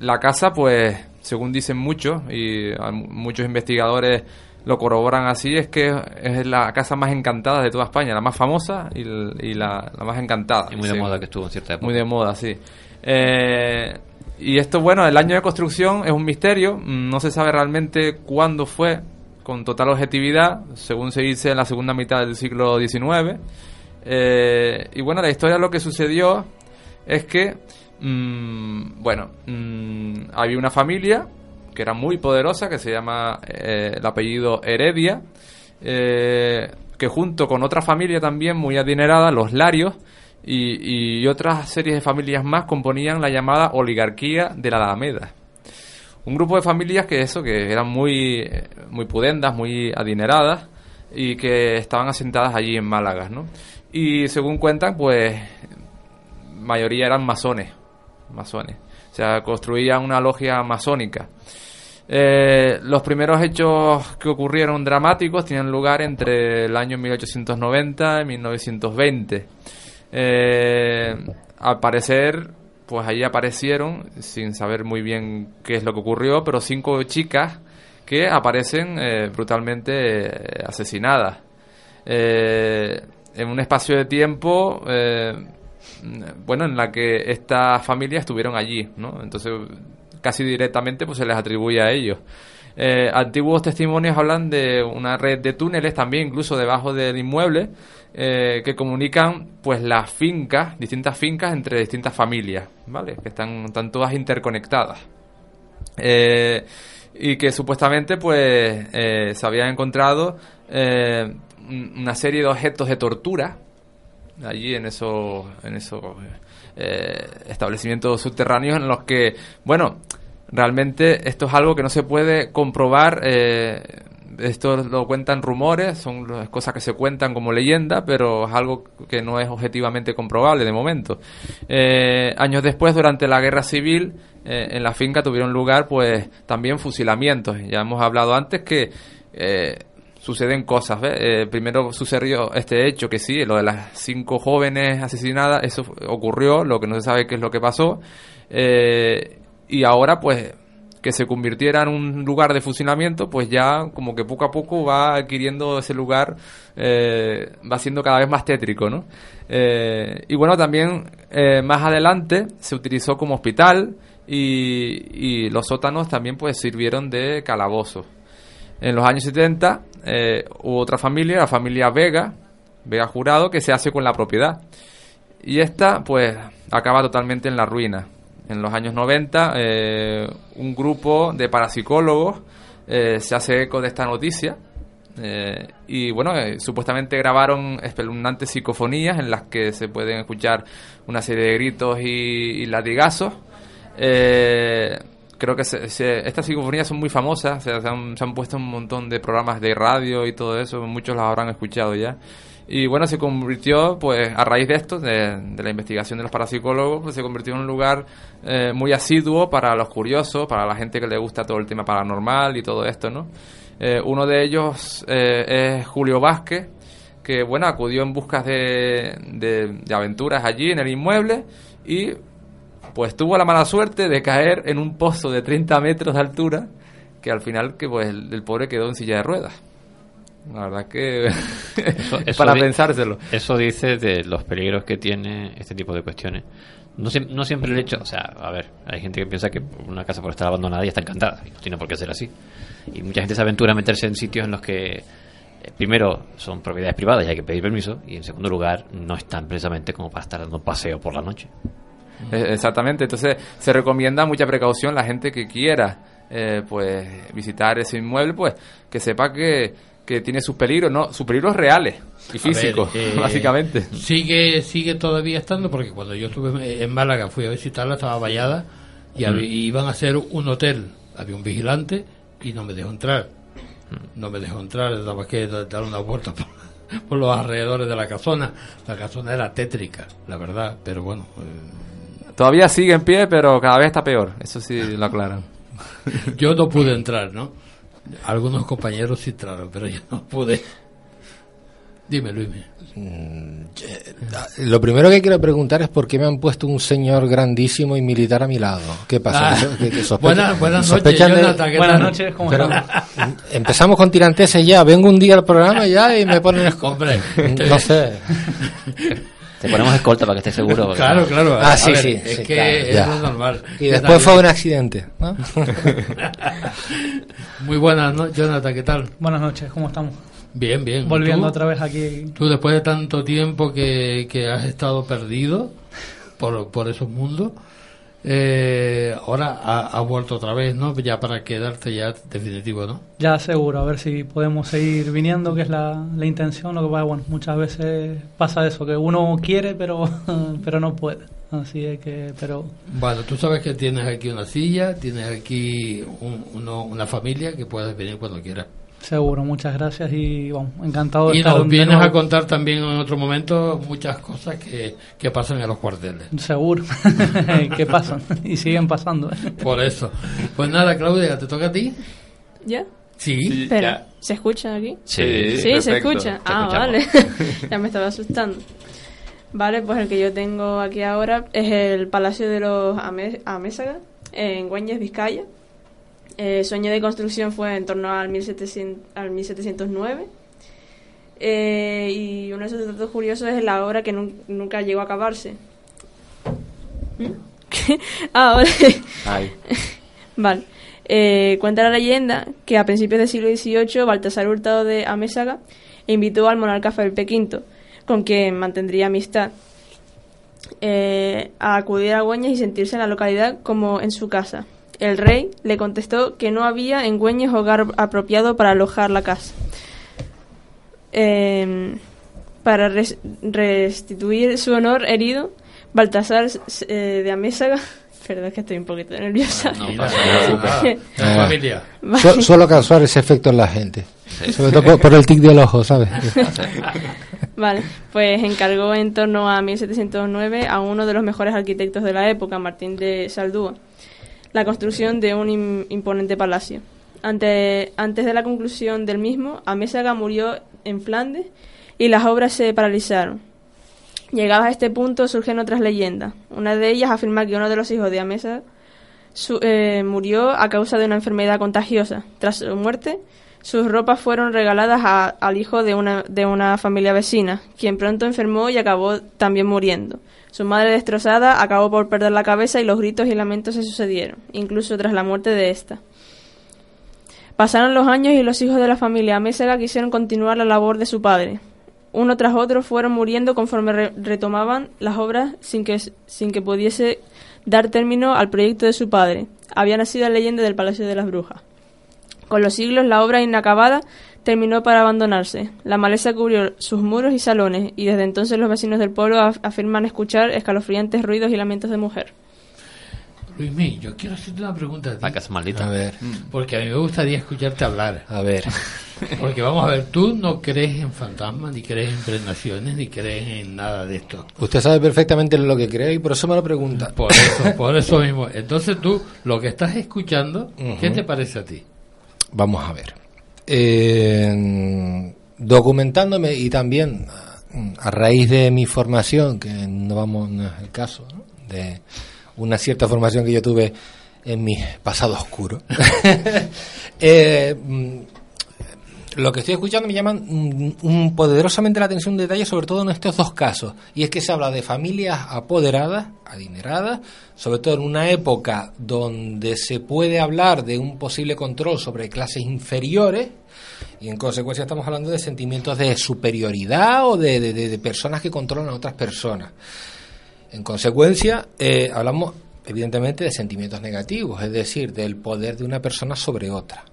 la casa, pues, según dicen muchos, y muchos investigadores lo corroboran así, es que es la casa más encantada de toda España, la más famosa y, y la, la, más encantada. Y muy de sí. moda que estuvo en cierta época. Muy de moda, sí. Eh, y esto, bueno, el año de construcción es un misterio, no se sabe realmente cuándo fue, con total objetividad, según se dice en la segunda mitad del siglo XIX. Eh, y bueno, la historia lo que sucedió es que, mmm, bueno, mmm, había una familia que era muy poderosa, que se llama eh, el apellido Heredia, eh, que junto con otra familia también muy adinerada, los Larios, y, y, otras series de familias más componían la llamada oligarquía de la Alameda. Un grupo de familias que eso, que eran muy, muy pudendas, muy adineradas y que estaban asentadas allí en Málaga, ¿no? Y según cuentan, pues, mayoría eran masones, masones. O sea, construían una logia masónica. Eh, los primeros hechos que ocurrieron dramáticos tienen lugar entre el año 1890 y 1920. Eh, al parecer, pues ahí aparecieron, sin saber muy bien qué es lo que ocurrió, pero cinco chicas que aparecen eh, brutalmente eh, asesinadas. Eh, en un espacio de tiempo, eh, bueno, en la que estas familias estuvieron allí, ¿no? Entonces, casi directamente pues se les atribuye a ellos. Eh, antiguos testimonios hablan de una red de túneles también, incluso debajo del inmueble, eh, que comunican pues las fincas, distintas fincas entre distintas familias, ¿vale? Que están, están todas interconectadas. Eh, y que supuestamente pues eh, se habían encontrado eh, un- una serie de objetos de tortura allí en esos en esos eh, establecimientos subterráneos en los que bueno realmente esto es algo que no se puede comprobar esto lo cuentan rumores son cosas que se cuentan como leyenda pero es algo que no es objetivamente comprobable de momento Eh, años después durante la guerra civil eh, en la finca tuvieron lugar pues también fusilamientos ya hemos hablado antes que eh, suceden cosas. Eh, primero sucedió este hecho que sí, lo de las cinco jóvenes asesinadas, eso ocurrió, lo que no se sabe qué es lo que pasó. Eh, y ahora, pues, que se convirtiera en un lugar de fusilamiento, pues ya como que poco a poco va adquiriendo ese lugar, eh, va siendo cada vez más tétrico, ¿no? Eh, y bueno, también eh, más adelante se utilizó como hospital y, los sótanos también pues sirvieron de calabozo. En los años 70 eh, hubo otra familia, la familia Vega, Vega Jurado, que se hace con la propiedad. Y esta, pues, acaba totalmente en la ruina. En los años 90, eh, un grupo de parapsicólogos eh, se hace eco de esta noticia. eh, y bueno, eh, supuestamente grabaron espeluznantes psicofonías en las que se pueden escuchar una serie de gritos y, y latigazos. Creo que se- se- estas psicofonías son muy famosas, o sea, se, han, se han puesto un montón de programas de radio y todo eso, muchos las habrán escuchado ya. Y bueno, se convirtió, pues a raíz de esto, de, la investigación de los parapsicólogos, pues se convirtió en un lugar eh, muy asiduo para los curiosos, para la gente que le gusta todo el tema paranormal y todo esto, ¿no? Eh, uno de ellos eh, es Julio Vázquez, que bueno, acudió en busca de, de, de aventuras allí en el inmueble y pues tuvo la mala suerte de caer en un pozo de 30 metros de altura que al final que pues el, el pobre quedó en silla de ruedas. La verdad que Eso- eso para pensárselo. Eso dice de los peligros que tiene este tipo de cuestiones. No, no siempre el hecho, o sea, a ver, hay gente que piensa que una casa por estar abandonada ya está encantada, y no tiene por qué ser así. Y mucha gente se aventura a meterse en sitios en los que, eh, primero, son propiedades privadas y hay que pedir permiso, y en segundo lugar, no están precisamente como para estar dando un paseo por la noche. Eh, Exactamente, entonces se recomienda mucha precaución la gente que quiera eh, pues visitar ese inmueble, pues que sepa que, que tiene sus peligros, no, sus peligros reales y ver, físicos, eh, básicamente. Sigue, sigue todavía estando, porque cuando yo estuve en Málaga fui a visitarla, estaba vallada y iban a hacer un hotel. Había un vigilante y no me dejó entrar. No me dejó entrar, daba que dar una vuelta por, por los alrededores de la casona. La casona era tétrica, la verdad, pero bueno. eh, Todavía sigue en pie, pero cada vez está peor, eso sí lo aclaran. yo no pude entrar, ¿no? Algunos compañeros sí entraron, pero yo no pude. Dime, Luis. Lo primero que quiero preguntar es por qué me han puesto un señor grandísimo y militar a mi lado. ¿Qué pasa? Ah. ¿Que- que sospecha- Buenas- buenas noches, sospechan de- Jonathan, ¿qué Buenas noches, ¿cómo Pero, estamos? Empezamos con tiranteses ya. Vengo un día al programa ya y me ponen... Hombre, no sé. Te ponemos escolta para que estés seguro. porque- Claro, claro. Ah, a sí, ver, sí, Es sí, que claro, es normal. Y ¿Qué después fue un accidente. ¿no? Muy buenas, ¿no? Jonathan, ¿qué tal? Buenas noches, ¿cómo estamos? Bien, bien. Volviendo ¿Tú? otra vez aquí. Tú después de tanto tiempo que, que has estado perdido por, por esos mundos, eh, ahora ha- vuelto otra vez, ¿no? Ya para quedarte ya definitivo, ¿no? Ya seguro, a ver si podemos seguir viniendo, que es la, la intención. Lo que pasa, bueno, muchas veces pasa eso, que uno quiere, pero, pero no puede. Así es que, pero Bueno, tú sabes que tienes aquí una silla, tienes aquí un- uno- una familia que puedes venir cuando quieras. Seguro, muchas gracias y bueno, encantado de Y estar nos vienes nuevo. a contar también en otro momento muchas cosas que, que pasan en los cuarteles. Seguro, que pasan y siguen pasando. Por eso. Pues nada, Claudia, ¿te toca a ti? ¿Ya? Sí. Espera, ¿se escucha aquí? Sí, Sí, se escucha. Te Ah, escuchamos. vale. ya me estaba asustando. Vale, pues el que yo tengo aquí ahora es el Palacio de los Amésaga, en Güeñes, Vizcaya. Eh, su año de construcción fue en torno al, 1700, al 1709. Eh, y uno de esos datos curiosos es la obra que nun- nunca llegó a acabarse. ¿Mm? Ah, ahora. Vale. Eh, cuenta la leyenda que a principios del siglo XVIII Baltasar Hurtado de Amésaga invitó al monarca Felipe V, con quien mantendría amistad, eh, a acudir a Güeñes y sentirse en la localidad como en su casa. El rey le contestó que no había en Güeñes hogar apropiado para alojar la casa. Eh, para res- restituir su honor herido, Baltasar eh, de Amésaga. Perdón, es que estoy un poquito nerviosa. No pasa nada. Ah. Familia. Su- suelo causar ese efecto en la gente. Sobre todo por, por el tic del ojo, ¿sabes? Vale, pues encargó en torno a 1709 a uno de los mejores arquitectos de la época, Martín de Saldúa, la construcción de un im- imponente palacio. Ante- antes de la conclusión del mismo, Amésaga murió en Flandes y las obras se paralizaron. Llegadas a este punto surgen otras leyendas. Una de ellas afirma que uno de los hijos de Amésaga su- eh, murió a causa de una enfermedad contagiosa. Tras su muerte, sus ropas fueron regaladas a- al hijo de una, de una familia vecina, quien pronto enfermó y acabó también muriendo. Su madre destrozada acabó por perder la cabeza y los gritos y lamentos se sucedieron, incluso tras la muerte de esta. Pasaron los años y los hijos de la familia Amésaga quisieron continuar la labor de su padre. Uno tras otro fueron muriendo conforme re- retomaban las obras sin que, sin que pudiese dar término al proyecto de su padre. Había nacido la leyenda del Palacio de las Brujas. Con los siglos, la obra inacabada terminó para abandonarse. La maleza cubrió sus muros y salones, y desde entonces los vecinos del pueblo af- afirman escuchar escalofriantes ruidos y lamentos de mujer. Luismi, yo quiero hacerte una pregunta a ti. La casa maldita. A ver. Porque a mí me gustaría escucharte hablar. A ver. Porque vamos a ver, tú no crees en fantasmas, ni crees en prenaciones, ni crees en nada de esto. Usted sabe perfectamente lo que cree y por eso me lo pregunta. Por eso, por eso mismo. Entonces tú, lo que estás escuchando, ¿qué te parece a ti? Vamos a ver. Eh, documentándome y también a, a raíz de mi formación, que no vamos es el caso, de una cierta formación que yo tuve en mi pasado oscuro. Eh, mm, lo que estoy escuchando me llama mm, mm, poderosamente la atención un detalle, sobre todo en estos dos casos, y es que se habla de familias apoderadas, adineradas, sobre todo en una época donde se puede hablar de un posible control sobre clases inferiores, y en consecuencia estamos hablando de sentimientos de superioridad o de, de- de- personas que controlan a otras personas. En consecuencia, eh, hablamos evidentemente de sentimientos negativos, es decir, del poder de una persona sobre otra.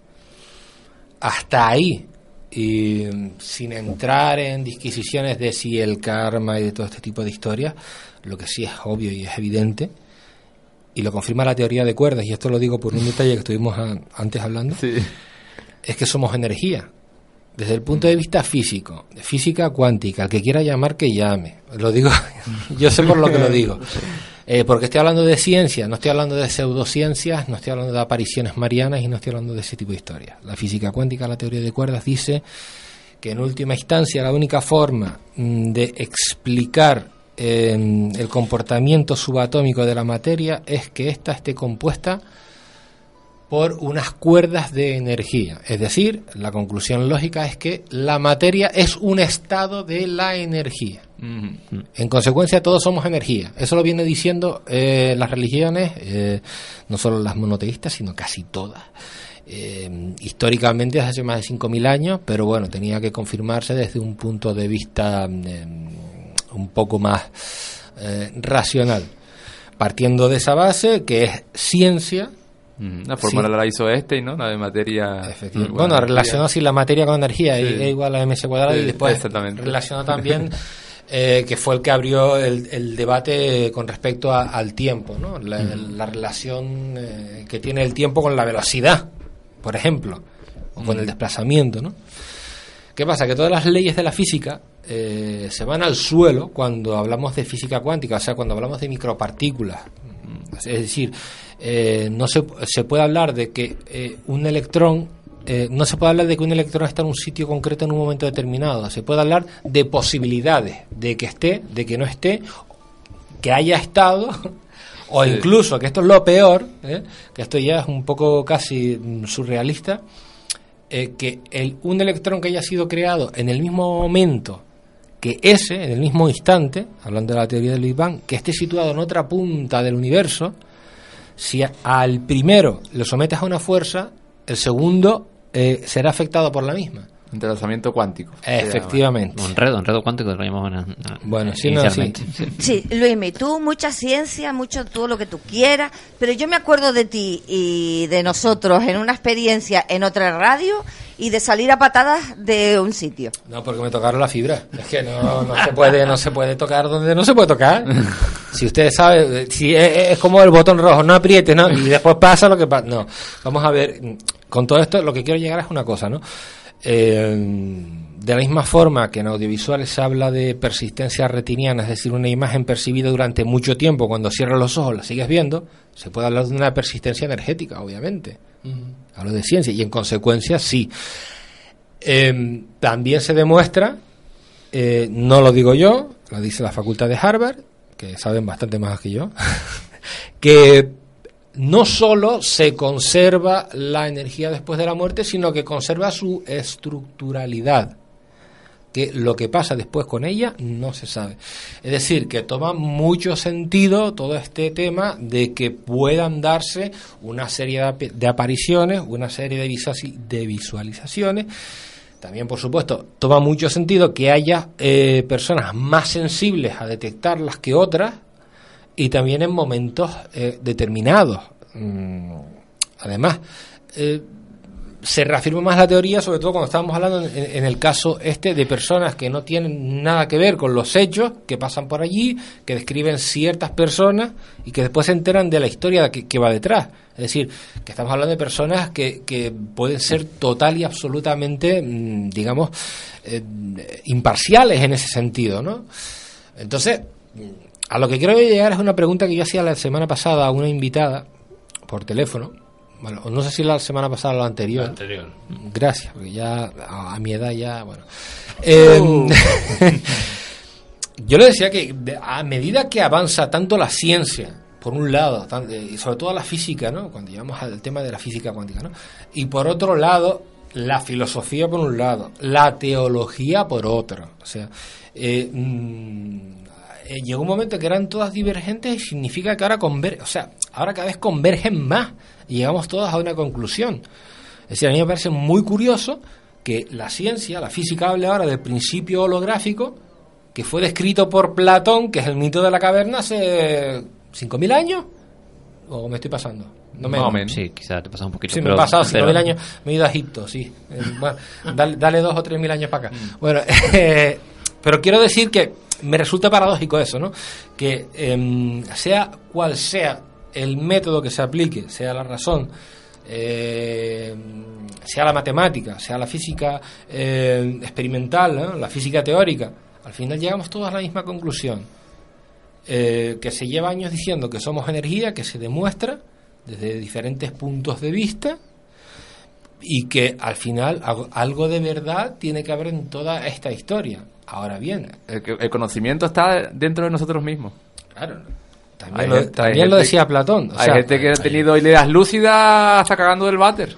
Hasta ahí, y mm, sin entrar en disquisiciones de si el karma y de todo este tipo de historias, lo que sí es obvio y es evidente, y lo confirma la teoría de cuerdas, y esto lo digo por un detalle que estuvimos antes hablando, es que somos energía. Desde el punto de vista físico, de física cuántica, el que quiera llamar que llame. Lo digo, yo sé por lo que lo digo. Eh, porque estoy hablando de ciencia, no estoy hablando de pseudociencias, no estoy hablando de apariciones marianas y no estoy hablando de ese tipo de historias. La física cuántica, la teoría de cuerdas, dice que en última instancia la única forma mm, de explicar eh, el comportamiento subatómico de la materia es que ésta esté compuesta por unas cuerdas de energía. Es decir, la conclusión lógica es que la materia es un estado de la energía. En consecuencia, todos somos energía. Eso lo viene diciendo eh, las religiones, eh, no solo las monoteístas, sino casi todas. Eh, históricamente desde hace más de 5.000 años, pero bueno, tenía que confirmarse desde un punto de vista eh, un poco más racional. Partiendo de esa base, que es ciencia, La fórmula Sí. la hizo este, ¿no? La de materia. bueno, relacionó así la materia con energía, Sí. y E igual a ms cuadrado, y Sí, después relacionó también eh, que fue el que abrió el, el debate con respecto a- al tiempo, ¿no? La, Mm. la relación eh, que tiene el tiempo con la velocidad, por ejemplo, o con el desplazamiento, ¿no? ¿Qué pasa? Que todas las leyes de la física eh, se van al suelo cuando hablamos de física cuántica, o sea, cuando hablamos de micropartículas. Es decir, eh, no se, se puede hablar de que eh, un electrón eh, no se puede hablar de que un electrón está en un sitio concreto en un momento determinado. Se puede hablar de posibilidades, de que esté, de que no esté, que haya estado, o Sí. incluso, que esto es lo peor, ¿eh? que esto ya es un poco casi mm, surrealista, eh, que el, un electrón que haya sido creado en el mismo momento que ese, en el mismo instante, hablando de la teoría del Big Bang, que esté situado en otra punta del universo, si al primero lo sometes a una fuerza, el segundo eh, será afectado por la misma. Entrelazamiento cuántico. Efectivamente. Un enredo, enredo cuántico lo llamamos Bueno, sí, no, sí. Sí, Luismi, tú mucha ciencia, mucho todo lo que tú quieras, pero yo me acuerdo de ti y de nosotros en una experiencia en otra radio y de salir a patadas de un sitio. No, porque me tocaron la fibra. Es que no, no se puede, no se puede tocar donde no se puede tocar. Si ustedes saben, si es, es como el botón rojo, no apriete, ¿no? Y después pasa lo que pasa. No, vamos a ver, con todo esto lo que quiero llegar es una cosa, ¿no? Eh, de la misma forma que en audiovisuales se habla de persistencia retiniana, es decir, una imagen percibida durante mucho tiempo, cuando cierras los ojos la sigues viendo, se puede hablar de una persistencia energética, obviamente. Hablo de ciencia y en consecuencia sí. Eh, también se demuestra, eh, no lo digo yo, lo dice la facultad de Harvard, que saben bastante más que yo, que no solo se conserva la energía después de la muerte, sino que conserva su estructuralidad. Que lo que pasa después con ella no se sabe. Es decir, que toma mucho sentido todo este tema de que puedan darse una serie de, ap- de apariciones, una serie de visualizaciones. También, por supuesto, toma mucho sentido que haya eh, personas más sensibles a detectarlas que otras y también en momentos eh, determinados. Mm, además, eh, se reafirma más la teoría, sobre todo cuando estamos hablando en, el caso este de personas que no tienen nada que ver con los hechos que pasan por allí, que describen ciertas personas y que después se enteran de la historia que, va detrás. Es decir, que estamos hablando de personas que, que pueden ser total y absolutamente, mm, digamos, eh, imparciales en ese sentido, ¿no? Entonces, a lo que quiero llegar es una pregunta que yo hacía la semana pasada a una invitada por teléfono. Bueno, no sé si la semana pasada o la anterior. La anterior. Gracias, porque ya a, a mi edad ya, bueno. Eh, yo le decía que a medida que avanza tanto la ciencia, por un lado, tan- eh, y sobre todo la física, ¿no? Cuando llegamos al tema de la física cuántica, ¿no? Y por otro lado, la filosofía por un lado, la teología por otro. O sea, eh, mm, eh, llegó un momento que eran todas divergentes y significa que ahora conver o sea, ahora cada vez convergen más y llegamos todas a una conclusión. Es decir, a mí me parece muy curioso que la ciencia, la física hable ahora del principio holográfico que fue descrito por Platón, que es el mito de la caverna hace 5.000 años. ¿O me estoy pasando? No Más o menos. Sí, quizás te pasa un poquito. Sí, me he pasado 5.000 pero- años, me he ido a Egipto, sí. Eh, bueno, dale, dale dos o tres mil años para acá. Mm. Bueno, eh, pero quiero decir que me resulta paradójico eso, ¿no? Que em, sea cual sea el método que se aplique, sea la razón, eh, sea la matemática, sea la física eh, experimental, la física teórica, al final llegamos todos a la misma conclusión. Eh, que se lleva años diciendo que somos energía, que se demuestra desde diferentes puntos de vista y que al final algo de verdad tiene que haber en toda esta historia. Ahora bien, El, que- el conocimiento está dentro de nosotros mismos. Claro. También, lo, gente- también hay lo gente- decía Platón. o hay sea, gente que ha tenido ideas lúcidas hasta cagando del váter.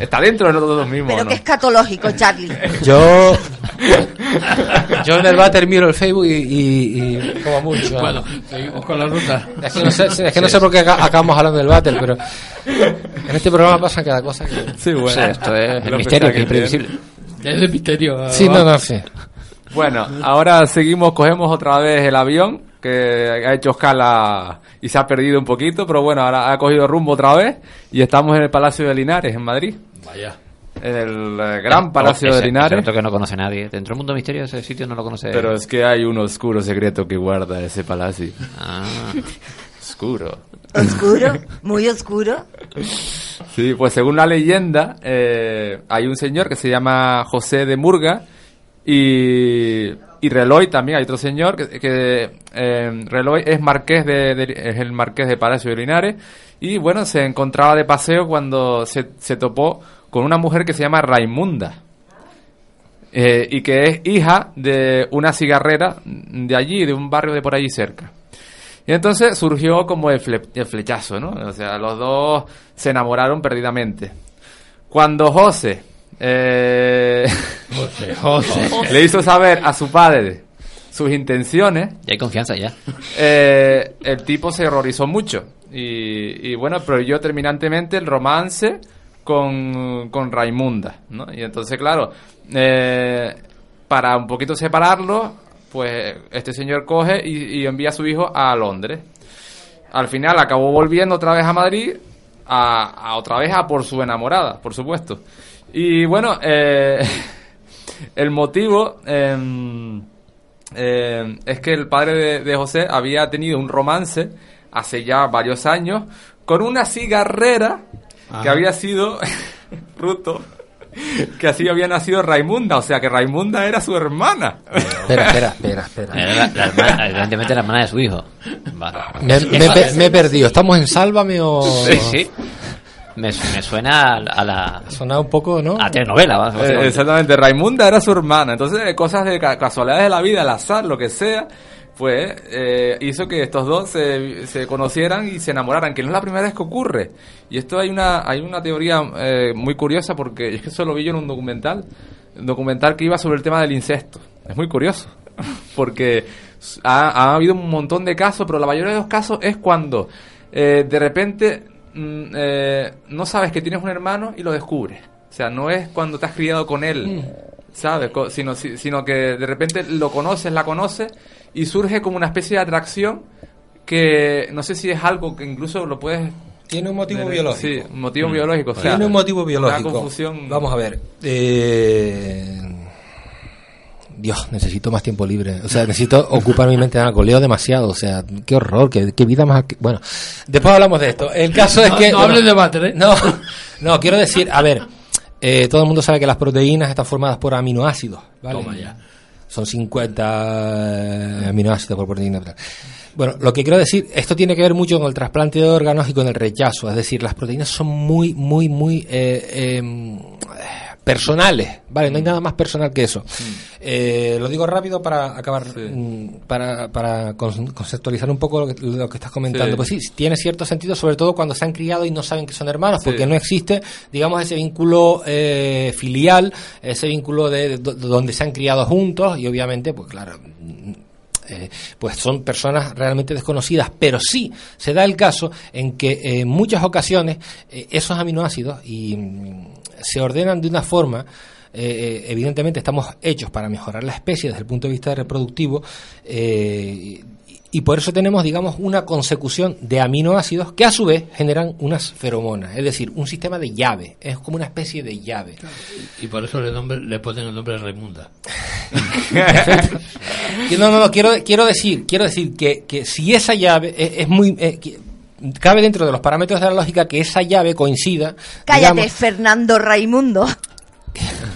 Está dentro de nosotros mismos. Pero ¿no? que escatológico, Charlie. Yo, yo en el váter miro el Facebook y, y- y como mucho. Bueno, seguimos con la ruta. Es que no sé, es que no sé por qué acá- acabamos hablando del váter, pero en este programa pasa cada cosa que... Sí, bueno. Esto es el misterio, que es imprevisible. Es de misterio. Sí, no, no, sí. Bueno, ahora seguimos, cogemos otra vez el avión que ha hecho escala y se ha perdido un poquito, pero bueno, ahora ha cogido rumbo otra vez y estamos en el Palacio de Linares, en Madrid. Vaya. En el eh, gran Palacio Ese- de Linares. ese que no conoce nadie. Dentro del mundo misterio ese sitio no lo conoce. Pero es que hay un oscuro secreto que guarda ese palacio. Ah. Oscuro. Oscuro, muy oscuro. Sí, pues según la leyenda, eh, hay un señor que se llama José de Murga y, y Reloy también, hay otro señor que, que eh, Reloy es marqués de, de- es el marqués de Palacio de Linares y bueno, se encontraba de paseo cuando se, se topó con una mujer que se llama Raimunda eh, y que es hija de una cigarrera de allí, de un barrio de por allí cerca. Y entonces surgió como el, fle- el flechazo, ¿no? O sea, los dos se enamoraron perdidamente. Cuando José, eh, José, José. le hizo saber a su padre sus intenciones, Ya hay confianza ya. eh, el tipo se horrorizó mucho. Y, y bueno, prohibió terminantemente el romance con, con Raimunda, ¿no? Y entonces, claro, eh, para un poquito separarlo, pues este señor coge y, y envía a su hijo a Londres. Al final acabó volviendo otra vez a Madrid, a, a otra vez a por su enamorada, por supuesto. Y bueno, eh, el motivo em, eh, es que el padre de, de José había tenido un romance hace ya varios años con una cigarrera que había sido Ruto, que así había nacido Raimunda, o sea que Raimunda era su hermana. Espera, espera, espera, espera. Era la, la hermana, evidentemente la hermana de su hijo. Vale. Me, me- he perdido. ¿Estamos en Sálvame o...? Sí, sí. Me, me suena a, a la... Suena un poco, ¿no? A telenovela, Eh, exactamente, Raimunda era su hermana. Entonces, cosas de ca- casualidades de la vida, el azar, lo que sea, pues eh, hizo que estos dos se, se conocieran y se enamoraran, que no es la primera vez que ocurre. Y esto hay una, hay una teoría eh, muy curiosa porque es que eso lo vi yo en un documental, un documental que iba sobre el tema del incesto. Es muy curioso, porque ha, ha habido un montón de casos, pero la mayoría de los casos es cuando eh, de repente mm, eh, no sabes que tienes un hermano y lo descubres. O sea, no es cuando te has criado con él, ¿sabes? Co- Sino, si- sino que de repente lo conoces, la conoces y surge como una especie de atracción que no sé si es algo que incluso lo puedes... Tiene un motivo de- biológico. Sí, un motivo biológico. o sea, Tiene un motivo una biológico. confusión. Vamos a ver. eh, Dios, necesito más tiempo libre. O sea, necesito ocupar mi mente en algo. Leo demasiado. O sea, qué horror, qué, qué vida más. Bueno, después hablamos de esto. El caso es No- que. no bueno, hables de váter, ¿eh? No, no, quiero decir, a ver. eh, todo el mundo sabe que las proteínas están formadas por aminoácidos. ¿vale? Toma ya. Son 50 aminoácidos por proteína. Bueno, lo que quiero decir, esto tiene que ver mucho con el trasplante de órganos y con el rechazo. Es decir, las proteínas son muy, muy, muy eh, em, personales. Vale, no hay nada más personal que eso. Eh, lo digo rápido para acabar, mm, para, para con- conceptualizar un poco lo que, lo que estás comentando. Sí. Pues sí, tiene cierto sentido, sobre todo cuando se han criado y no saben que son hermanos, porque no existe, digamos, ese vínculo eh, filial, ese vínculo de, de do- donde se han criado juntos y obviamente, pues claro, mm, eh, pues son personas realmente desconocidas, pero sí se da el caso en que eh, en muchas ocasiones eh, esos aminoácidos y mm, se ordenan de una forma evidentemente estamos hechos para mejorar la especie desde el punto de vista reproductivo y- por eso tenemos, digamos, una consecución de aminoácidos que a su vez generan unas feromonas, es decir, un sistema de llave, es como una especie de llave. Y por eso le, nombre- le ponen el nombre de Raimunda. No, no, no, quiero, quiero decir, quiero decir que, que si esa llave es, es muy... eh, que- cabe dentro de los parámetros de la lógica que esa llave coincida... Cállate, digamos- Fernando Raimundo.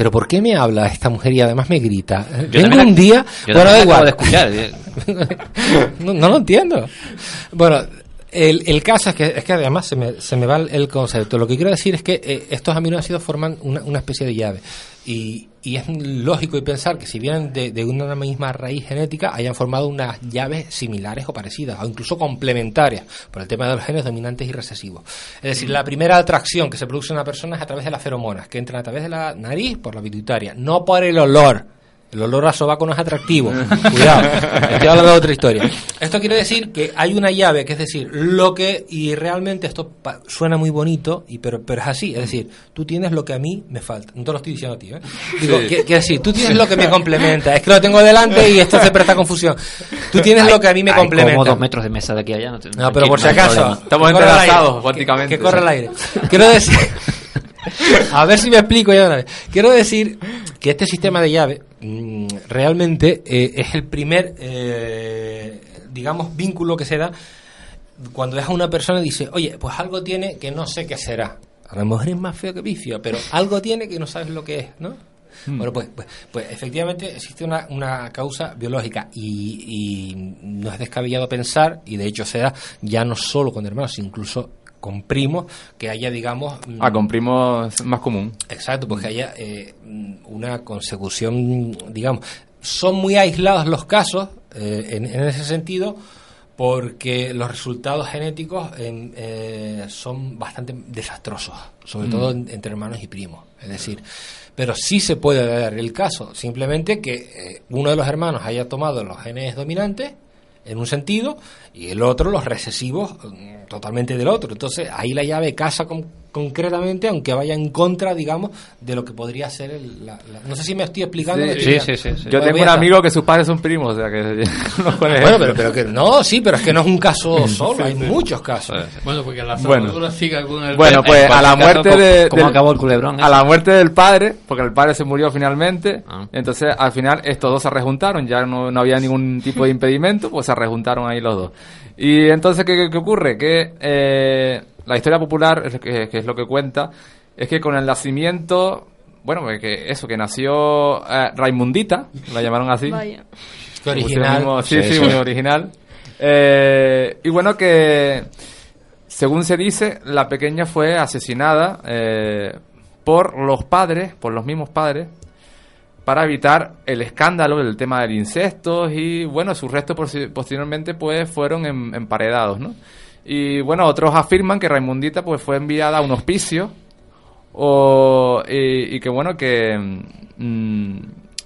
pero ¿por qué me habla esta mujer y además me grita? Yo Vengo un día... yo bueno, da igual. de escuchar. no, no lo entiendo. Bueno, el, el caso es que, es que además se me, se me va el, el concepto. Lo que quiero decir es que eh, estos aminoácidos forman una, una especie de llave. Y, y es lógico y pensar que si vienen de, de una misma raíz genética, hayan formado unas llaves similares o parecidas, o incluso complementarias, por el tema de los genes dominantes y recesivos. Es decir, la primera atracción que se produce en una persona es a través de las feromonas, que entran a través de la nariz por la pituitaria, no por el olor. El olor a sobaco no es atractivo. Cuidado, estoy hablando de otra historia. Esto quiere decir que hay una llave, que es decir, lo que, y realmente esto suena muy bonito, y pero, pero es así, es decir, tú tienes lo que a mí me falta. No te lo estoy diciendo a ti, ¿eh? Digo, Sí. que- quiero decir, tú tienes lo que me complementa. Es que lo tengo delante y esto se presta confusión. Tú tienes Hay- lo que a mí me hay complementa. como dos metros de mesa de aquí a allá. No, te- No, pero por si acaso. Estamos entrelazados, prácticamente. Que, corre el aire. Quiero decir. a ver si me explico ya una vez. Quiero decir que este sistema de llave realmente eh, es el primer, eh, digamos, vínculo que se da cuando deja a una persona y dice, oye, pues algo tiene que no sé qué será. A lo mejor es más feo que vicio, pero algo tiene que no sabes lo que es, ¿no? Hmm. Bueno, pues, pues, pues efectivamente existe una, una causa biológica y, y no es descabellado pensar, y de hecho se da ya no solo con hermanos, incluso con primos, que haya, digamos... mm, Ah, con primos más común. Exacto, pues que haya eh, una consecución, digamos. Son muy aislados los casos eh, en, en ese sentido porque los resultados genéticos en, eh, son bastante desastrosos, sobre Mm. todo en- entre hermanos y primos. Es decir, pero sí se puede dar el caso, simplemente que uno de los hermanos haya tomado los genes dominantes en un sentido y el otro los recesivos mm, totalmente del otro. Entonces ahí la llave casa con- concretamente, aunque vaya en contra, digamos, de lo que podría ser el, la, la- No sé si me estoy explicando. Yo tengo un a- amigo que sus padres son primos, o sea que... no con Bueno, pero, pero que no, sí, pero es que no es un caso solo, hay muchos casos. Bueno, porque la Bueno. salud siga con el... Bueno, pues a la muerte de, ¿cómo del- acabó el culebrón a la muerte del padre, porque el padre se murió finalmente, Ah. entonces al final estos dos se rejuntaron, ya no, no había ningún tipo de impedimento, pues se rejuntaron ahí los dos. Y entonces, ¿qué, qué ocurre? Que eh, la historia popular, es que, que es lo que cuenta, es que con el nacimiento, bueno, pues que eso, que nació eh, Raimundita, la llamaron así. Vaya. Original. Sí, Sí, muy original. Eh, y bueno, que según se dice, la pequeña fue asesinada eh, por los padres, por los mismos padres, para evitar el escándalo del tema del incesto y bueno, sus restos posteriormente pues fueron em- emparedados, ¿no? Y bueno, otros afirman que Raimundita pues fue enviada a un hospicio o, y, que bueno, que mm,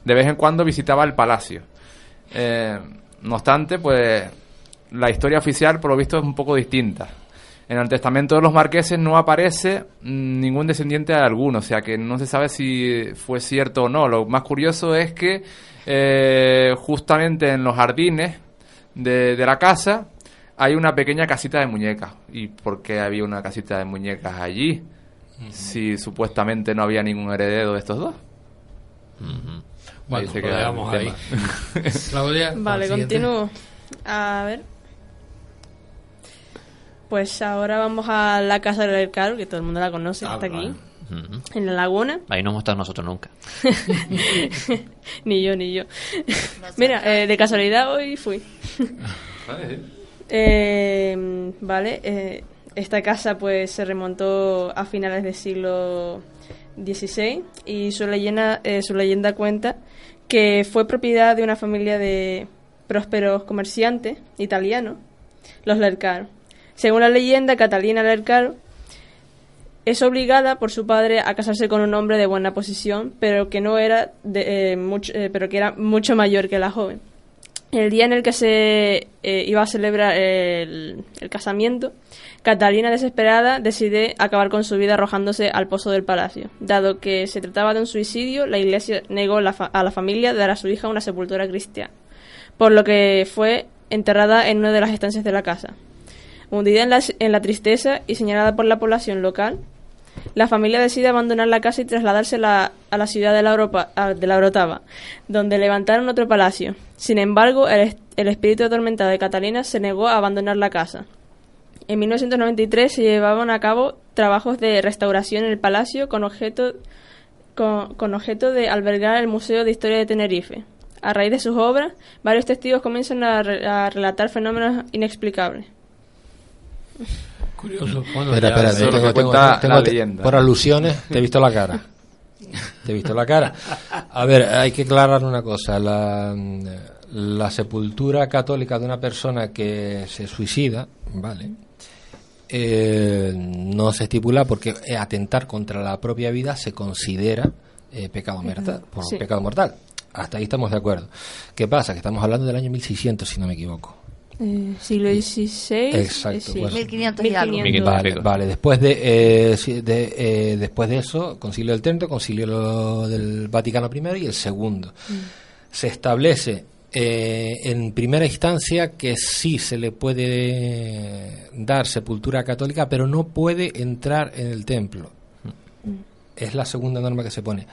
de vez en cuando visitaba el palacio. Eh, no obstante, pues la historia oficial por lo visto es un poco distinta. En el testamento de los marqueses no aparece mm, ningún descendiente de alguno, o sea que no se sabe si fue cierto o no. Lo más curioso es que eh, justamente en los jardines de la casa hay una pequeña casita de muñecas. ¿Y por qué había una casita de muñecas allí? Si supuestamente no había ningún heredero de estos dos. Bueno, lo ahí. tema. Claudia, Vale, continúo. A ver. Pues ahora vamos a la casa del Caro, que todo el mundo la conoce, Ah, está aquí, en la laguna. Ahí no hemos estado nosotros nunca. ni yo, ni yo. Mira, eh, de casualidad hoy fui. Eh, vale, eh, esta casa pues se remontó a finales del siglo XVI y su leyenda, eh, su leyenda cuenta que fue propiedad de una familia de prósperos comerciantes italianos, los Lercaro. Según la leyenda, Catalina Lercaro es obligada por su padre a casarse con un hombre de buena posición, pero que no era de, eh, mucho, eh, pero que era mucho mayor que la joven. El día en el que se eh, iba a celebrar el, casamiento, Catalina, desesperada, decide acabar con su vida arrojándose al pozo del palacio. Dado que se trataba de un suicidio, la iglesia negó la a la familia dar a su hija una sepultura cristiana, por lo que fue enterrada en una de las estancias de la casa. Hundida en la tristeza y señalada por la población local, la familia decide abandonar la casa y trasladarse la- a la ciudad de la, Europa, de la Orotava, donde levantaron otro palacio. Sin embargo, el, el espíritu atormentado de Catalina se negó a abandonar la casa. En 1993 se llevaban a cabo trabajos de restauración en el palacio con objeto, con, con objeto de albergar el Museo de Historia de Tenerife. A raíz de sus obras, varios testigos comienzan a relatar fenómenos inexplicables. Curioso. Bueno, Espera, espera, tengo- tengo- tengo- la te- leyenda. por alusiones te he visto la cara. Te he visto la cara. A ver, hay que aclarar una cosa. La, la sepultura católica de una persona que se suicida, ¿vale? Eh, no se estipula porque atentar contra la propia vida se considera eh, pecado mortal, por Sí. pecado mortal. Hasta ahí estamos de acuerdo. ¿Qué pasa? Que estamos hablando del año 1600, si no me equivoco. Eh, siglo XVI. Exacto, eh, sí. pues- 1500 y algo. 1500. Vale, vale. Después de, eh, de, eh, después de eso, Concilio del Trento, Concilio del Vaticano I y el segundo. Se establece eh, en primera instancia que sí se le puede dar sepultura católica, pero no puede entrar en el templo. Es la segunda norma que se pone.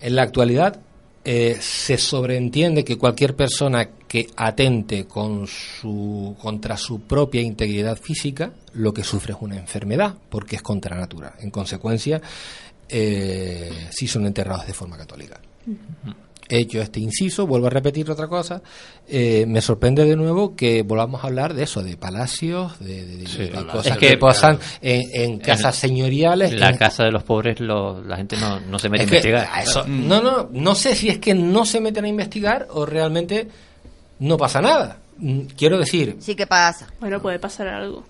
En la actualidad eh, se sobreentiende que cualquier persona que atente con su, contra su propia integridad física, lo que sufre es una enfermedad, porque es contra natura. En consecuencia, eh, sí son enterrados de forma católica. Hecho este inciso, vuelvo a repetir otra cosa, eh, me sorprende de nuevo que volvamos a hablar de eso, de palacios, de, de- de- Sí, de cosas Es que, que pasan en, en casas En señoriales. La en- casa de los pobres, lo- la gente no, no se mete es a que, investigar. eso- no, no, no sé si es que no se meten a investigar o realmente no pasa nada. Mm, Quiero decir, Sí que pasa. Bueno, puede pasar algo.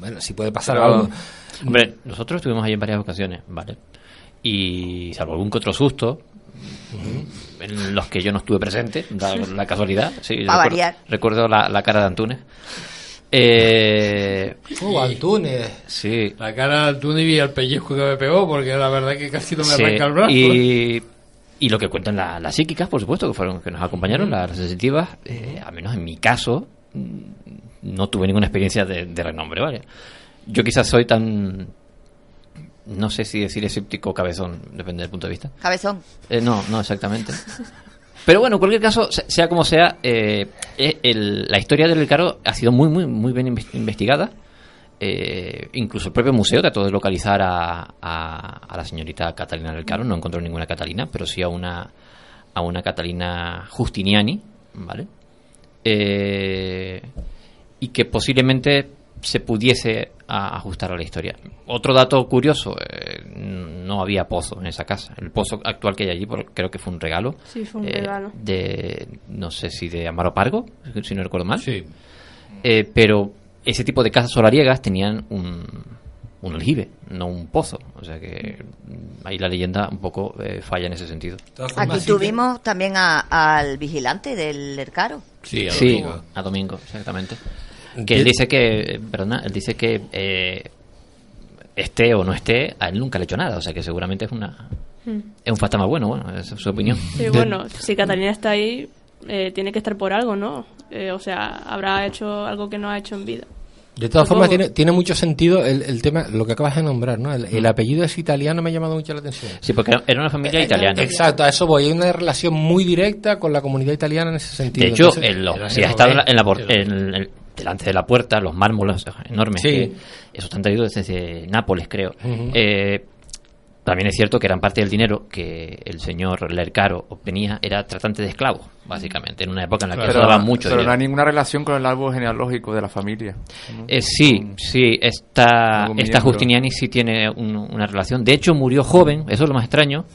bueno, si puede pasar Pero, algo. Hombre, nosotros estuvimos ahí en varias ocasiones, ¿vale? Y salvo algún que otro susto, en los que yo no estuve presente, la casualidad. Sí, recuerdo, variar. recuerdo la, la cara de Antunes. Eh, Oh, Antunes. sí. La cara de Antunes y el pellizco que me pegó, porque la verdad que casi no me sí, arranca el brazo. Y, y lo que cuentan la- las psíquicas, por supuesto, que fueron que nos acompañaron, las, las sensitivas, eh, al menos en mi caso, mm, no tuve ninguna experiencia de, de renombre, ¿vale? Yo quizás soy tan, no sé si decir escéptico o cabezón, depende del punto de vista. Cabezón. Eh, no, no exactamente. Pero bueno, en cualquier caso, se- sea como sea, eh, eh, el- la historia del Caro ha sido muy, muy, muy bien inves- investigada. Eh, incluso el propio museo trató de localizar a, a- a la señorita Catalina del Caro. No encontró ninguna Catalina, pero sí a una, a una Catalina Justiniani, ¿vale? Eh, y que posiblemente se pudiese a- ajustar a la historia. Otro dato curioso, eh, no había pozo en esa casa. El pozo actual que hay allí por- creo que fue un regalo. Sí, fue un eh, regalo. De, no sé si de Amaro Pargo, si no recuerdo mal. Eh, pero ese tipo de casas solariegas tenían un, un aljibe, no un pozo. O sea que ahí la leyenda un poco eh, falla en ese sentido. Aquí tuvimos también a- al vigilante del Ercaro. Sí, a sí, Domingo. a Domingo, exactamente. Que él dice que, perdona, él dice que eh, esté o no esté, a él nunca le ha hecho nada, o sea que seguramente es una Mm. es un fantasma bueno, bueno, esa es su opinión. Sí, bueno, si Catalina está ahí, eh, tiene que estar por algo, ¿no? Eh, o sea, habrá hecho algo que no ha hecho en vida. De todas Supongo. formas, tiene, tiene mucho sentido el, el tema, lo que acabas de nombrar, ¿no? El, el apellido es italiano, me ha llamado mucho la atención. Sí, porque era una familia Eh, italiana. Exacto, a eso voy. Hay una relación muy directa con la comunidad italiana en ese sentido. De hecho, Entonces- en si has estado en la- en la por- en el- delante de la puerta, los mármoles enormes, Sí. que esos están traídos desde Nápoles, creo. Eh, también es cierto que gran parte del dinero que el señor Lercaro obtenía era tratante de esclavos, básicamente, en una época en la que Pero, se daba mucho pero no dinero. hay ninguna relación con el árbol genealógico de la familia. ¿no? Eh, sí, sí, esta, esta. Justiniani sí tiene un- una relación. De hecho, murió joven, eso es lo más extraño.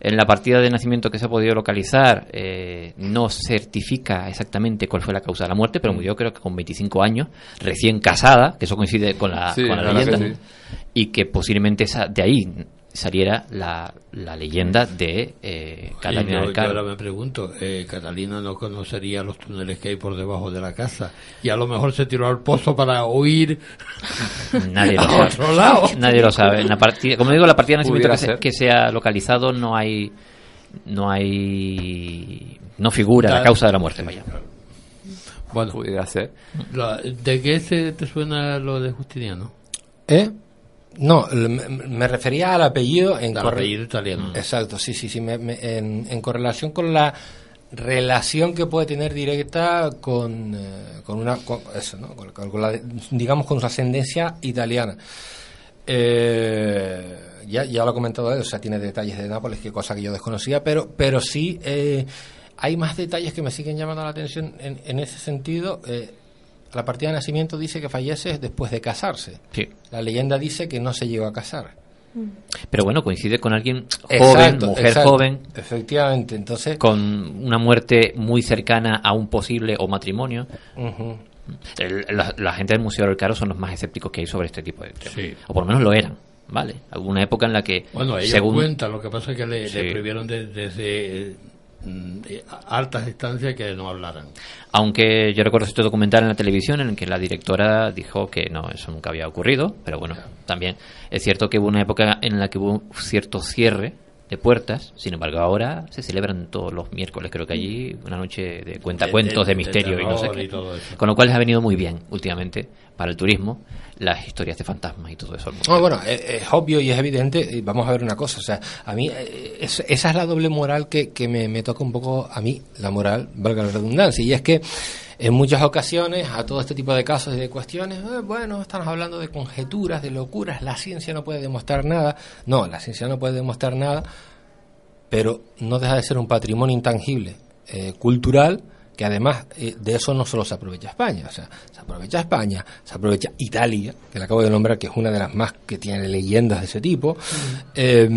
En la partida de nacimiento que se ha podido localizar, eh, no certifica exactamente cuál fue la causa de la muerte, pero murió creo que con 25 años, recién casada, que eso coincide con la, Sí, con la leyenda, que y que posiblemente esa, de ahí saliera la, la leyenda de eh, Sí, Catalina yo, del yo Carro. ahora me pregunto, eh, Catalina no conocería los túneles que hay por debajo de la casa y a lo mejor se tiró al pozo para huir Nadie lo a sabe. otro lado. Nadie lo sabe. En la partida, como digo, la partida de nacimiento que se, que se ha localizado no hay no hay no figura la causa de la muerte, vaya. Bueno, Pudiera ser. la- ¿de qué se te suena lo de Justiniano? ¿Eh? No, me, me refería al apellido en Al apellido italiano. Exacto, sí, sí, sí. me- me- en, en correlación con la relación que puede tener directa con, eh, con una. con eso, ¿no? Con- con la- digamos, con su ascendencia italiana. Eh, ya, ya lo he comentado él, o sea, tiene detalles de Nápoles, que cosa que yo desconocía, pero, pero sí eh, hay más detalles que me siguen llamando la atención en, en ese sentido. Eh, la partida de nacimiento dice que fallece después de casarse. Sí. La leyenda dice que no se llegó a casar. Pero bueno, coincide con alguien joven, Exacto, mujer exacto. joven, Efectivamente, entonces. con una muerte muy cercana a un posible o matrimonio. Ujú. El- la, la gente del Museo del Caro son los más escépticos que hay sobre este tipo de temas. Sí. O por lo menos lo eran, ¿vale? Alguna época en la que, Bueno, ellos según cuentan, lo que pasa es que le, Sí. le prohibieron de- desde mm, de altas instancias que no hablaran. Aunque yo recuerdo este documental en la televisión en el que la directora dijo que no, eso nunca había ocurrido, pero bueno, también es cierto que hubo una época en la que hubo un cierto cierre de puertas, sin embargo ahora se celebran todos los miércoles, creo que allí una noche de cuentacuentos, de, de misterio y no sé qué. y todo eso. Con lo cual les ha venido muy bien últimamente para el turismo las historias de fantasmas y todo eso. al mundo. No, bueno, es, obvio y es evidente. Vamos a ver una cosa. O sea, a mí, eh, es- esa es la doble moral que, que me, me toca un poco a mí, la moral, valga la redundancia. Y es que en muchas ocasiones a todo este tipo de casos y de cuestiones, eh, bueno, estamos hablando de conjeturas, de locuras, la ciencia no puede demostrar nada. No, la ciencia no puede demostrar nada, pero no deja de ser un patrimonio intangible eh, cultural que además eh, de eso no solo se aprovecha España, o sea, se aprovecha España, se aprovecha Italia, que le acabo de nombrar, que es una de las más que tiene leyendas de ese tipo, eh,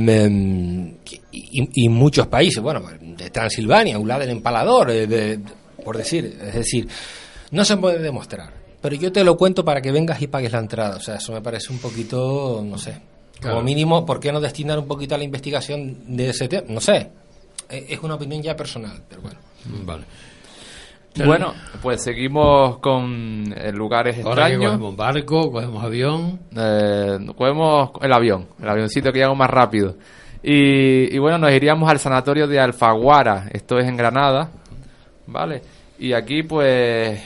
y, y muchos países, bueno, de Transilvania, un lado del empalador, eh, de- por decir, es decir, no se puede demostrar, pero yo te lo cuento para que vengas y pagues la entrada, o sea, eso me parece un poquito, no sé, Claro. como mínimo, ¿por qué no destinar un poquito a la investigación de ese tema? No sé, eh, es una opinión ya personal, pero bueno. Vale. Bueno, pues seguimos con eh, lugares Ahora extraños. cogemos barco, cogemos avión. Eh, cogemos el avión, el avioncito que llegamos más rápido. Y, y bueno, nos iríamos al sanatorio de Alfaguara, esto es en Granada, ¿vale? Y aquí pues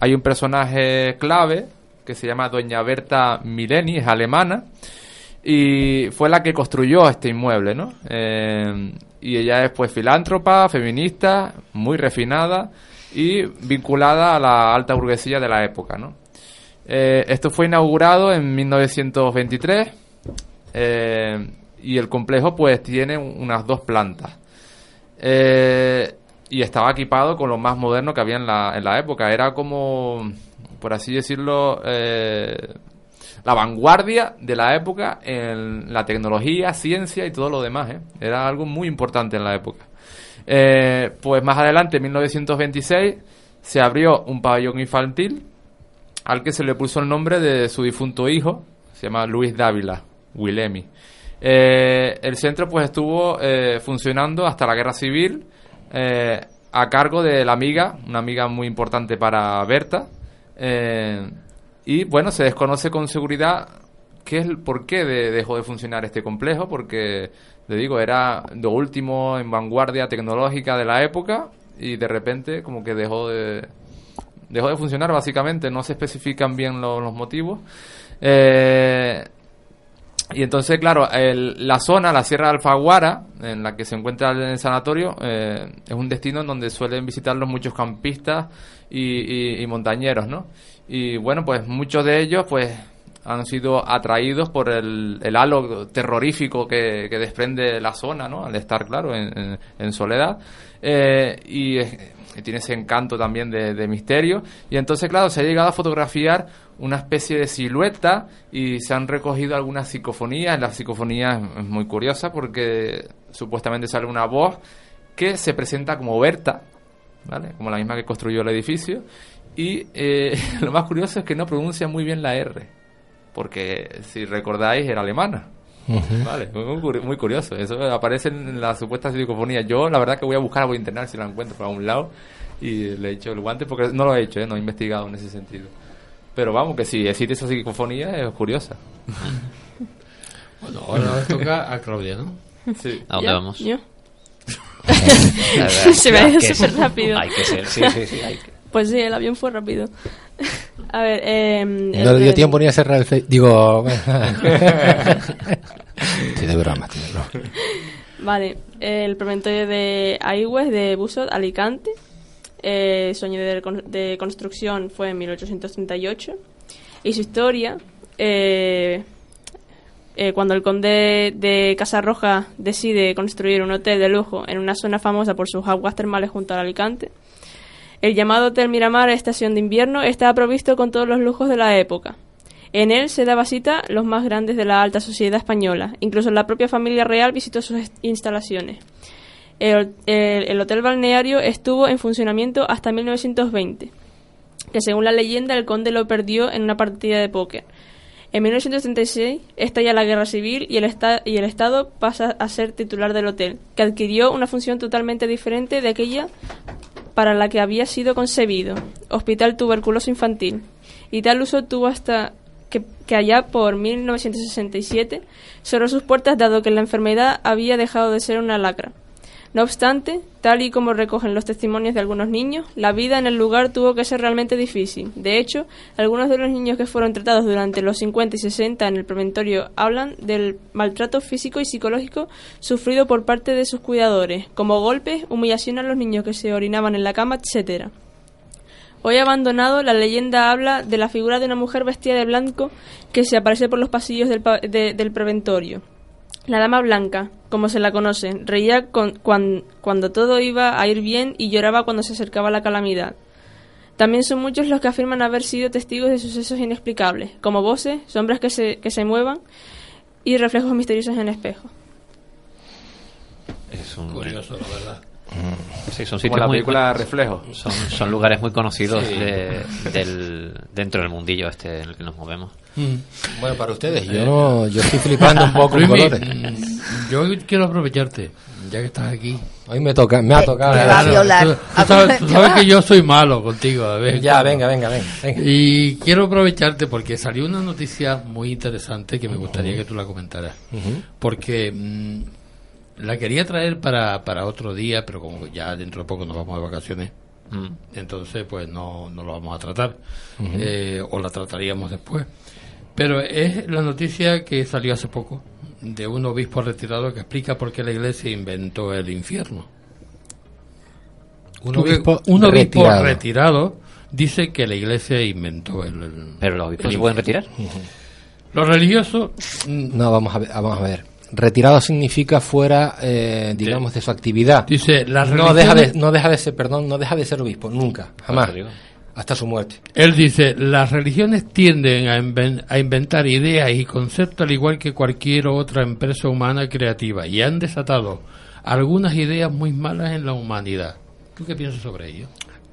hay un personaje clave que se llama Doña Berta Mileni, es alemana, y fue la que construyó este inmueble, ¿no? Eh, y ella es pues filántropa, feminista, muy refinada y vinculada a la alta burguesía de la época, ¿no? Eh, esto fue inaugurado en 1923 eh, y el complejo pues tiene un- unas dos plantas. Eh, y estaba equipado con lo más moderno que había en la, en la época. Era como, por así decirlo, la vanguardia de la época en la tecnología, ciencia y todo lo demás. Era algo muy importante en la época. Eh, pues más adelante, en 1926, se abrió un pabellón infantil al que se le puso el nombre de su difunto hijo, se llama Luis Dávila, Willemi. Eh, el centro pues estuvo eh, funcionando hasta la guerra civil a cargo de la amiga, una amiga muy importante para Berta. y bueno, se desconoce con seguridad qué es el por qué de- dejó de funcionar este complejo, porque le digo, era lo último en vanguardia tecnológica de la época y de repente como que dejó de, dejó de funcionar básicamente, no se especifican bien lo- los motivos. Eh, y entonces, claro, el- la zona, la Sierra de Alfaguara, en la que se encuentra el sanatorio, eh, es un destino en donde suelen visitarlos muchos campistas y, y- y montañeros, ¿no? Y bueno, pues muchos de ellos, pues han sido atraídos por el, el halo terrorífico que, que desprende la zona, ¿no? Al estar, claro, en, en- en soledad. Eh, y que tiene ese encanto también de, de misterio. Y entonces, claro, se ha llegado a fotografiar una especie de silueta y se han recogido algunas psicofonías. La psicofonía es muy curiosa porque supuestamente sale una voz que se presenta como Berta, ¿vale? Como la misma que construyó el edificio. Y eh, lo más curioso es que no pronuncia muy bien la R, porque si recordáis era alemana. Vale, muy, curi- muy curioso. Eso aparece en la supuesta psicofonía. Yo, la verdad, que voy a buscar por internet si la encuentro por algún lado y le he hecho el guante porque no lo he hecho, ¿eh? no he investigado en ese sentido. Pero vamos, que si existe esa psicofonía es curiosa. Bueno, ahora nos toca a Claudia, ¿no? Sí. ¿A dónde vamos? ¿Yo? Se me ha ido súper ser- rápido. Hay que ser, sí, sí, sí. Hay que... Pues sí, el avión fue rápido. A ver, eh, No le dio tiempo ni a cerrar el fe- Digo. tiene broma, tiene broma. Vale, el promontorio de Aigües de Busot, Alicante. Eh, su año de, de construcción fue en 1838. Y su historia, eh, eh, cuando el conde de Casarroja decide construir un hotel de lujo en una zona famosa por sus aguas termales junto al Alicante, el llamado Hotel Miramar Estación de Invierno estaba provisto con todos los lujos de la época. En él se daba cita los más grandes de la alta sociedad española. Incluso la propia familia real visitó sus instalaciones. El, el- el hotel balneario estuvo en funcionamiento hasta 1920, que según la leyenda el conde lo perdió en una partida de póker. En 1936 estalla la guerra civil y el, y el Estado pasa a ser titular del hotel, que adquirió una función totalmente diferente de aquella para la que había sido concebido, Hospital Tuberculoso Infantil, y tal uso tuvo hasta que, que allá por 1967 cerró sus puertas dado que la enfermedad había dejado de ser una lacra. No obstante, tal y como recogen los testimonios de algunos niños, la vida en el lugar tuvo que ser realmente difícil. De hecho, algunos de los niños que fueron tratados durante los 50 y 60 en el preventorio hablan del maltrato físico y psicológico sufrido por parte de sus cuidadores, como golpes, humillación a los niños que se orinaban en la cama, etcétera. Hoy abandonado, la leyenda habla de la figura de una mujer vestida de blanco que se aparece por los pasillos del, pa- de- del preventorio. La dama blanca, como se la conoce, reía con- cuan- cuando todo iba a ir bien y lloraba cuando se acercaba la calamidad. También son muchos los que afirman haber sido testigos de sucesos inexplicables, como voces, sombras que se, que se muevan y reflejos misteriosos en el espejo. Es un... Curioso, la verdad. Sí, son Como sitios la muy película Reflejo. Son, son lugares muy conocidos Sí. de- del, dentro del mundillo este en el que nos movemos. Bueno, para ustedes, yo no, yo estoy flipando un poco con Luismi, colores. mm, Yo quiero aprovecharte, ya que estás aquí. Hoy me toca, me ha tocado. Claro, Claro, violar. Tú, tú sabes, tú sabes que yo soy malo contigo. a ver, Ya, venga, venga, venga. venga. Y quiero aprovecharte porque salió una noticia muy interesante que me gustaría que tú la comentaras. Porque mm, la quería traer para, para otro día, pero como ya dentro de poco nos vamos de vacaciones, Mm. entonces pues no, no lo vamos a tratar. Eh, o la trataríamos después. Pero es la noticia que salió hace poco de un obispo retirado que explica por qué la iglesia inventó el infierno. Un obispo un obispo retirado. retirado dice que la iglesia inventó el... el- Pero los obispos el se pueden retirar. Los religiosos No, vamos a ver. Vamos a ver. Retirado significa fuera, eh, digamos, de su actividad. Dice, las no deja de, no deja de ser, perdón, no deja de ser obispo, nunca, jamás. Hasta su muerte. Él dice, las religiones tienden a, inven- a inventar ideas y conceptos al igual que cualquier otra empresa humana creativa y han desatado algunas ideas muy malas en la humanidad. ¿Tú qué piensas sobre ello?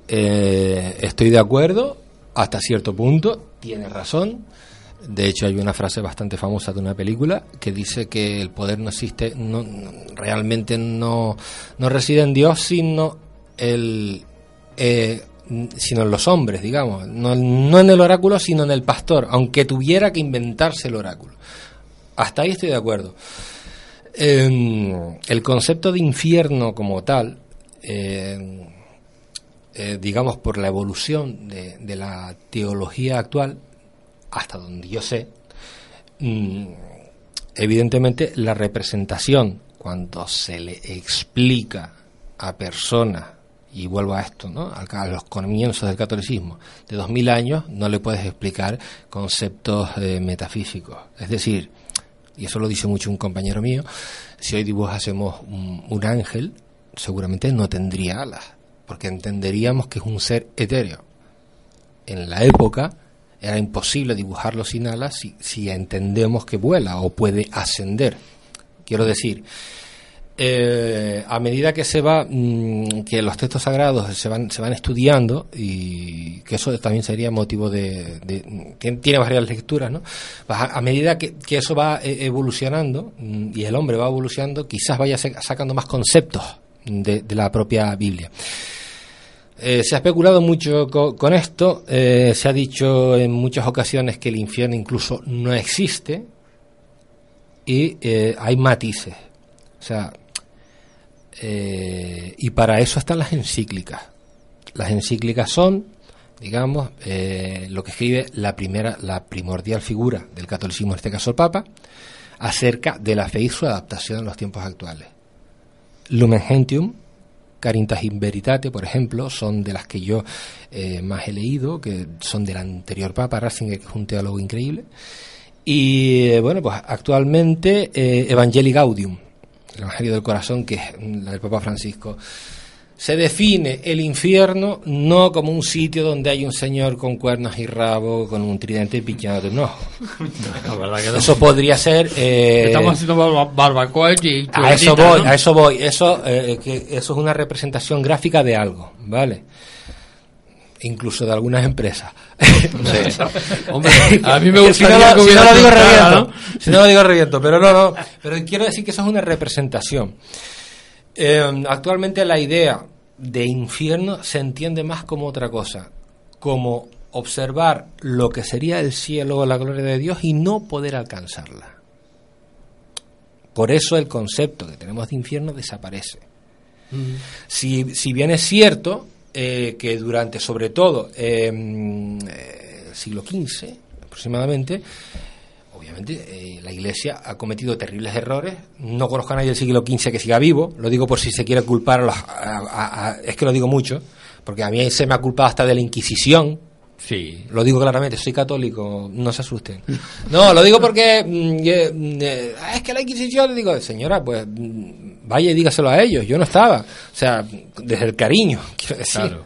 Eh, estoy de acuerdo hasta cierto punto, tiene razón. De hecho, hay una frase bastante famosa de una película que dice que el poder no existe, no, realmente no, no reside en Dios, sino el, eh, sino en los hombres, digamos, no, en el oráculo, sino en el pastor, aunque tuviera que inventarse el oráculo. Hasta ahí estoy de acuerdo. Eh, el concepto de infierno como tal, eh, eh, digamos, por la evolución de, de la teología actual, hasta donde yo sé, mm, evidentemente la representación, cuando se le explica a personas, y vuelvo a esto, ¿no? a los comienzos del catolicismo, de dos mil años, no le puedes explicar conceptos eh, metafísicos. Es decir, y eso lo dice mucho un compañero mío, si hoy dibujásemos un, un ángel, seguramente no tendría alas, porque entenderíamos que es un ser etéreo. En la época era imposible dibujarlo sin alas si entendemos que vuela o puede ascender. Quiero decir, eh, a medida que se va, mm, que los textos sagrados se van, se van estudiando y que eso también sería motivo de, de- tiene varias lecturas, ¿no? Pues a, medida que, eso va eh, evolucionando mm, y el hombre va evolucionando, quizás vaya sa- sacando más conceptos de, la propia Biblia. Eh, se ha especulado mucho co- con, esto, se ha dicho en muchas ocasiones que el infierno incluso no existe y hay matices. O sea, eh, y para eso están las encíclicas. Las encíclicas son, digamos, eh, lo que escribe la primera, la primordial figura del catolicismo, en este caso el Papa, acerca de la fe y su adaptación a los tiempos actuales. Lumen Gentium, Carintas in Veritate, por ejemplo, son de las que yo eh, más he leído, que son del anterior Papa, Ratzinger, que es un teólogo increíble. Y bueno, pues actualmente eh, Evangelii Gaudium, el Evangelio del Corazón, que es la del Papa Francisco. Se define el infierno no como un sitio donde hay un señor con cuernos y rabo, con un tridente verdad que no. Eso podría ser. eh, Estamos haciendo barba- barbacoa y a eso voy, ¿no? a eso voy. Eso, eh, que eso es una representación gráfica de algo, ¿vale? Incluso de algunas empresas. Hombre, a mí me si gustaría no, que lo- si no lo digo reviento. Si no lo digo reviento, pero no, no. Pero quiero decir que eso es una representación. Eh, actualmente la idea de infierno se entiende más como otra cosa, como observar lo que sería el cielo o la gloria de Dios y no poder alcanzarla. Por eso el concepto que tenemos de infierno desaparece. Si, si bien es cierto eh, que durante, sobre todo, eh, eh, el siglo XV aproximadamente, obviamente eh, la Iglesia ha cometido terribles errores. No conozco a nadie del siglo XV que siga vivo. Lo digo por si se quiere culpar a los... a- a- a- es que lo digo mucho, porque a mí se me ha culpado hasta de la Inquisición. Sí. Lo digo claramente, soy católico, no se asusten. No, lo digo porque mm, eh, mm, eh, es que la Inquisición, digo, señora, pues mm, vaya y dígaselo a ellos, yo no estaba. O sea, desde el cariño, quiero decir. Claro.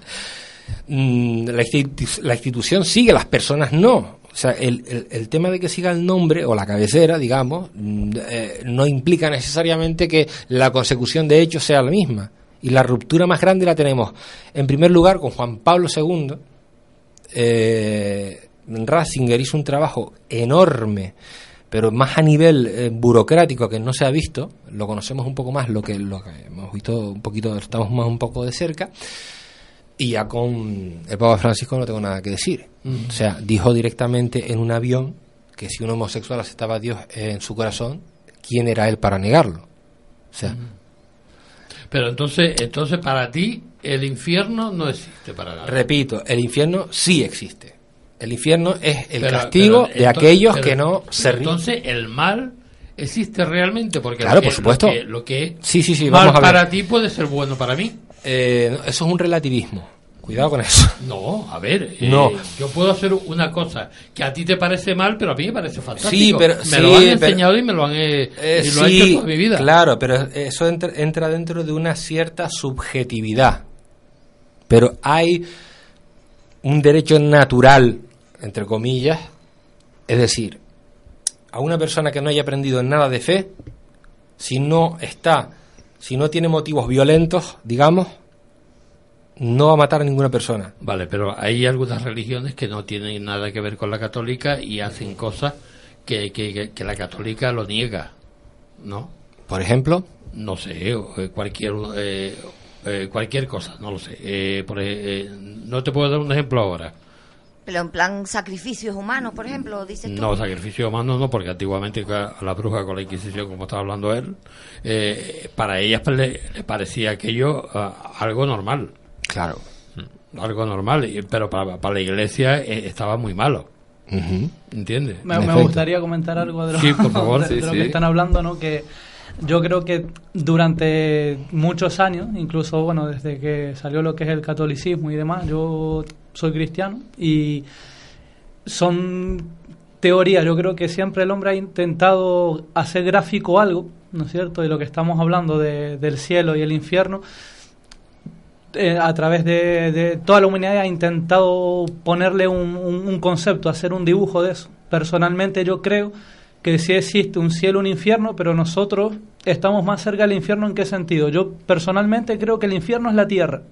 Mm, la, institu- la institución sigue, las personas no. O sea, el, el- el tema de que siga el nombre o la cabecera, digamos, mm, eh, no implica necesariamente que la consecución de hechos sea la misma. Y la ruptura más grande la tenemos, en primer lugar, con Juan Pablo II. Eh, Ratzinger hizo un trabajo enorme, pero más a nivel eh, burocrático que no se ha visto. Lo conocemos un poco más, lo que, lo que hemos visto un poquito, estamos más un poco de cerca. Y ya con el Papa Francisco no tengo nada que decir. O sea, dijo directamente en un avión que si un homosexual aceptaba a Dios en su corazón, ¿quién era él para negarlo? O sea, Pero entonces, entonces para ti el infierno no existe para nada. repito, el infierno sí existe. El infierno es el Pero- castigo pero de entonces- aquellos pero- que no se rin- Entonces el mal existe realmente porque Claro, lo que- por supuesto. Lo que, lo que es Sí, sí, sí, mal vamos a ver. para ti puede ser bueno para mí. Eh, eso es un relativismo. Cuidado con eso. No, a ver, eh, No. yo puedo hacer una cosa que a ti te parece mal, pero a mí me parece fantástico. Sí, pero- me sí, lo han pero- enseñado y me lo han, eh, Eh, y lo he sí, hecho toda mi vida. Claro, pero eso entra, entra dentro de una cierta subjetividad. Pero hay un derecho natural, entre comillas, es decir, a una persona que no haya aprendido nada de fe, si no está, si no tiene motivos violentos, digamos, no va a matar a ninguna persona. Vale, pero hay algunas religiones que no tienen nada que ver con la católica y hacen cosas que, que, que- la católica lo niega, ¿no? Por ejemplo, No sé, eh, cualquier eh, eh, cualquier cosa, no lo sé. Eh, por, eh, no te puedo dar un ejemplo ahora. Pero en plan sacrificios humanos, por ejemplo, dices tú. No, sacrificio humano no, porque antiguamente a la bruja con la Inquisición, como estaba hablando él, eh, para ellas le, le parecía aquello ah, algo normal. Claro. Algo normal, y- pero para, para la iglesia eh, estaba muy malo. ¿Entiendes? Me, me gustaría comentar algo de lo, Sí, por favor. de- de Sí, lo sí. que están hablando, ¿no? Que yo creo que durante muchos años, incluso bueno, desde que salió lo que es el catolicismo y demás, yo soy cristiano y son teorías. Yo creo que siempre el hombre ha intentado hacer gráfico algo, ¿no es cierto? De lo que estamos hablando de- del cielo y el infierno. Eh, a través de, toda la humanidad ha intentado ponerle un, un- un concepto, hacer un dibujo de eso. Personalmente yo creo que sí existe un cielo, un infierno, pero nosotros estamos más cerca del infierno en qué sentido. Yo personalmente creo que el infierno es la tierra.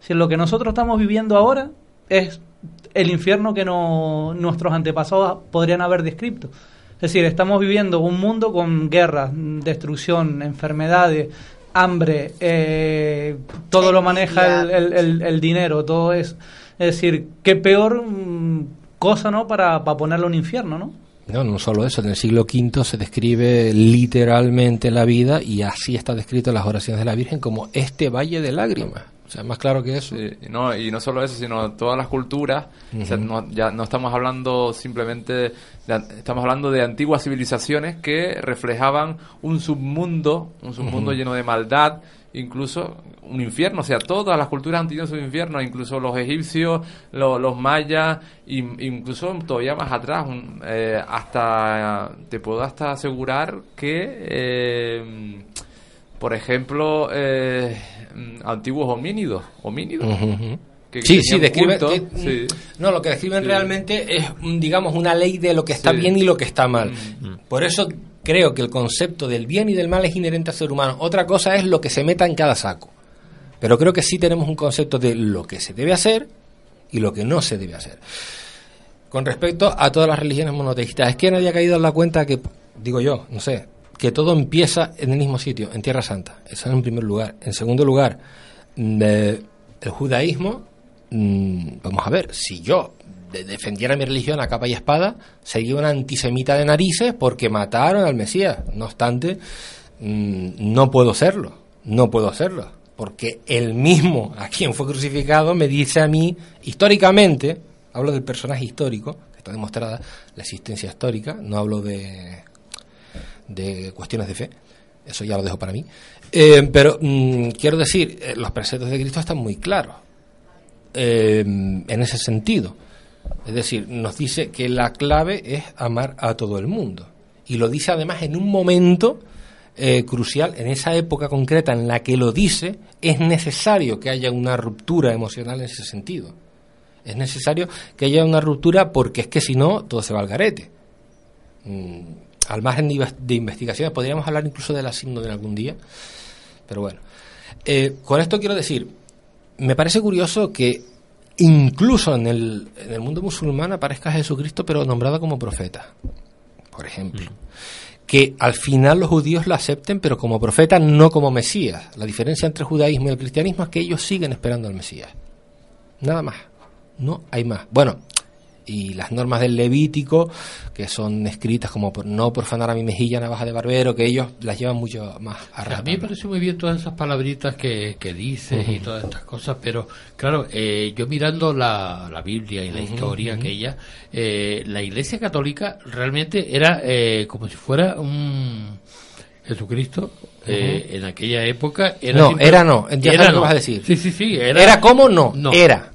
Si lo que nosotros estamos viviendo ahora es el infierno que no, nuestros antepasados podrían haber descrito. Es decir, estamos viviendo un mundo con guerras, destrucción, enfermedades, hambre, eh, todo lo maneja el, el- el- el dinero, todo eso. Es decir, qué peor mm, cosa, ¿no? Para, para ponerle un infierno, ¿no? No, no solo eso, en el siglo V se describe literalmente la vida y así está descrito en las oraciones de la Virgen como este valle de lágrimas. O sea, más claro que eso. Sí, y no, y no solo eso, sino todas las culturas. o sea, no, ya no estamos hablando simplemente, de estamos hablando de antiguas civilizaciones que reflejaban un submundo, un submundo lleno de maldad, incluso un infierno. O sea, todas las culturas han tenido su infierno, incluso los egipcios, lo- los mayas, incluso todavía más atrás, un- eh, hasta te puedo hasta asegurar que eh, por ejemplo, eh, antiguos homínidos. Homínidos. Que sí, que- sí. No, lo que describen Sí. realmente es, mm, digamos, una ley de lo que está Sí. bien y lo que está mal. Mm. Por eso creo que el concepto del bien y del mal es inherente al ser humano. Otra cosa es lo que se meta en cada saco. Pero creo que sí tenemos un concepto de lo que se debe hacer y lo que no se debe hacer. Con respecto a todas las religiones monoteístas, es que nadie ha caído en la cuenta que, digo yo, no sé, que todo empieza en el mismo sitio, en Tierra Santa. Eso en primer lugar. En segundo lugar, mm, eh, el judaísmo, mm, vamos a ver, si yo de- defendiera mi religión a capa y espada, sería una antisemita de narices porque mataron al Mesías. No obstante, mm, no puedo serlo, no puedo hacerlo, porque el mismo a quien fue crucificado me dice a mí, históricamente, hablo del personaje histórico, que está demostrada la existencia histórica, no hablo de, de cuestiones de fe, eso ya lo dejo para mí, Eh, pero mm, quiero decir, eh, los preceptos de Cristo están muy claros. eh, en ese sentido. Es decir, nos dice que la clave es amar a todo el mundo. Y lo dice además en un momento crucial, en esa época concreta en la que lo dice, es necesario que haya una ruptura emocional en ese sentido. Es necesario que haya una ruptura porque es que si no, todo se va al garete. Mm, al margen de, inves- de investigaciones, podríamos hablar incluso de la signo de algún día, pero bueno. Eh, con esto quiero decir, me parece curioso que incluso en el, en el mundo musulmán aparezca Jesucristo, pero nombrado como profeta, por ejemplo. Que al final los judíos lo acepten, pero como profeta, no como Mesías. La diferencia entre el judaísmo y el cristianismo es que ellos siguen esperando al Mesías. Nada más. No hay más. Bueno, y las normas del Levítico, que son escritas como por no profanar a mi mejilla navaja de barbero, que ellos las llevan mucho más a A mí me parece muy bien todas esas palabritas que, que dices y todas estas cosas, pero claro, eh, yo mirando la, la Biblia y la historia ujú. aquella, eh, la Iglesia Católica realmente era eh, como si fuera un Jesucristo. eh, en aquella época era No, era no, sabes lo que vas a decir. Sí, sí, sí. Era, ¿Era cómo? No, era.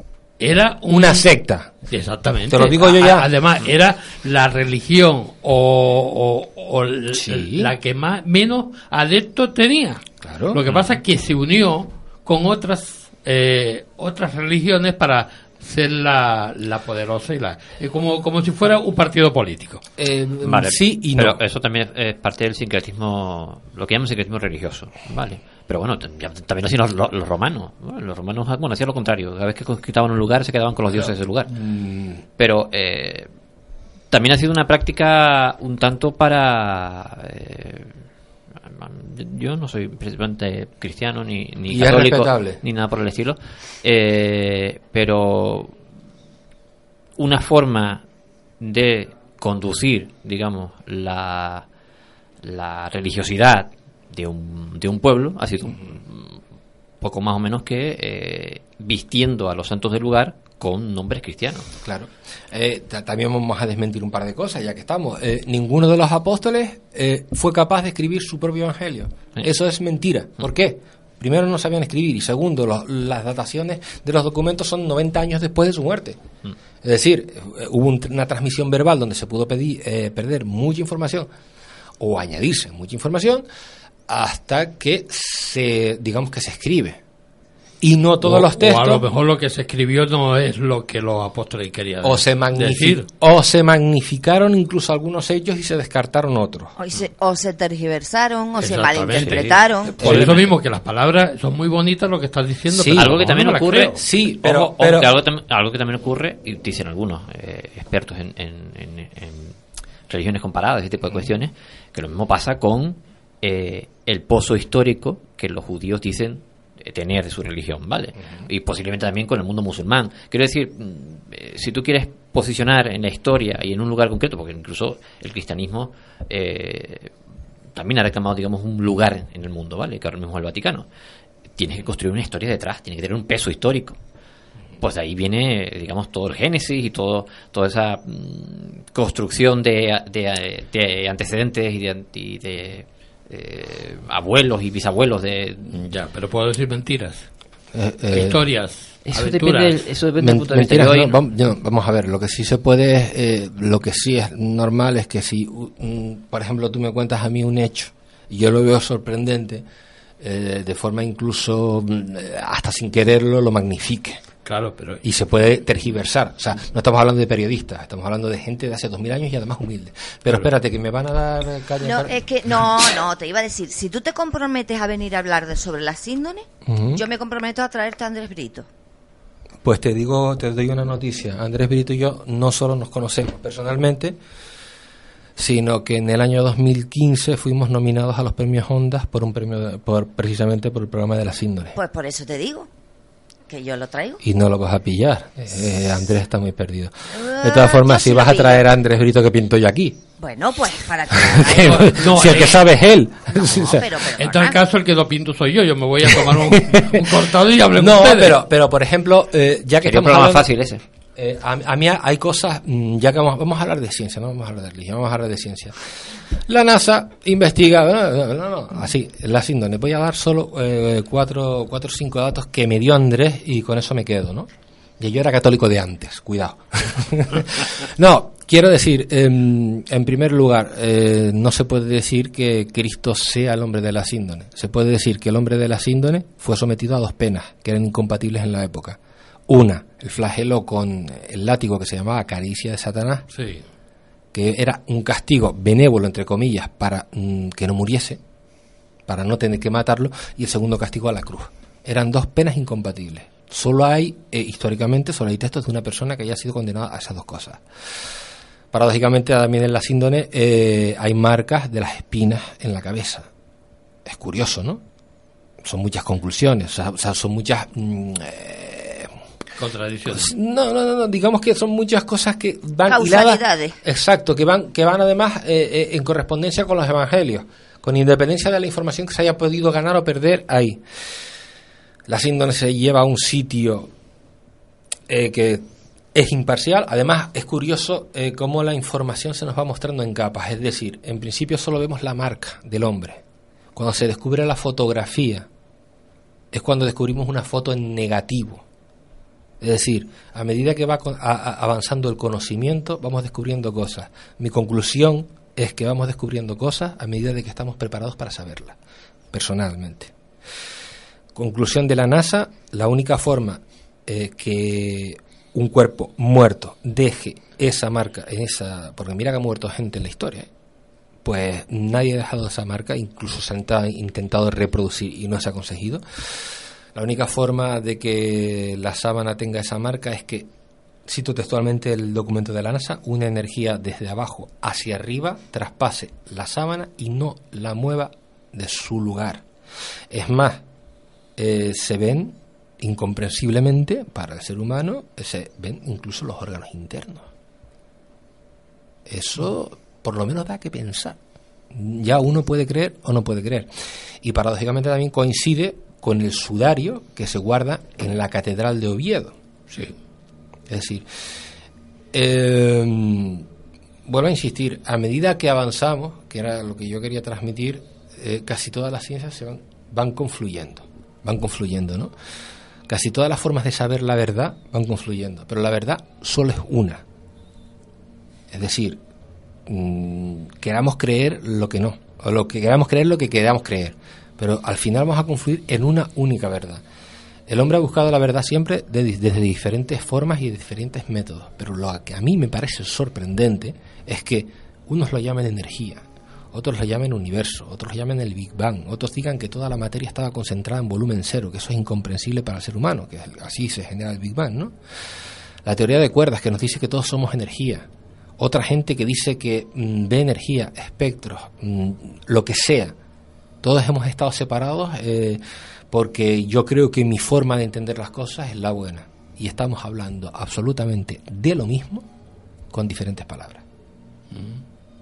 Era un- Una secta. Exactamente. Te lo digo yo A- ya. Además, era la religión o, o- la que más menos adeptos tenía. Claro. Lo que pasa es que se unió con otras eh, otras religiones para ser la, la poderosa y la es como como si fuera un partido político. Vale, sí y pero no. eso también es parte del sincretismo, lo que llaman sincretismo religioso, ¿vale? Pero bueno, también hacían los, romanos, ¿no? Los romanos, bueno, hacían lo contrario. Cada vez que conquistaban un lugar se quedaban con los dioses del lugar. Pero eh, también ha sido una práctica un tanto para... eh, yo no soy precisamente cristiano ni, ni católico ni nada por el estilo, eh, pero una forma de conducir, digamos, la, la religiosidad de un, de un pueblo ha sido un poco más o menos que eh, vistiendo a los santos del lugar con nombres cristianos. Claro. Eh, ta- también vamos a desmentir un par de cosas, ya que estamos. Eh, ninguno de los apóstoles eh, fue capaz de escribir su propio evangelio. Eso es mentira. ¿Por qué? Primero, no sabían escribir y segundo, las dataciones de los documentos son 90 años después de su muerte. Es decir, hubo un- una transmisión verbal donde se pudo pedir, eh, perder mucha información o añadirse mucha información hasta que se, digamos que se escribe. Y no todos O- los textos. O a lo mejor lo que se escribió no es lo que los apóstoles querían o se, decir. o se magnificaron incluso algunos hechos y se descartaron otros. O se, o se tergiversaron, o se malinterpretaron. Por eso mismo que las palabras son muy bonitas lo que estás diciendo. pero algo que también ocurre. Ojo, ojo, que algo, tam- algo que también ocurre, y dicen algunos eh, expertos en, en- en- en religiones comparadas, ese tipo de cuestiones, que lo mismo pasa con eh, el pozo histórico que los judíos dicen tener de su religión, ¿vale? Y posiblemente también con el mundo musulmán. Quiero decir, mm, eh, si tú quieres posicionar en la historia y en un lugar concreto, porque incluso el cristianismo eh, también ha reclamado, digamos, un lugar en el mundo, ¿vale? Que ahora mismo es el Vaticano. Tienes que construir una historia detrás, tiene que tener un peso histórico. Pues de ahí viene, digamos, todo el génesis y todo, toda esa mm, construcción de, de- de antecedentes y de, y de, eh, abuelos y bisabuelos de... Ya, pero puedo decir mentiras. Eh, eh, Historias, Eso aventuras. depende, eso depende del punto de vista. mentiras, no, no- vam- yo- vamos a ver, lo que sí se puede, eh, lo que sí es normal es que si, por ejemplo, tú me cuentas a mí un hecho y yo lo veo sorprendente, eh, de forma incluso mm, hasta sin quererlo lo magnifique. Claro, pero Y se puede tergiversar. O sea, no estamos hablando de periodistas, estamos hablando de gente de hace dos mil años y además humilde. Pero espérate, que me van a dar eh, calle. No, es que, no, no, te iba a decir, si tú te comprometes a venir a hablar de sobre las síndones, Ujú. yo me comprometo a traerte a Andrés Brito. Pues te digo, te doy una noticia. Andrés Brito y yo no solo nos conocemos personalmente, sino que en el año 2015 fuimos nominados a los premios Ondas por un premio, de- por precisamente por el programa de la síndrome. Pues por eso te digo que yo lo traigo. Y no lo vas a pillar. Eh, Andrés está muy perdido. De Ah, todas formas, yo si sí vas a traer a Andrés Brito que pinto yo aquí. Bueno, pues para que... Que- si el que sabe es él. No, O sea, pero, pero, En tal caso, el que lo pinto soy yo. Yo me voy a tomar un, un cortado y hablemos No, ustedes. pero, pero por ejemplo, eh, ya que Sería un estamos programa hablando- fácil ese. Eh, a, a mí hay cosas, mm, ya que vamos, vamos a hablar de ciencia, no vamos a hablar de religión, vamos a hablar de ciencia. La NASA investiga, no, no, no, así, la síndrome. Voy a dar solo eh, cuatro, o cinco datos que me dio Andrés y con eso me quedo, ¿no? Y yo era católico de antes, cuidado. no, quiero decir, em, en primer lugar, eh, no se puede decir que Cristo sea el hombre de la síndone. Se puede decir que el hombre de la síndone fue sometido a dos penas que eran incompatibles en la época. Una, el flagelo con el látigo que se llamaba caricia de Satanás, Sí. que era un castigo benévolo, entre comillas, para mm, que no muriese, para no tener que matarlo, y el segundo castigo a la cruz. Eran dos penas incompatibles. Solo hay, eh, históricamente, solo hay textos de una persona que haya sido condenada a esas dos cosas. Paradójicamente, también en la síndone eh, hay marcas de las espinas en la cabeza. Es curioso, ¿no? Son muchas conclusiones, o sea, son muchas... mm, eh, Contradicciones. no, no, no, no, digamos que son muchas cosas que van hiladas- Causalidades. exacto, que van, que van además eh, eh, en correspondencia con los evangelios, con independencia de la información que se haya podido ganar o perder ahí. La síndrome se lleva a un sitio eh, que es imparcial. Además, es curioso eh, cómo la información se nos va mostrando en capas. Es decir, en principio solo vemos la marca del hombre. Cuando se descubre la fotografía, es cuando descubrimos una foto en negativo. Es decir, a medida que va avanzando el conocimiento, vamos descubriendo cosas. Mi conclusión es que vamos descubriendo cosas a medida de que estamos preparados para saberlas, personalmente. Conclusión de la NASA, la única forma eh, que un cuerpo muerto deje esa marca en esa... Porque mira que ha muerto gente en la historia, ¿eh? pues nadie ha dejado esa marca, incluso se ta- intentado reproducir y no se ha conseguido. La única forma de que la sábana tenga esa marca es que, cito textualmente el documento de la NASA, una energía desde abajo hacia arriba traspase la sábana y no la mueva de su lugar. Es más, eh, se ven incomprensiblemente para el ser humano, se ven incluso los órganos internos. Eso por lo menos da que pensar. Ya uno puede creer o no puede creer. Y paradójicamente también coincide con el sudario que se guarda en la Catedral de Oviedo. Sí. Es decir, eh, vuelvo a insistir, a medida que avanzamos, que era lo que yo quería transmitir, eh, casi todas las ciencias se van, van confluyendo, van confluyendo, ¿no? Casi todas las formas de saber la verdad van confluyendo, pero la verdad solo es una. Es decir, mm, queramos creer lo que no, o lo que queramos creer lo que queramos creer, pero al final vamos a confluir en una única verdad. El hombre ha buscado la verdad siempre de- desde diferentes formas y diferentes métodos, pero lo que a mí me parece sorprendente es que unos lo llaman energía, otros lo llaman universo, otros lo llaman el Big Bang, otros digan que toda la materia estaba concentrada en volumen cero, que eso es incomprensible para el ser humano, que así se genera el Big Bang, ¿no? La teoría de cuerdas que nos dice que todos somos energía, otra gente que dice que mm, ve energía, espectros, mm, lo que sea. Todos hemos estado separados eh, porque yo creo que mi forma de entender las cosas es la buena. Y estamos hablando absolutamente de lo mismo con diferentes palabras.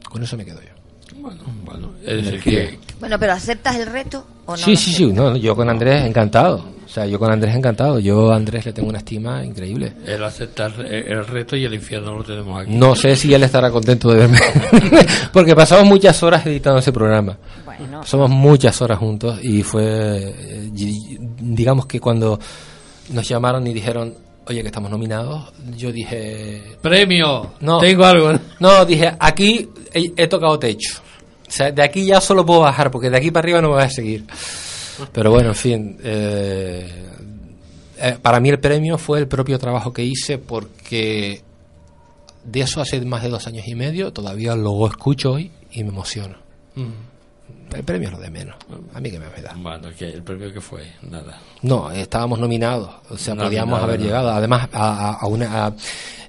Con eso me quedo yo. Bueno, bueno, es decir que Bueno, pero ¿aceptas el reto o no? Sí, sí, sí. No, yo con Andrés encantado. O sea, yo con Andrés encantado. Yo a Andrés le tengo una estima increíble. el aceptar el reto y el infierno lo tenemos aquí. No sé si él estará contento de verme. Porque pasamos muchas horas editando ese programa. Bueno. Somos muchas horas juntos y fue, digamos que cuando nos llamaron y dijeron, oye, que estamos nominados, yo dije... Premio, No, tengo algo. No, dije, aquí he, he tocado techo. De aquí ya solo puedo bajar, porque de aquí para arriba no me voy a seguir. Pero bueno, en fin. eh, eh, para mí el premio fue el propio trabajo que hice, porque de eso hace más de dos años y medio, todavía lo escucho hoy y me emociono. El premio es lo de menos. A mí que me da. Bueno, que el premio que fue, nada. No, estábamos nominados, o sea, No, podíamos nada, haber no. llegado, además, a, a- una a,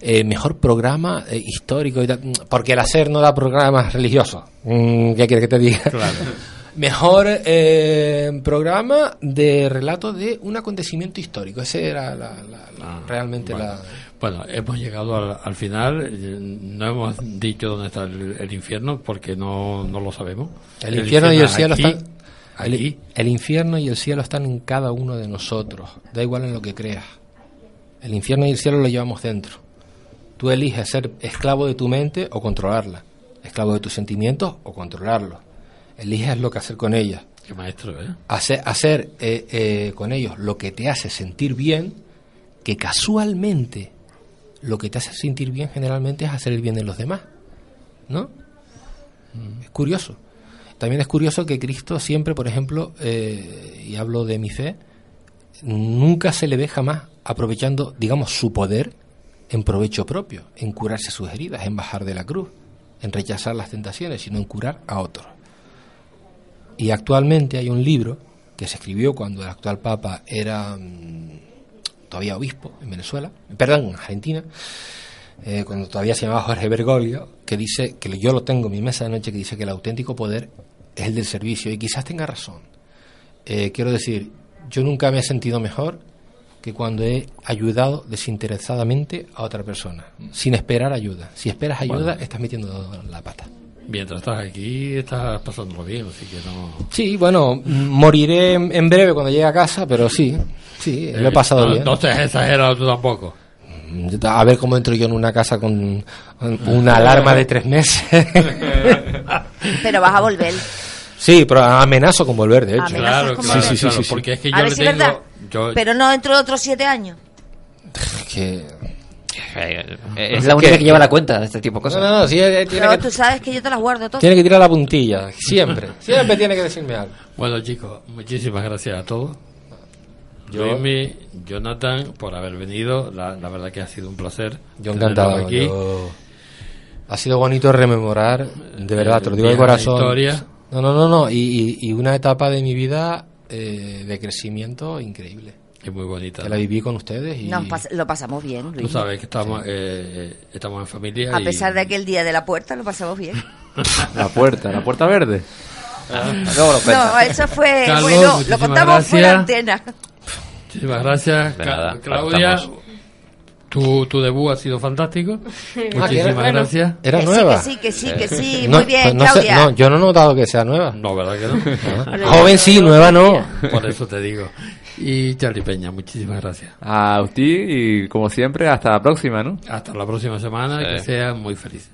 eh, mejor programa eh, histórico, y porque el hacer no da programas religiosos. Mm, ¿Qué quieres que te diga? Mejor eh, programa de relato de un acontecimiento histórico. Ese era la, la- la- realmente bueno. la. Bueno, hemos llegado al, al final. No hemos dicho dónde está el, el infierno porque no, no lo sabemos. El, infierno y el cielo aquí, están. El infierno y el cielo están en cada uno de nosotros. Da igual en lo que creas. El infierno y el cielo lo llevamos dentro. Tú eliges ser esclavo de tu mente o controlarla. Esclavo de tus sentimientos o controlarlos. Eliges lo que hacer con ellas. Qué maestro, ¿eh? Hacer, hacer eh, eh, con ellos lo que te hace sentir bien que casualmente lo que te hace sentir bien generalmente es hacer el bien de los demás. ¿No? Es curioso. También es curioso que Cristo siempre, por ejemplo, eh, y hablo de mi fe, nunca se le ve jamás aprovechando, digamos, su poder en provecho propio, en curarse sus heridas, en bajar de la cruz, en rechazar las tentaciones, sino en curar a otros. Y actualmente hay un libro que se escribió cuando el actual Papa era mm, todavía obispo en Venezuela, perdón, en Argentina, eh, cuando todavía se llamaba Jorge Bergoglio, que dice, que yo lo tengo en mi mesa de noche, que dice que el auténtico poder es el del servicio, y quizás tenga razón. Eh, quiero decir, yo nunca me he sentido mejor que cuando he ayudado desinteresadamente a otra persona, sin esperar ayuda. Si esperas ayuda, Bueno. estás metiendo la pata. Mientras estás aquí, estás pasándolo bien, así que no... Sí, bueno, moriré en, breve cuando llegue a casa, pero sí, sí, lo he pasado Eh, no, bien. No seas exagerado tú tampoco. A ver cómo entro yo en una casa con una alarma de tres meses. Pero vas a volver. sí, pero amenazo con volver, de hecho. Claro, con sí, sí, sí, claro, sí, sí. porque es que A yo ver le si es tengo... verdad. yo- Pero no dentro de otros siete años. Que- Es la única que lleva la cuenta de este tipo de cosas. No, no, no, sí, eh, tiene, Pero que, tú sabes que yo te las guardo todas. tiene que tirar la puntilla, siempre. Siempre tiene que decirme algo. Bueno, chicos, muchísimas gracias a todos. Yo- Luismi, Jonathan, por haber venido. La, la verdad que ha sido un placer. Yo encantado. aquí. yo- Ha sido bonito rememorar, de verdad, te lo digo de corazón. historia. No, no, no, no. Y, y- y una etapa de mi vida eh, de crecimiento increíble. Es muy bonita. Que la viví con ustedes y Nos pas- lo pasamos bien, Tú Luis. sabes que estamos, eh, eh, estamos en familia. A y- pesar de aquel día de la puerta, lo pasamos bien. La puerta, la puerta verde. No, eso fue. Carlos, bueno, lo muchísimas contamos por gracias. antena. Muchísimas gracias, nada, Claudia. Tu, tu debut ha sido fantástico. Ah, Muchísimas bueno. gracias. Era Que sí, nueva. que sí, que sí, que sí. No, Muy bien, pues no sé- Claudia. no, yo no he notado que sea nueva. No, ¿verdad que no? Ah. Joven sí, nueva no. Por eso te digo. Y Charlie Peña, muchísimas gracias. A usted y como siempre, hasta la próxima, ¿no? Hasta la próxima semana, que Sí. sean muy felices.